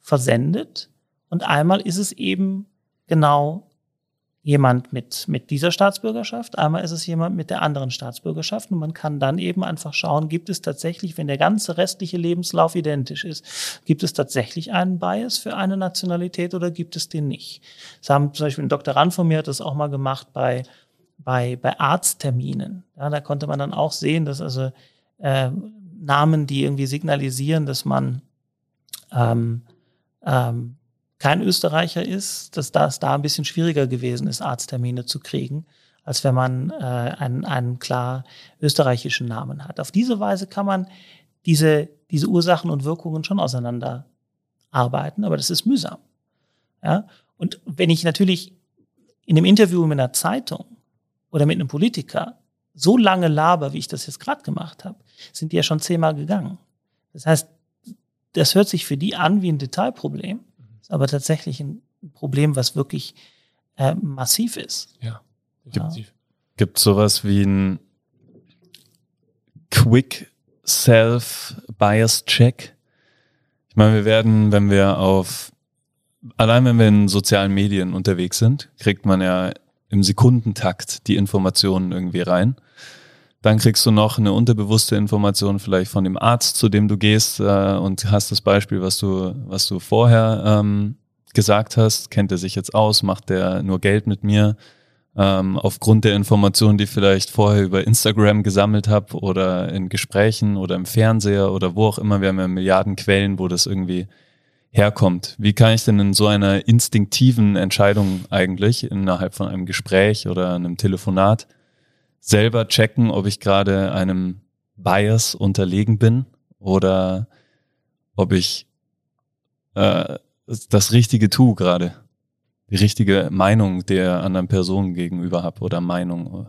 versendet. Und einmal ist es eben genau jemand mit, mit dieser Staatsbürgerschaft, einmal ist es jemand mit der anderen Staatsbürgerschaft und man kann dann eben einfach schauen, gibt es tatsächlich, wenn der ganze restliche Lebenslauf identisch ist, gibt es tatsächlich einen Bias für eine Nationalität oder gibt es den nicht? Das haben zum Beispiel ein Doktorand von mir hat das auch mal gemacht bei, bei, bei Arztterminen. Ja, da konnte man dann auch sehen, dass also äh, Namen, die irgendwie signalisieren, dass man ähm, ähm, kein Österreicher ist, dass das da ein bisschen schwieriger gewesen ist, Arzttermine zu kriegen, als wenn man äh, einen, einen klar österreichischen Namen hat. Auf diese Weise kann man diese, diese Ursachen und Wirkungen schon auseinander arbeiten, aber das ist mühsam. Ja? Und wenn ich natürlich in einem Interview mit einer Zeitung oder mit einem Politiker so lange laber, wie ich das jetzt gerade gemacht habe, sind die ja schon zehnmal gegangen. Das heißt, das hört sich für die an wie ein Detailproblem, ist aber tatsächlich ein Problem, was wirklich äh, massiv ist. Ja, definitiv. Ja. Gibt sowas wie ein Quick Self-Bias-Check? Ich meine, wir werden, wenn wir auf, allein wenn wir in sozialen Medien unterwegs sind, kriegt man ja im Sekundentakt die Informationen irgendwie rein. Dann kriegst du noch eine unterbewusste Information vielleicht von dem Arzt, zu dem du gehst äh, und hast das Beispiel, was du, was du vorher ähm, gesagt hast. Kennt er sich jetzt aus? Macht der nur Geld mit mir? ähm, aufgrund der Informationen, die ich vielleicht vorher über Instagram gesammelt habe oder in Gesprächen oder im Fernseher oder wo auch immer. Wir haben ja Milliarden Quellen, wo das irgendwie herkommt. Wie kann ich denn in so einer instinktiven Entscheidung eigentlich innerhalb von einem Gespräch oder einem Telefonat selber checken, ob ich gerade einem Bias unterlegen bin oder ob ich äh, das Richtige tue gerade, die richtige Meinung der anderen Person gegenüber habe oder Meinung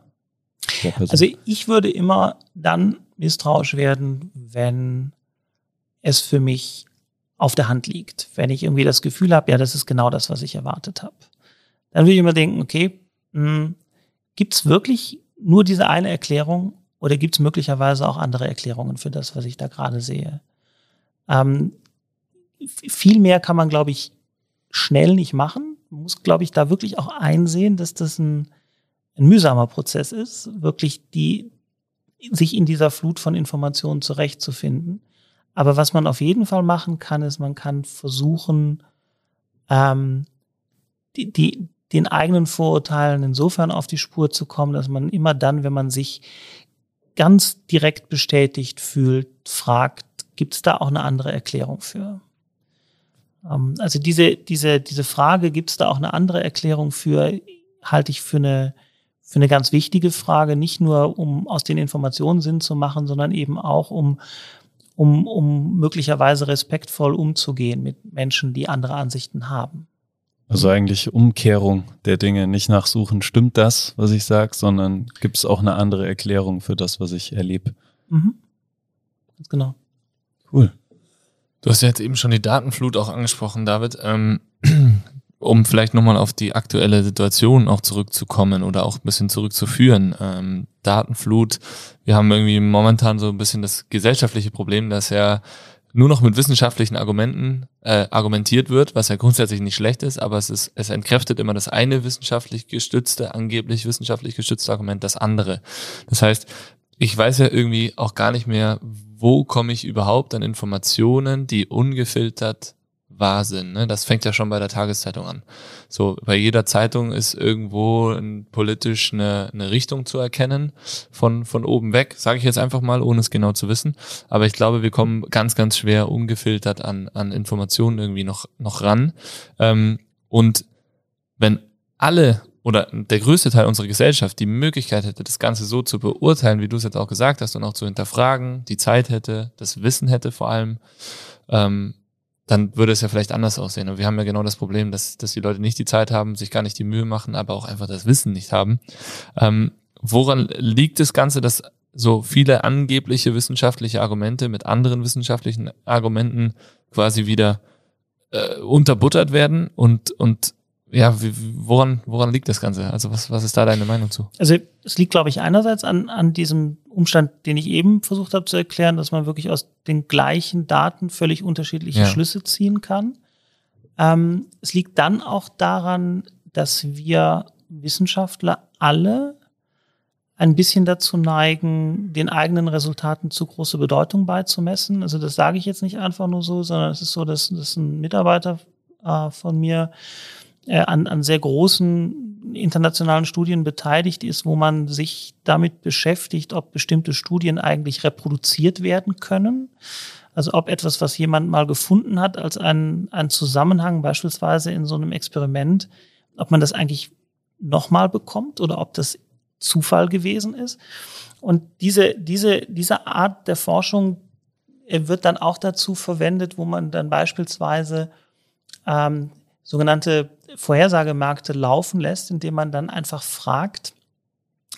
der Person. Also ich würde immer dann misstrauisch werden, wenn es für mich auf der Hand liegt. Wenn ich irgendwie das Gefühl habe, ja, das ist genau das, was ich erwartet habe. Dann würde ich immer denken, okay, hm, gibt es wirklich nur diese eine Erklärung oder gibt es möglicherweise auch andere Erklärungen für das, was ich da gerade sehe? Ähm, viel mehr kann man, glaube ich, schnell nicht machen. Man muss, glaube ich, da wirklich auch einsehen, dass das ein, ein mühsamer Prozess ist, wirklich die, sich in dieser Flut von Informationen zurechtzufinden. Aber was man auf jeden Fall machen kann, ist, man kann versuchen, ähm, die, die, den eigenen Vorurteilen insofern auf die Spur zu kommen, dass man immer dann, wenn man sich ganz direkt bestätigt fühlt, fragt, gibt es da auch eine andere Erklärung für? Ähm, also diese, diese, diese Frage, gibt es da auch eine andere Erklärung für, halte ich für eine, für eine ganz wichtige Frage, nicht nur um aus den Informationen Sinn zu machen, sondern eben auch um um, um möglicherweise respektvoll umzugehen mit Menschen, die andere Ansichten haben. Also eigentlich Umkehrung der Dinge, nicht nachsuchen, stimmt das, was ich sage, sondern gibt es auch eine andere Erklärung für das, was ich erlebe. Mhm. Ganz genau. Cool. Du hast ja jetzt eben schon die Datenflut auch angesprochen, David. Ähm, um vielleicht nochmal auf die aktuelle Situation auch zurückzukommen oder auch ein bisschen zurückzuführen. Ähm, Datenflut, wir haben irgendwie momentan so ein bisschen das gesellschaftliche Problem, dass ja nur noch mit wissenschaftlichen Argumenten äh, argumentiert wird, was ja grundsätzlich nicht schlecht ist, aber es ist, es entkräftet immer das eine wissenschaftlich gestützte, angeblich wissenschaftlich gestützte Argument, das andere. Das heißt, ich weiß ja irgendwie auch gar nicht mehr, wo komme ich überhaupt an Informationen, die ungefiltert wahr sind. Ne? Das fängt ja schon bei der Tageszeitung an. So, bei jeder Zeitung ist irgendwo ein, politisch eine, eine Richtung zu erkennen, von, von oben weg, sage ich jetzt einfach mal, ohne es genau zu wissen. Aber ich glaube, wir kommen ganz, ganz schwer ungefiltert an, an Informationen irgendwie noch, noch ran. Ähm, und wenn alle oder der größte Teil unserer Gesellschaft die Möglichkeit hätte, das Ganze so zu beurteilen, wie du es jetzt auch gesagt hast, und auch zu hinterfragen, die Zeit hätte, das Wissen hätte vor allem, ähm, dann würde es ja vielleicht anders aussehen. Und wir haben ja genau das Problem, dass, dass die Leute nicht die Zeit haben, sich gar nicht die Mühe machen, aber auch einfach das Wissen nicht haben. Ähm, woran liegt das Ganze, dass so viele angebliche wissenschaftliche Argumente mit anderen wissenschaftlichen Argumenten quasi wieder äh, unterbuttert werden und, und ja, woran, woran liegt das Ganze? Also was, was ist da deine Meinung zu? Also es liegt, glaube ich, einerseits an, an diesem Umstand, den ich eben versucht habe zu erklären, dass man wirklich aus den gleichen Daten völlig unterschiedliche ja. Schlüsse ziehen kann. Ähm, es liegt dann auch daran, dass wir Wissenschaftler alle ein bisschen dazu neigen, den eigenen Resultaten zu große Bedeutung beizumessen. Also das sage ich jetzt nicht einfach nur so, sondern es ist so, dass, dass ein Mitarbeiter äh, von mir äh, an, an sehr großen internationalen Studien beteiligt ist, wo man sich damit beschäftigt, ob bestimmte Studien eigentlich reproduziert werden können. Also ob etwas, was jemand mal gefunden hat als ein, ein Zusammenhang beispielsweise in so einem Experiment, ob man das eigentlich nochmal bekommt oder ob das Zufall gewesen ist. Und diese, diese, diese Art der Forschung äh, wird dann auch dazu verwendet, wo man dann beispielsweise ähm, sogenannte Vorhersagemärkte laufen lässt, indem man dann einfach fragt,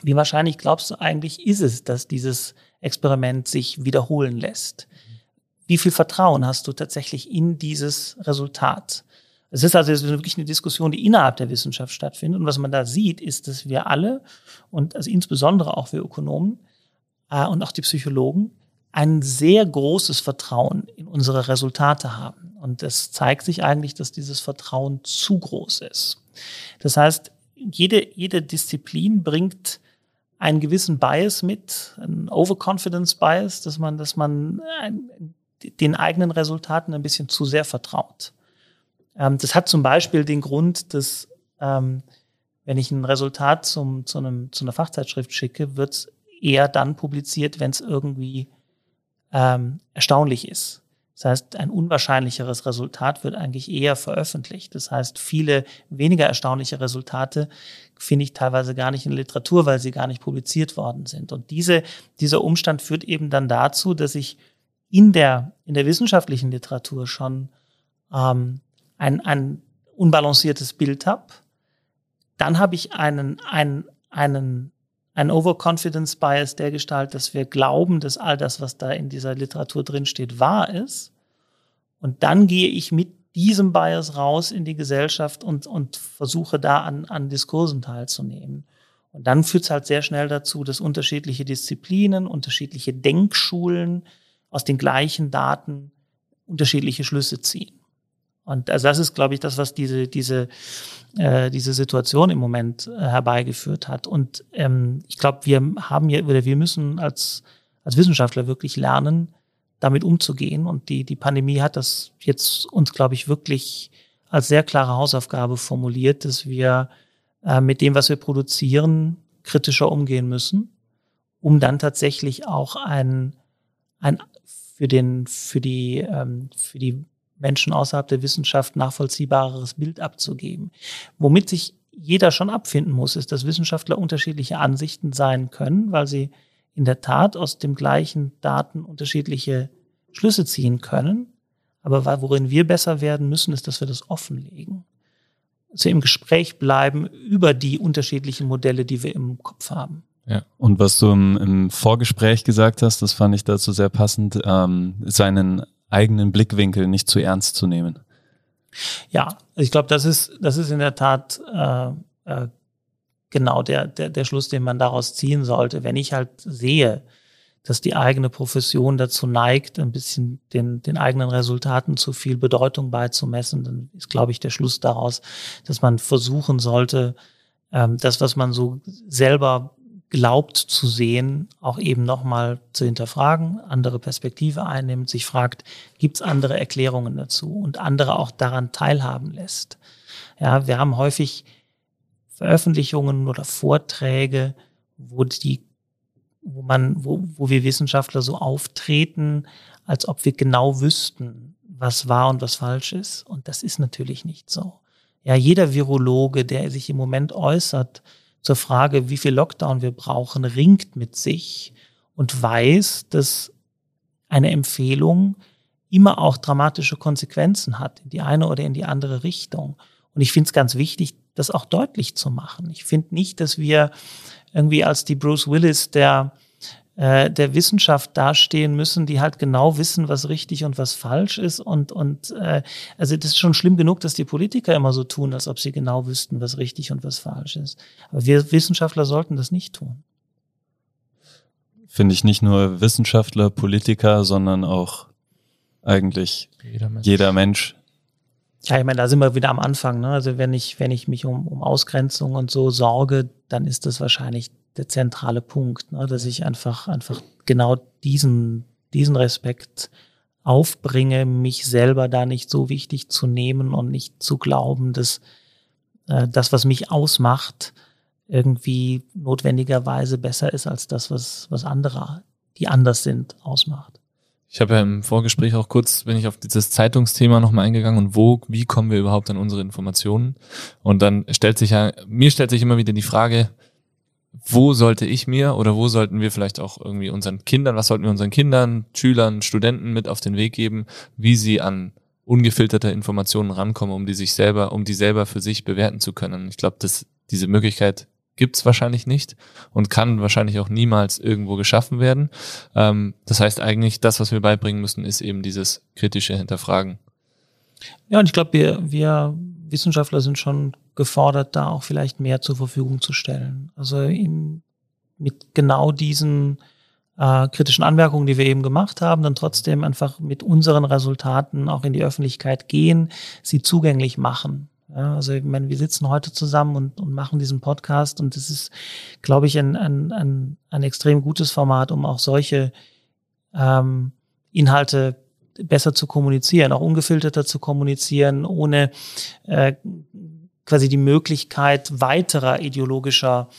wie wahrscheinlich glaubst du eigentlich ist es, dass dieses Experiment sich wiederholen lässt? Wie viel Vertrauen hast du tatsächlich in dieses Resultat? Es ist also wirklich eine Diskussion, die innerhalb der Wissenschaft stattfindet. Und was man da sieht, ist, dass wir alle und also insbesondere auch wir Ökonomen äh, und auch die Psychologen ein sehr großes Vertrauen in unsere Resultate haben. Und es zeigt sich eigentlich, dass dieses Vertrauen zu groß ist. Das heißt, jede, jede Disziplin bringt einen gewissen Bias mit, einen Overconfidence Bias, dass man, dass man den eigenen Resultaten ein bisschen zu sehr vertraut. Ähm, das hat zum Beispiel den Grund, dass ähm, wenn ich ein Resultat zum, zu, einem, zu einer Fachzeitschrift schicke, wird es eher dann publiziert, wenn es irgendwie ähm, erstaunlich ist. Das heißt, ein unwahrscheinlicheres Resultat wird eigentlich eher veröffentlicht. Das heißt, viele weniger erstaunliche Resultate finde ich teilweise gar nicht in Literatur, weil sie gar nicht publiziert worden sind. Und diese, dieser Umstand führt eben dann dazu, dass ich in der, in der wissenschaftlichen Literatur schon ähm, ein, ein unbalanciertes Bild habe. Dann habe ich einen, einen, einen ein Overconfidence Bias der Gestalt, dass wir glauben, dass all das, was da in dieser Literatur drin steht, wahr ist. Und dann gehe ich mit diesem Bias raus in die Gesellschaft und, und versuche da an, an Diskursen teilzunehmen. Und dann führt es halt sehr schnell dazu, dass unterschiedliche Disziplinen, unterschiedliche Denkschulen aus den gleichen Daten unterschiedliche Schlüsse ziehen. Und also das ist, glaube ich, das, was diese, diese, äh, diese Situation im Moment äh, herbeigeführt hat. Und ähm, ich glaube, wir haben ja, oder wir müssen als, als Wissenschaftler wirklich lernen, damit umzugehen. Und die, die Pandemie hat das jetzt uns, glaube ich, wirklich als sehr klare Hausaufgabe formuliert, dass wir äh, mit dem, was wir produzieren, kritischer umgehen müssen, um dann tatsächlich auch ein, ein für den, für die, ähm, für die Menschen außerhalb der Wissenschaft nachvollziehbareres Bild abzugeben. Womit sich jeder schon abfinden muss, ist, dass Wissenschaftler unterschiedliche Ansichten sein können, weil sie in der Tat aus dem gleichen Daten unterschiedliche Schlüsse ziehen können. Aber worin wir besser werden müssen, ist, dass wir das offenlegen. Dass wir im Gespräch bleiben über die unterschiedlichen Modelle, die wir im Kopf haben. Ja. Und was du im, im Vorgespräch gesagt hast, das fand ich dazu sehr passend, ähm, seinen eigenen Blickwinkel nicht zu ernst zu nehmen. Ja, ich glaube, das ist, das ist in der Tat äh, äh, genau der, der, der Schluss, den man daraus ziehen sollte. Wenn ich halt sehe, dass die eigene Profession dazu neigt, ein bisschen den, den eigenen Resultaten zu viel Bedeutung beizumessen, dann ist, glaube ich, der Schluss daraus, dass man versuchen sollte, ähm, das, was man so selber glaubt zu sehen, auch eben nochmal zu hinterfragen, andere Perspektive einnimmt, sich fragt, gibt es andere Erklärungen dazu und andere auch daran teilhaben lässt. Ja, wir haben häufig Veröffentlichungen oder Vorträge, wo die, wo man, wo, wo wir Wissenschaftler so auftreten, als ob wir genau wüssten, was wahr und was falsch ist. Und das ist natürlich nicht so. Ja, jeder Virologe, der sich im Moment äußert, zur Frage, wie viel Lockdown wir brauchen, ringt mit sich und weiß, dass eine Empfehlung immer auch dramatische Konsequenzen hat, in die eine oder in die andere Richtung. Und ich finde es ganz wichtig, das auch deutlich zu machen. Ich finde nicht, dass wir irgendwie als die Bruce Willis der äh, der Wissenschaft dastehen müssen, die halt genau wissen, was richtig und was falsch ist. Und, und äh, also das ist schon schlimm genug, dass die Politiker immer so tun, als ob sie genau wüssten, was richtig und was falsch ist. Aber wir Wissenschaftler sollten das nicht tun. Finde ich nicht nur Wissenschaftler, Politiker, sondern auch eigentlich jeder Mensch. Jeder Mensch. Ja, ich meine, da sind wir wieder am Anfang. Ne? Also wenn ich, wenn ich mich um, um Ausgrenzung und so sorge, dann ist das wahrscheinlich der zentrale Punkt, ne? dass ich einfach, einfach genau diesen, diesen Respekt aufbringe, mich selber da nicht so wichtig zu nehmen und nicht zu glauben, dass äh, das, was mich ausmacht, irgendwie notwendigerweise besser ist als das, was, was andere, die anders sind, ausmacht. Ich habe ja im Vorgespräch auch kurz, bin ich auf dieses Zeitungsthema nochmal eingegangen und wo, wie kommen wir überhaupt an unsere Informationen? Und dann stellt sich ja, mir stellt sich immer wieder die Frage, wo sollte ich mir oder wo sollten wir vielleicht auch irgendwie unseren Kindern, was sollten wir unseren Kindern, Schülern, Studenten mit auf den Weg geben, wie sie an ungefilterte Informationen rankommen, um die sich selber, um die selber für sich bewerten zu können. Ich glaube, dass diese Möglichkeit gibt's wahrscheinlich nicht und kann wahrscheinlich auch niemals irgendwo geschaffen werden. Ähm, das heißt eigentlich, das, was wir beibringen müssen, ist eben dieses kritische Hinterfragen. Ja, und ich glaube, wir, wir Wissenschaftler sind schon gefordert, da auch vielleicht mehr zur Verfügung zu stellen. Also im, mit genau diesen äh, kritischen Anmerkungen, die wir eben gemacht haben, dann trotzdem einfach mit unseren Resultaten auch in die Öffentlichkeit gehen, sie zugänglich machen. Ja, also ich meine, wir sitzen heute zusammen und, und machen diesen Podcast und das ist, glaube ich, ein, ein, ein, ein extrem gutes Format, um auch solche ähm, Inhalte besser zu kommunizieren, auch ungefilterter zu kommunizieren, ohne äh, quasi die Möglichkeit weiterer ideologischer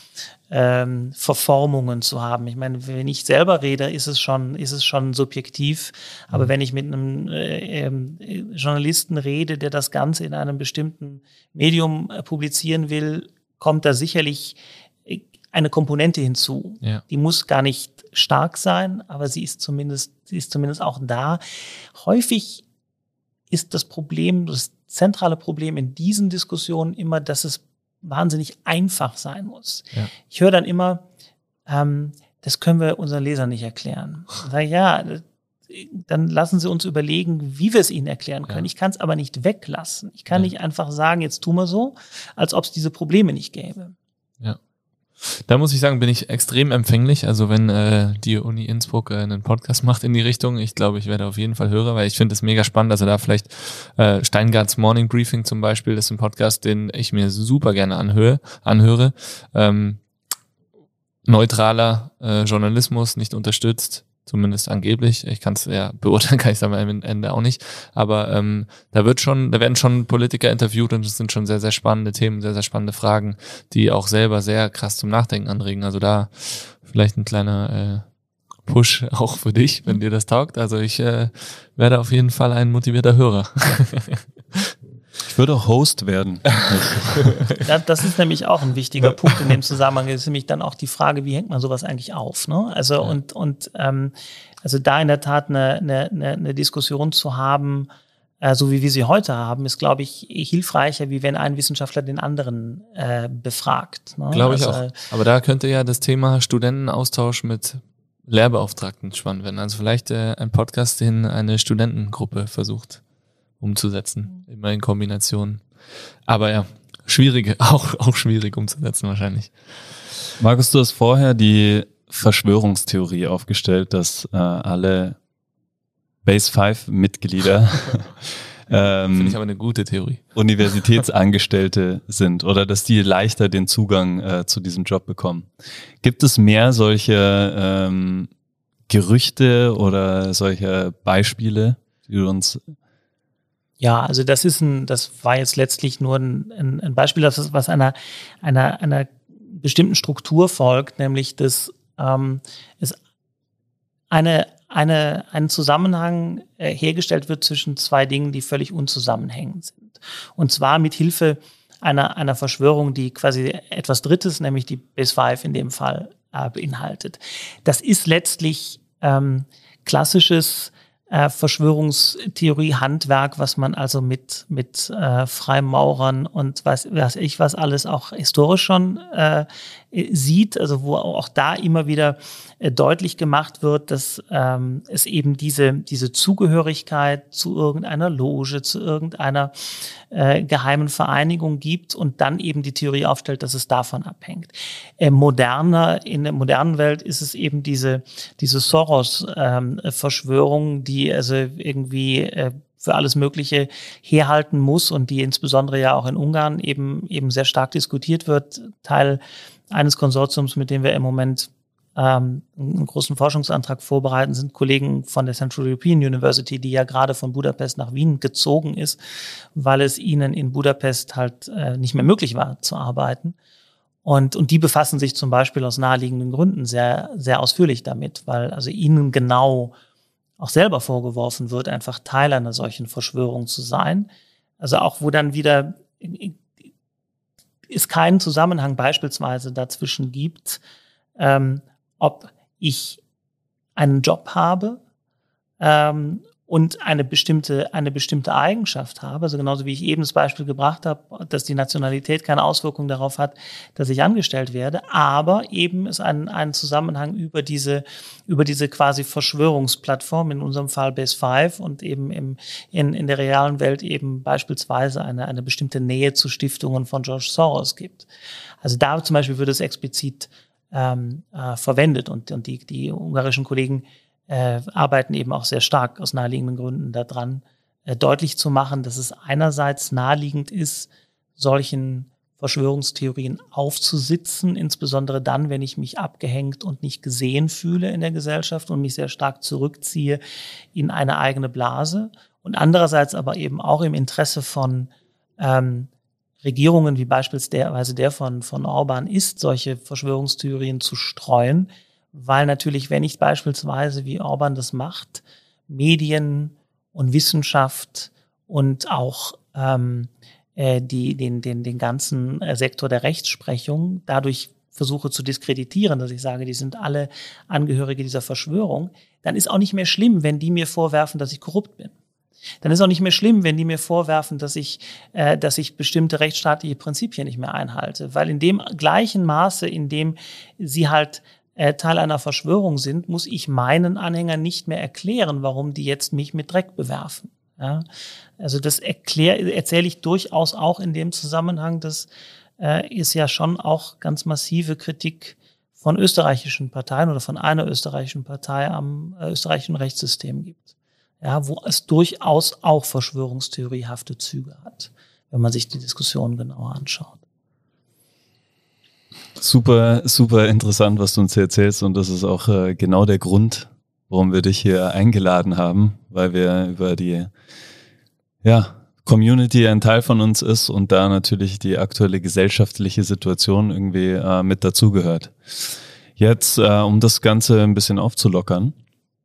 ähm, Verformungen zu haben. Ich meine, wenn ich selber rede, ist es schon, ist es schon subjektiv. Aber mhm. wenn ich mit einem äh, äh, Journalisten rede, der das Ganze in einem bestimmten Medium äh, publizieren will, kommt da sicherlich äh, eine Komponente hinzu. Ja. Die muss gar nicht stark sein, aber sie ist zumindest, sie ist zumindest auch da. Häufig ist das Problem, das zentrale Problem in diesen Diskussionen immer, dass es wahnsinnig einfach sein muss. Ja. Ich höre dann immer, ähm, das können wir unseren Lesern nicht erklären. Sage, ja, dann lassen Sie uns überlegen, wie wir es Ihnen erklären können. Ja. Ich kann es aber nicht weglassen. Ich kann ja. nicht einfach sagen, jetzt tun wir so, als ob es diese Probleme nicht gäbe. Da muss ich sagen, bin ich extrem empfänglich. Also wenn äh, die Uni Innsbruck äh, einen Podcast macht in die Richtung, ich glaube, ich werde auf jeden Fall hören, weil ich finde es mega spannend. Also da vielleicht äh, Steingarts Morning Briefing zum Beispiel, ist ein Podcast, den ich mir super gerne anhöre. anhöre. Ähm, neutraler äh, Journalismus, nicht unterstützt, zumindest angeblich. Ich kann es ja beurteilen, kann ich es am Ende auch nicht. Aber ähm, da wird schon, da werden schon Politiker interviewt und es sind schon sehr, sehr spannende Themen, sehr, sehr spannende Fragen, die auch selber sehr krass zum Nachdenken anregen. Also da vielleicht ein kleiner äh, Push auch für dich, wenn dir das taugt. Also ich äh, werde auf jeden Fall ein motivierter Hörer. Ich würde auch Host werden. das ist nämlich auch ein wichtiger Punkt in dem Zusammenhang. Das ist nämlich dann auch die Frage, wie hängt man sowas eigentlich auf? Ne? Also ja. und und ähm, also da in der Tat eine, eine, eine Diskussion zu haben, äh, so wie wir sie heute haben, ist, glaube ich, hilfreicher, wie wenn ein Wissenschaftler den anderen äh, befragt. Ne? Glaube ich also, auch. Aber da könnte ja das Thema Studentenaustausch mit Lehrbeauftragten spannend werden. Also vielleicht äh, ein Podcast, den eine Studentengruppe versucht umzusetzen. Immer in Kombination. Aber ja, schwierig, auch, auch schwierig umzusetzen wahrscheinlich. Markus, du hast vorher die Verschwörungstheorie aufgestellt, dass äh, alle Base 5 Mitglieder ähm, Finde ich aber eine gute Theorie. Universitätsangestellte sind oder dass die leichter den Zugang äh, zu diesem Job bekommen. Gibt es mehr solche ähm, Gerüchte oder solche Beispiele, die du uns ja, also das ist ein, das war jetzt letztlich nur ein, ein, Beispiel, das was einer, einer, einer bestimmten Struktur folgt, nämlich dass ähm, es eine, eine, ein Zusammenhang äh, hergestellt wird zwischen zwei Dingen, die völlig unzusammenhängend sind. Und zwar mit Hilfe einer, einer Verschwörung, die quasi etwas Drittes, nämlich die Base 5 in dem Fall, äh, beinhaltet. Das ist letztlich ähm, klassisches äh, Verschwörungstheorie-Handwerk, was man also mit, mit äh, Freimaurern und was, was ich was alles auch historisch schon äh, sieht, also wo auch da immer wieder äh, deutlich gemacht wird, dass ähm, es eben diese, diese Zugehörigkeit zu irgendeiner Loge, zu irgendeiner äh, geheimen Vereinigung gibt und dann eben die Theorie aufstellt, dass es davon abhängt. Äh, moderner, in der modernen Welt ist es eben diese, diese Soros-Verschwörung, ähm, die also irgendwie äh, für alles Mögliche herhalten muss und die insbesondere ja auch in Ungarn eben eben sehr stark diskutiert wird. Teil eines Konsortiums, mit dem wir im Moment ähm, einen großen Forschungsantrag vorbereiten, sind Kollegen von der Central European University, die ja gerade von Budapest nach Wien gezogen ist, weil es ihnen in Budapest halt äh, nicht mehr möglich war zu arbeiten. Und, und die befassen sich zum Beispiel aus naheliegenden Gründen sehr, sehr ausführlich damit, weil also ihnen genau auch selber vorgeworfen wird, einfach Teil einer solchen Verschwörung zu sein. Also auch wo dann wieder es keinen Zusammenhang beispielsweise dazwischen gibt, ähm, ob ich einen Job habe ähm, und eine bestimmte, eine bestimmte Eigenschaft habe, also genauso wie ich eben das Beispiel gebracht habe, dass die Nationalität keine Auswirkung darauf hat, dass ich angestellt werde, aber eben ist ein, ein Zusammenhang über diese, über diese quasi Verschwörungsplattform, in unserem Fall Base 5 und eben im, in, in der realen Welt eben beispielsweise eine, eine bestimmte Nähe zu Stiftungen von George Soros gibt. Also da zum Beispiel wird es explizit ähm, äh, verwendet und, und die, die ungarischen Kollegen äh, arbeiten eben auch sehr stark aus naheliegenden Gründen daran, äh, deutlich zu machen, dass es einerseits naheliegend ist, solchen Verschwörungstheorien aufzusitzen, insbesondere dann, wenn ich mich abgehängt und nicht gesehen fühle in der Gesellschaft und mich sehr stark zurückziehe in eine eigene Blase. Und andererseits aber eben auch im Interesse von ähm, Regierungen wie beispielsweise der von, von Orban ist, solche Verschwörungstheorien zu streuen, weil natürlich, wenn ich beispielsweise, wie Orban das macht, Medien und Wissenschaft und auch ähm, äh, die, den, den, den ganzen äh, Sektor der Rechtsprechung dadurch versuche zu diskreditieren, dass ich sage, die sind alle Angehörige dieser Verschwörung, dann ist auch nicht mehr schlimm, wenn die mir vorwerfen, dass ich korrupt bin. Dann ist auch nicht mehr schlimm, wenn die mir vorwerfen, dass ich, äh, dass ich bestimmte rechtsstaatliche Prinzipien nicht mehr einhalte. Weil in dem gleichen Maße, in dem sie halt äh, Teil einer Verschwörung sind, muss ich meinen Anhängern nicht mehr erklären, warum die jetzt mich mit Dreck bewerfen. Ja? Also das erklär, erzähle ich durchaus auch in dem Zusammenhang, dass äh, ist ja schon auch ganz massive Kritik von österreichischen Parteien oder von einer österreichischen Partei am äh, österreichischen Rechtssystem gibt. Ja, wo es durchaus auch verschwörungstheoriehafte Züge hat, wenn man sich die Diskussion genauer anschaut. Super, super interessant, was du uns hier erzählst und das ist auch äh, genau der Grund, warum wir dich hier eingeladen haben, weil wir über die ja, Community ein Teil von uns ist und da natürlich die aktuelle gesellschaftliche Situation irgendwie äh, mit dazugehört. Jetzt, äh, um das Ganze ein bisschen aufzulockern,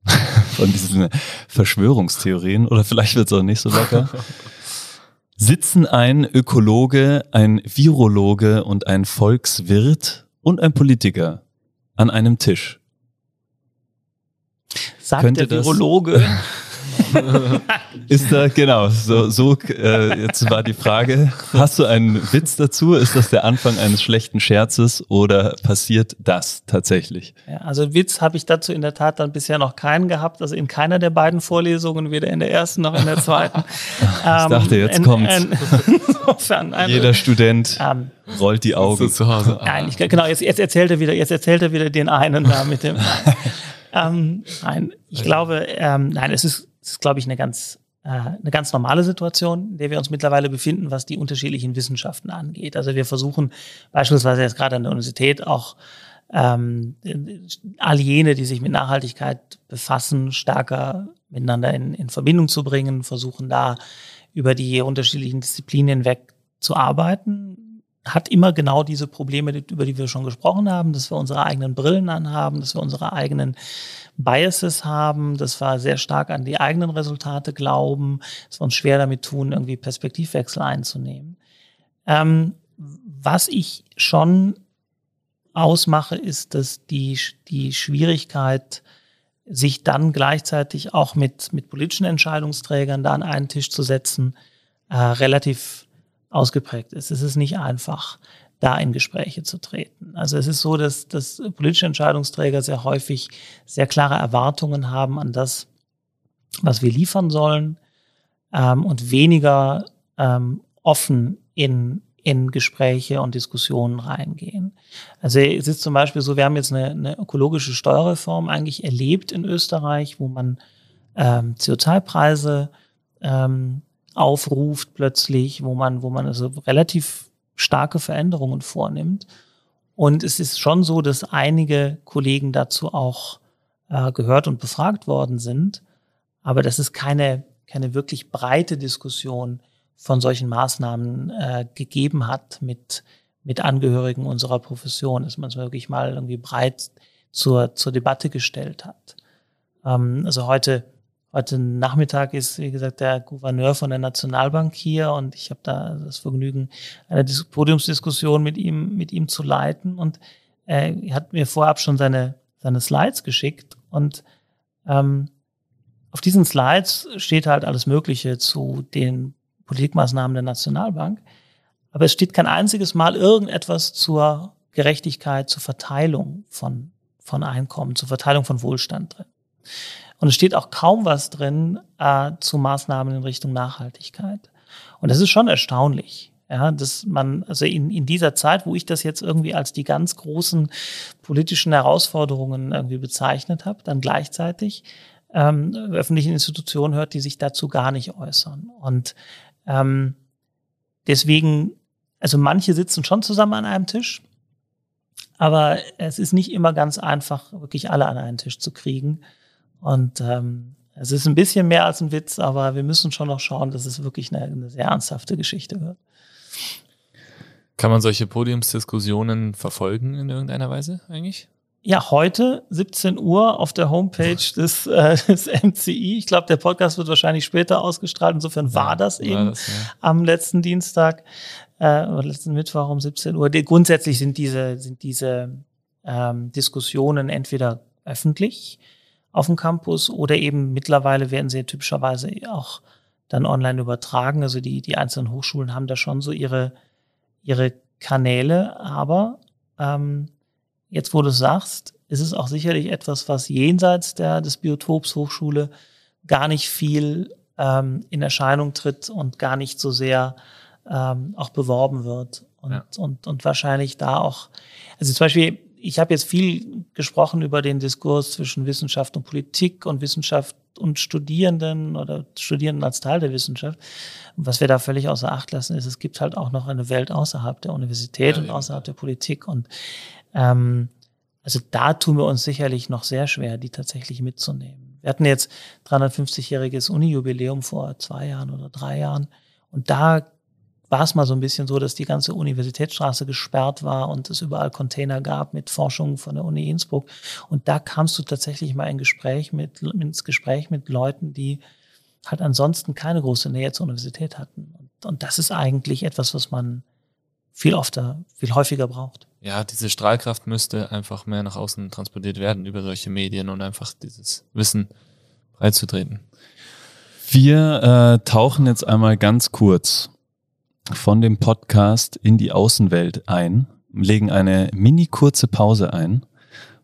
von diesen Verschwörungstheorien, oder vielleicht wird es auch nicht so locker, sitzen ein Ökologe, ein Virologe und ein Volkswirt und ein Politiker an einem Tisch. Sagt Könnte der Virologe, ist da, genau, so, so äh, jetzt war die Frage, hast du einen Witz dazu? Ist das der Anfang eines schlechten Scherzes oder passiert das tatsächlich? Ja, also Witz habe ich dazu in der Tat dann bisher noch keinen gehabt, also in keiner der beiden Vorlesungen, weder in der ersten noch in der zweiten. ich ähm, dachte, jetzt ähm, kommt Jeder Student ähm, rollt die Augen. zu Hause. Nein, ich, genau, jetzt, jetzt erzählt er wieder, jetzt erzählt er wieder den einen da mit dem. ähm, nein, ich glaube, ähm, nein, es ist das ist, glaube ich, eine ganz, äh, eine ganz normale Situation, in der wir uns mittlerweile befinden, was die unterschiedlichen Wissenschaften angeht. Also wir versuchen beispielsweise jetzt gerade an der Universität auch ähm, all jene, die sich mit Nachhaltigkeit befassen, stärker miteinander in, in Verbindung zu bringen, versuchen da über die unterschiedlichen Disziplinen hinweg zu arbeiten. Hat immer genau diese Probleme, über die wir schon gesprochen haben, dass wir unsere eigenen Brillen anhaben, dass wir unsere eigenen Biases haben, dass wir sehr stark an die eigenen Resultate glauben, dass wir uns schwer damit tun, irgendwie Perspektivwechsel einzunehmen. Ähm, was ich schon ausmache, ist, dass die, die Schwierigkeit, sich dann gleichzeitig auch mit, mit politischen Entscheidungsträgern da an einen Tisch zu setzen, äh, relativ ausgeprägt ist. Es ist nicht einfach da in Gespräche zu treten. Also es ist so, dass, dass politische Entscheidungsträger sehr häufig sehr klare Erwartungen haben an das, was wir liefern sollen ähm, und weniger ähm, offen in, in Gespräche und Diskussionen reingehen. Also es ist zum Beispiel so, wir haben jetzt eine, eine ökologische Steuerreform eigentlich erlebt in Österreich, wo man ähm, CO2-Preise ähm, aufruft plötzlich, wo man, wo man also relativ starke Veränderungen vornimmt. Und es ist schon so, dass einige Kollegen dazu auch äh, gehört und befragt worden sind. Aber das ist keine, keine wirklich breite Diskussion von solchen Maßnahmen äh, gegeben hat mit, mit Angehörigen unserer Profession, dass man es wirklich mal irgendwie breit zur, zur Debatte gestellt hat. Ähm, also heute Heute Nachmittag ist, wie gesagt, der Gouverneur von der Nationalbank hier und ich habe da das Vergnügen, eine Podiumsdiskussion mit ihm, mit ihm zu leiten. Und er hat mir vorab schon seine, seine Slides geschickt. Und ähm, auf diesen Slides steht halt alles Mögliche zu den Politikmaßnahmen der Nationalbank. Aber es steht kein einziges Mal irgendetwas zur Gerechtigkeit, zur Verteilung von, von Einkommen, zur Verteilung von Wohlstand drin. Und es steht auch kaum was drin äh, zu Maßnahmen in Richtung Nachhaltigkeit. Und das ist schon erstaunlich. Ja, dass man, also in, in dieser Zeit, wo ich das jetzt irgendwie als die ganz großen politischen Herausforderungen irgendwie bezeichnet habe, dann gleichzeitig ähm, öffentlichen Institutionen hört, die sich dazu gar nicht äußern. Und ähm, deswegen, also manche sitzen schon zusammen an einem Tisch, aber es ist nicht immer ganz einfach, wirklich alle an einen Tisch zu kriegen. Und ähm, es ist ein bisschen mehr als ein Witz, aber wir müssen schon noch schauen, dass es wirklich eine, eine sehr ernsthafte Geschichte wird. Kann man solche Podiumsdiskussionen verfolgen in irgendeiner Weise eigentlich? Ja, heute 17 Uhr auf der Homepage des, äh, des MCI. Ich glaube, der Podcast wird wahrscheinlich später ausgestrahlt. Insofern ja, war das eben war das, ja. am letzten Dienstag äh, oder letzten Mittwoch um 17 Uhr. Die, grundsätzlich sind diese, sind diese ähm, Diskussionen entweder öffentlich auf dem Campus oder eben mittlerweile werden sie typischerweise auch dann online übertragen. Also die, die einzelnen Hochschulen haben da schon so ihre, ihre Kanäle, aber ähm, Jetzt, wo du sagst, ist es auch sicherlich etwas, was jenseits der, des Biotops Hochschule gar nicht viel ähm, in Erscheinung tritt und gar nicht so sehr ähm, auch beworben wird. Und, ja. und, und wahrscheinlich da auch, also zum Beispiel, ich habe jetzt viel gesprochen über den Diskurs zwischen Wissenschaft und Politik und Wissenschaft und Studierenden oder Studierenden als Teil der Wissenschaft. Was wir da völlig außer Acht lassen, ist, es gibt halt auch noch eine Welt außerhalb der Universität ja, und außerhalb der Politik. Und ähm, also da tun wir uns sicherlich noch sehr schwer, die tatsächlich mitzunehmen. Wir hatten jetzt 350-jähriges Uni-Jubiläum vor zwei Jahren oder drei Jahren. Und da war es mal so ein bisschen so, dass die ganze Universitätsstraße gesperrt war und es überall Container gab mit Forschung von der Uni Innsbruck. Und da kamst du tatsächlich mal in Gespräch mit, ins Gespräch mit Leuten, die halt ansonsten keine große Nähe zur Universität hatten. Und, und das ist eigentlich etwas, was man viel öfter, viel häufiger braucht. Ja, diese Strahlkraft müsste einfach mehr nach außen transportiert werden über solche Medien und einfach dieses Wissen breitzutreten. Wir äh, tauchen jetzt einmal ganz kurz von dem Podcast in die Außenwelt ein, legen eine mini kurze Pause ein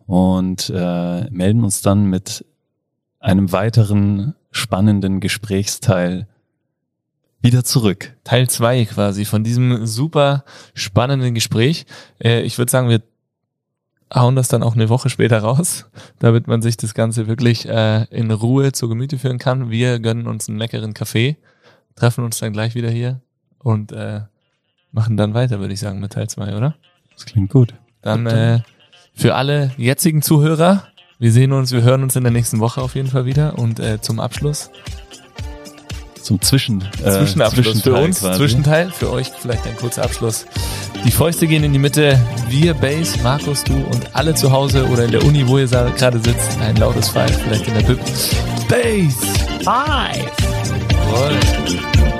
und äh, melden uns dann mit einem weiteren spannenden Gesprächsteil wieder zurück. Teil zwei quasi von diesem super spannenden Gespräch. Äh, ich würde sagen, wir hauen das dann auch eine Woche später raus, damit man sich das Ganze wirklich äh, in Ruhe zu Gemüte führen kann. Wir gönnen uns einen leckeren Kaffee, treffen uns dann gleich wieder hier und äh, machen dann weiter, würde ich sagen, mit Teil zwei, oder? Das klingt gut. Dann äh, für alle jetzigen Zuhörer, wir sehen uns, wir hören uns in der nächsten Woche auf jeden Fall wieder und äh, zum Abschluss zum Zwischen, äh, Zwischenabschluss für uns, quasi. Zwischenteil, für euch vielleicht ein kurzer Abschluss. Die Fäuste gehen in die Mitte. Wir, Base, Markus, du und alle zu Hause oder in der Uni, wo ihr gerade sitzt, ein lautes Five, vielleicht in der Bib. Base! Five! Jawohl.